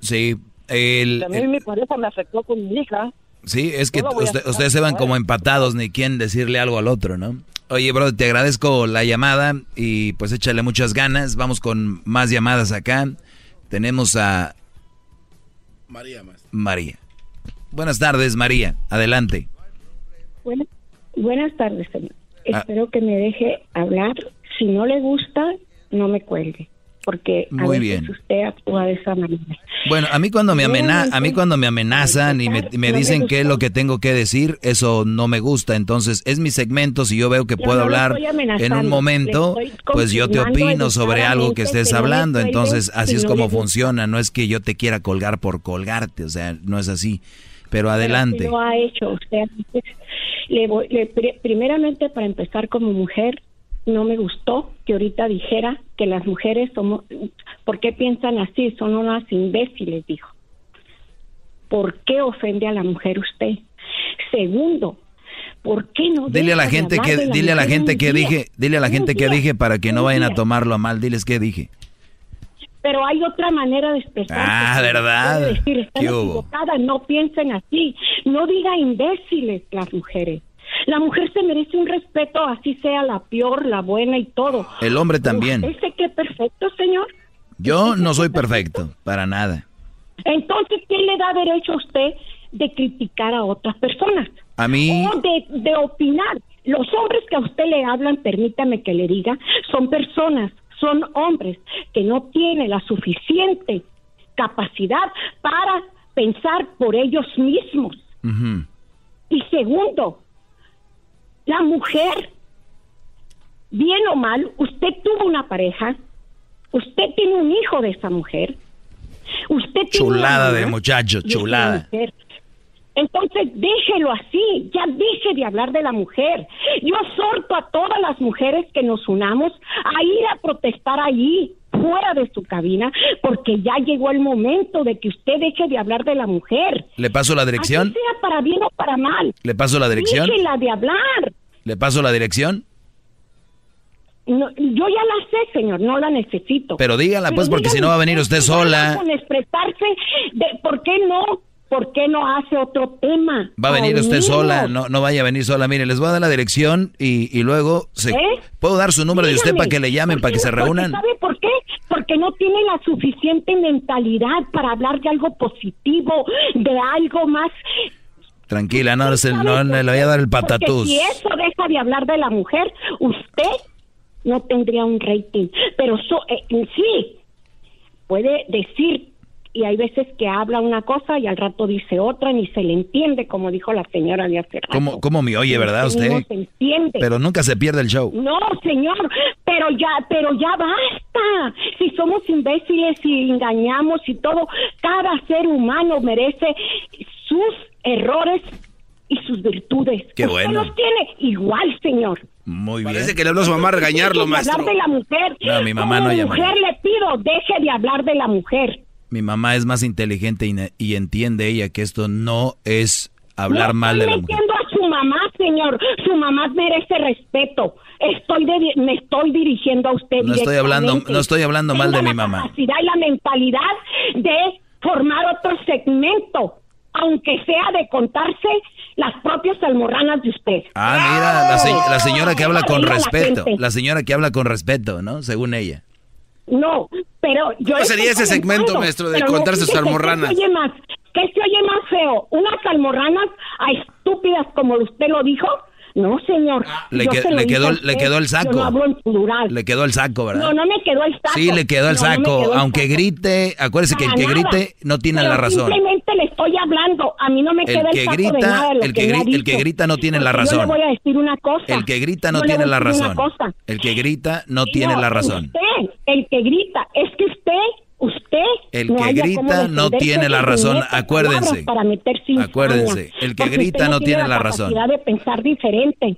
sí, el, Si a mí mi pareja me afectó con mi hija. Sí, es que usted- ustedes se van como como empatados, ni quién decirle algo al otro, ¿no? Oye, bro, te agradezco la llamada y pues échale muchas ganas. Vamos con más llamadas acá. Tenemos a María más. María. Buenas tardes, María. Adelante. Buenas, buenas tardes, señor. Ah. Espero que me deje hablar. Si no le gusta, no me cuelgue, porque a Muy veces bien. usted actúa de esa manera. Bueno, a mí cuando me amena, a mí cuando me amenazan y me, me dicen qué es lo que tengo que decir, eso no me gusta. Entonces, es mi segmento. Si yo veo que Yo puedo no hablar en un momento, pues yo te opino sobre algo que estés que hablando. Entonces, así es como funciona. No es que yo te quiera colgar por colgarte, o sea, no es así. Pero Pero adelante. lo ha hecho usted. Le voy- le- pri- primeramente, para empezar como mujer, no me gustó que ahorita dijera que las mujeres somos, ¿por qué piensan así? Son unas imbéciles, dijo. ¿Por qué ofende a la mujer usted? Segundo, ¿por qué no Dile a la gente que la dile a la gente que día? dije, dile a la gente que dije para que no vayan a tomarlo a mal. Diles qué dije. Pero hay otra manera de expresar. Ah, ¿verdad? Decir, están ¿Qué hubo? equivocadas, no piensen así. No diga imbéciles las mujeres. La mujer se merece un respeto, así sea la peor, la buena y todo. El hombre también. ¿Usted se que perfecto, señor? Yo no soy perfecto, para nada. Entonces, ¿quién le da derecho a usted de criticar a otras personas? A mí, O de, de opinar. Los hombres que a usted le hablan, permítame que le diga, son personas, son hombres que no tienen la suficiente capacidad para pensar por ellos mismos. Y segundo, la mujer, bien o mal, usted tuvo una pareja, usted tiene un hijo de esa mujer, usted tiene una chulada de muchacho, chulada. Entonces, déjelo así, ya deje de hablar de la mujer. Yo exhorto a todas las mujeres que nos unamos a ir a protestar allí, fuera de su cabina, porque ya llegó el momento de que usted deje de hablar de la mujer. ¿Le paso la Así dirección? sea para bien o para mal. ¿Le paso la dirección? Déjela de hablar. ¿Le paso la dirección? No, yo ya la sé, señor, no la necesito. Pero dígala, pues, porque si no va a venir usted sola. Con expresarse, de, ¿por qué no? ¿Por qué no hace otro tema? Va a venir usted sola, no, no vaya a venir sola. Mire, les voy a dar la dirección y, y luego se, ¿Eh? puedo dar su número de usted Dígame, para que le llamen, para que se reúnan. ¿Sabe por qué? Porque no tiene la suficiente mentalidad para hablar de algo positivo, de algo más. Tranquila, no, se- no, le voy a dar el Porque patatús. si eso deja de hablar de la mujer, usted no tendría un rating. Pero so, eh, sí, puede decir, y hay veces que habla una cosa y al rato dice otra, ni se le entiende, como dijo la señora de hace rato. ¿Cómo, cómo me oye, verdad Usted? No se entiende. Pero nunca se pierde el show. No, señor, pero ya, pero ya basta. Si somos imbéciles y engañamos y todo, cada ser humano merece sus errores y sus virtudes. Qué Usted bueno. los tiene igual, señor. Muy bien. Parece que le habló a su mamá a regañarlo, maestro. hablar de la mujer. No, mi mamá Como no llama. mujer le pido, deje de hablar de la mujer. Mi mamá es más inteligente y, y entiende ella que esto no es hablar No mal de la mujer. a su mamá, señor. Su mamá merece respeto. Estoy de- me estoy dirigiendo a usted. No estoy hablando, no estoy hablando mal de mi la mamá. capacidad y la mentalidad de formar otro segmento, aunque sea de contarse las propias almorranas de usted. Ah, mira, la, se- la señora que habla con la respeto. La señora que habla con respeto, ¿no? Según ella. No, pero yo. ¿Cómo sería ese segmento, maestro, de pero no, contarse sus fíjese, ¿qué almorranas? se oye más? ¿Qué se oye más feo? ¿Unas almorranas a estúpidas como usted lo dijo? No, señor. Le, Yo que- se le quedó, le quedó el Yo saco. no hablo en plural. Le quedó el saco, ¿verdad? No, no me quedó el saco. Sí, le quedó el No, no saco. quedó el Aunque saco. grite, acuérdese que el que grite no tiene Pero la razón. Simplemente le estoy hablando. A mí no me El queda el que saco de grita- nada de lo el que que me ha gri- el que grita no tiene la Porque Yo razón. le voy a decir una cosa. El que grita no Yo le tiene la razón. El que grita no tiene No, la razón. Usted, el que grita, es que usted, usted. El no que grita no tiene la razón, acuérdense. Para Acuérdense, el que grita no tiene la razón. de pensar diferente.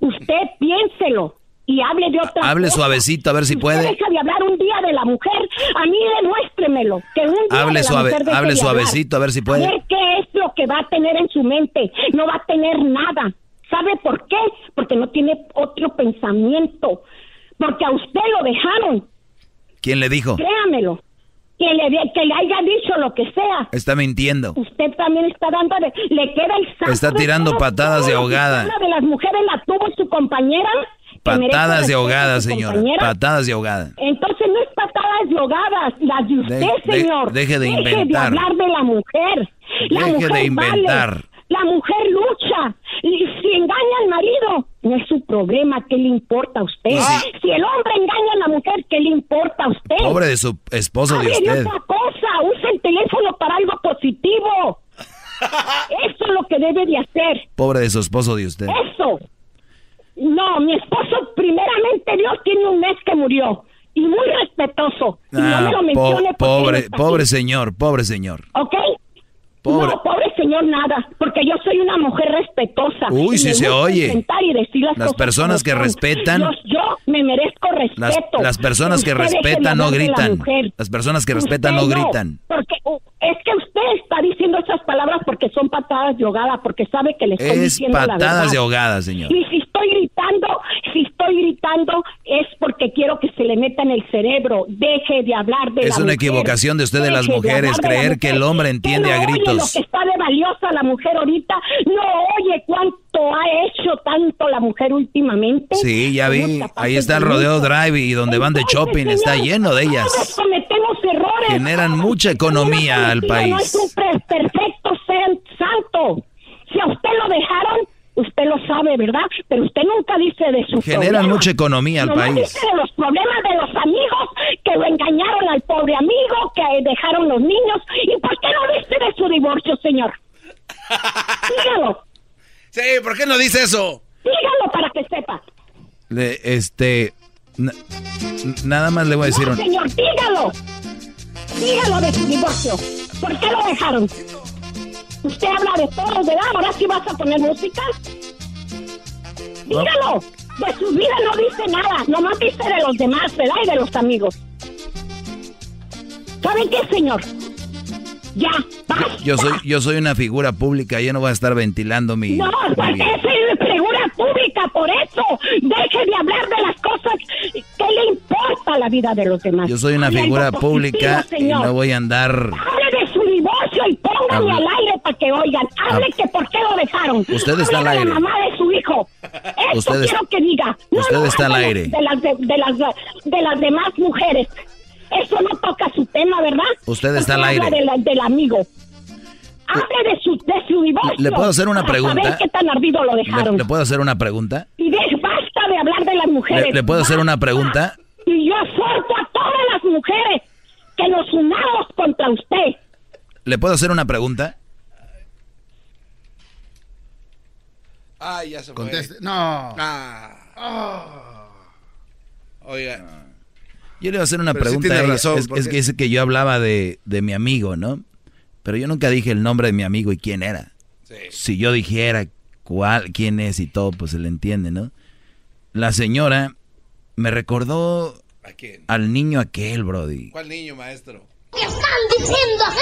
Usted piénselo y hable de otra Hable cosa. suavecito a ver si puede. deja de hablar un día de la mujer. A mí demuéstremelo. Que un día Hable de la suave- mujer deje hable de hablar. suavecito, a ver si puede. A ver qué es lo que va a tener en su mente. No va a tener nada. ¿Sabe por qué? Porque no tiene otro pensamiento. Porque a usted lo dejaron. ¿Quién le dijo? Créamelo. Que le, que le haya dicho lo que sea. Está mintiendo. Usted también está dando, de- le queda el saco Está de tirando todo- patadas de ahogada. Una de las mujeres la tuvo su compañera. Patadas de ahogada, señora. compañera. Patadas de ahogada. Entonces no es patadas de ahogadas, las de usted, De- de- señor. deje de Deje inventar. de hablar de la mujer. La Deje mujer de inventar. vale. La mujer lucha. Y si engaña al marido, no es su problema. ¿Qué le importa a usted? Si el hombre engaña a la mujer, ¿qué le importa a usted? Pobre de su esposo de usted. otra cosa, use el teléfono para algo positivo. Eso es lo que debe de hacer. Pobre de su esposo de usted. Eso. No, mi esposo, primeramente Dios, tiene un mes que murió. Y muy respetuoso. Y no Ah, me lo po- mencione pobre, pobre señor, pobre señor. ¿Ok? Pobre. No, pobre señor, nada. Porque yo soy una mujer respetuosa. Uy, me se oye. y decir las Las cosas personas que respetan- Yo, yo me merezco respeto. las personas que respetan no gritan. Las personas que respetan no gritan. Porque es que usted está diciendo esas palabras porque son patadas de ahogada, porque sabe que le estoy Es diciendo la patadas verdad. de ahogada, señor. Y si estoy gritando, si estoy gritando es porque quiero que se le meta en el cerebro. Deje de hablar de Es la una mujer. equivocación de usted de las mujeres, hablar de la creer que el hombre entiende ¿Qué a no Oye gritos. lo que está de valiosa la mujer ahorita. No oye cuánto ha hecho tanto la mujer últimamente. Sí, ya vi. Ahí está el de rodeo mucho. drive y donde van de shopping está señor, lleno de Todos ellas. cometemos errores. Generan mucha economía al Una No es país. un pre- perfecto ser santo. Si a usted lo dejaron, usted lo sabe, ¿verdad? Pero usted nunca dice de su Generan mucha economía al Nomás país. dice de los problemas de los amigos que lo engañaron al pobre amigo, que dejaron los niños. ¿Y por qué no dice de su divorcio, señor? Dígalo, Sí, ¿por qué no dice eso? dígalo para que sepa. Le- este. na- nada más le voy a decir No, un. señor, dígalo. Dígalo de su divorcio. ¿Por qué lo dejaron? Usted habla de todos, ¿verdad? Ahora sí vas a poner música. Dígalo. De su vida no dice nada. Nomás dice de los demás, ¿verdad? Y de los amigos. ¿Saben qué, señor? Ya, basta. Yo soy, yo soy una figura pública, yo no voy a estar ventilando mi. No, porque vida. es figura pública, por eso. Deje de hablar de las cosas que le importa la vida de los demás. Yo soy una figura positivo, pública y señor. no voy a andar. Hable de su divorcio y póngalo Hable- al aire para que oigan. Hable Hable- que por qué lo dejaron. Usted está Hable al aire. la mamá de su hijo. Eso Usted quiero que diga. No, usted no, está al aire. De las, de, de las, de las demás mujeres. Eso no toca su tema, ¿verdad? Usted está Porque al habla aire. de la- del amigo. Hable de su, de su divorcio. ¿Le puedo hacer una pregunta? saber qué tan ardido lo ¿Le, dejaron. le puedo hacer una pregunta? Y de, basta de hablar de las mujeres. ¿Le, le puedo hacer una pregunta? Y yo exhorto a todas las mujeres que nos unamos contra usted. ¿Le puedo hacer una pregunta? Ay, ya se fue. Conteste. No. Ah. Oiga. Yo le voy a hacer una Pero sí pregunta. tiene a ella. razón, es, que dice que yo hablaba de, de mi amigo, ¿no? Pero yo nunca dije el nombre de mi amigo y quién era. Si yo dijera cuál, quién es y todo, pues se le entiende, ¿no? la señora me recordó al niño aquel, Brody. ¿Cuál niño, maestro? que están diciendo así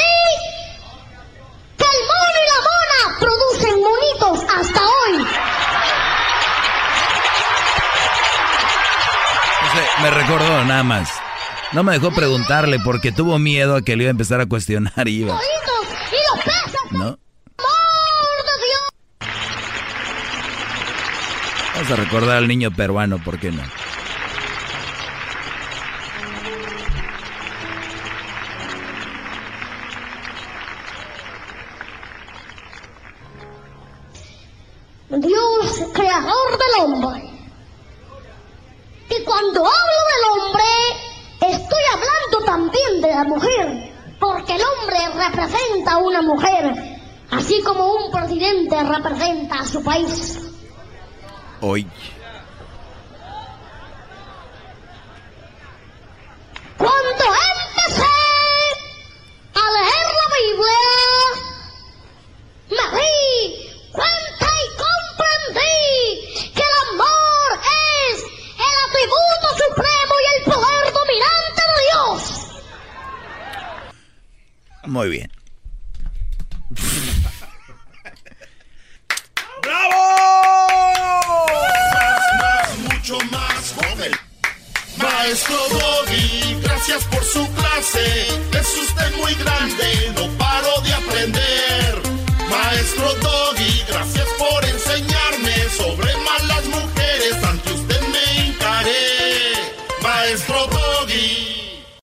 que el mono y la mona producen monitos hasta hoy. Me recordó nada más. No me dejó preguntarle porque tuvo miedo a que le iba a empezar a cuestionar y iba. ¿No? Vamos a recordar al niño peruano, ¿por qué no? Dios, creador del hombre. Y cuando hablo del hombre, estoy hablando también de la mujer, porque el hombre representa a una mujer, así como un presidente representa a su país. Hoy. Cuando empecé a leer la Biblia, me di cuenta y comprendí que tributo supremo y el poder dominante de Dios. Muy bien. ¡Bravo! Más, más, mucho más, joven. Maestro Doggy, gracias por su clase. Es usted muy grande, no paro de aprender. Maestro Doggy, gracias por enseñarme sobre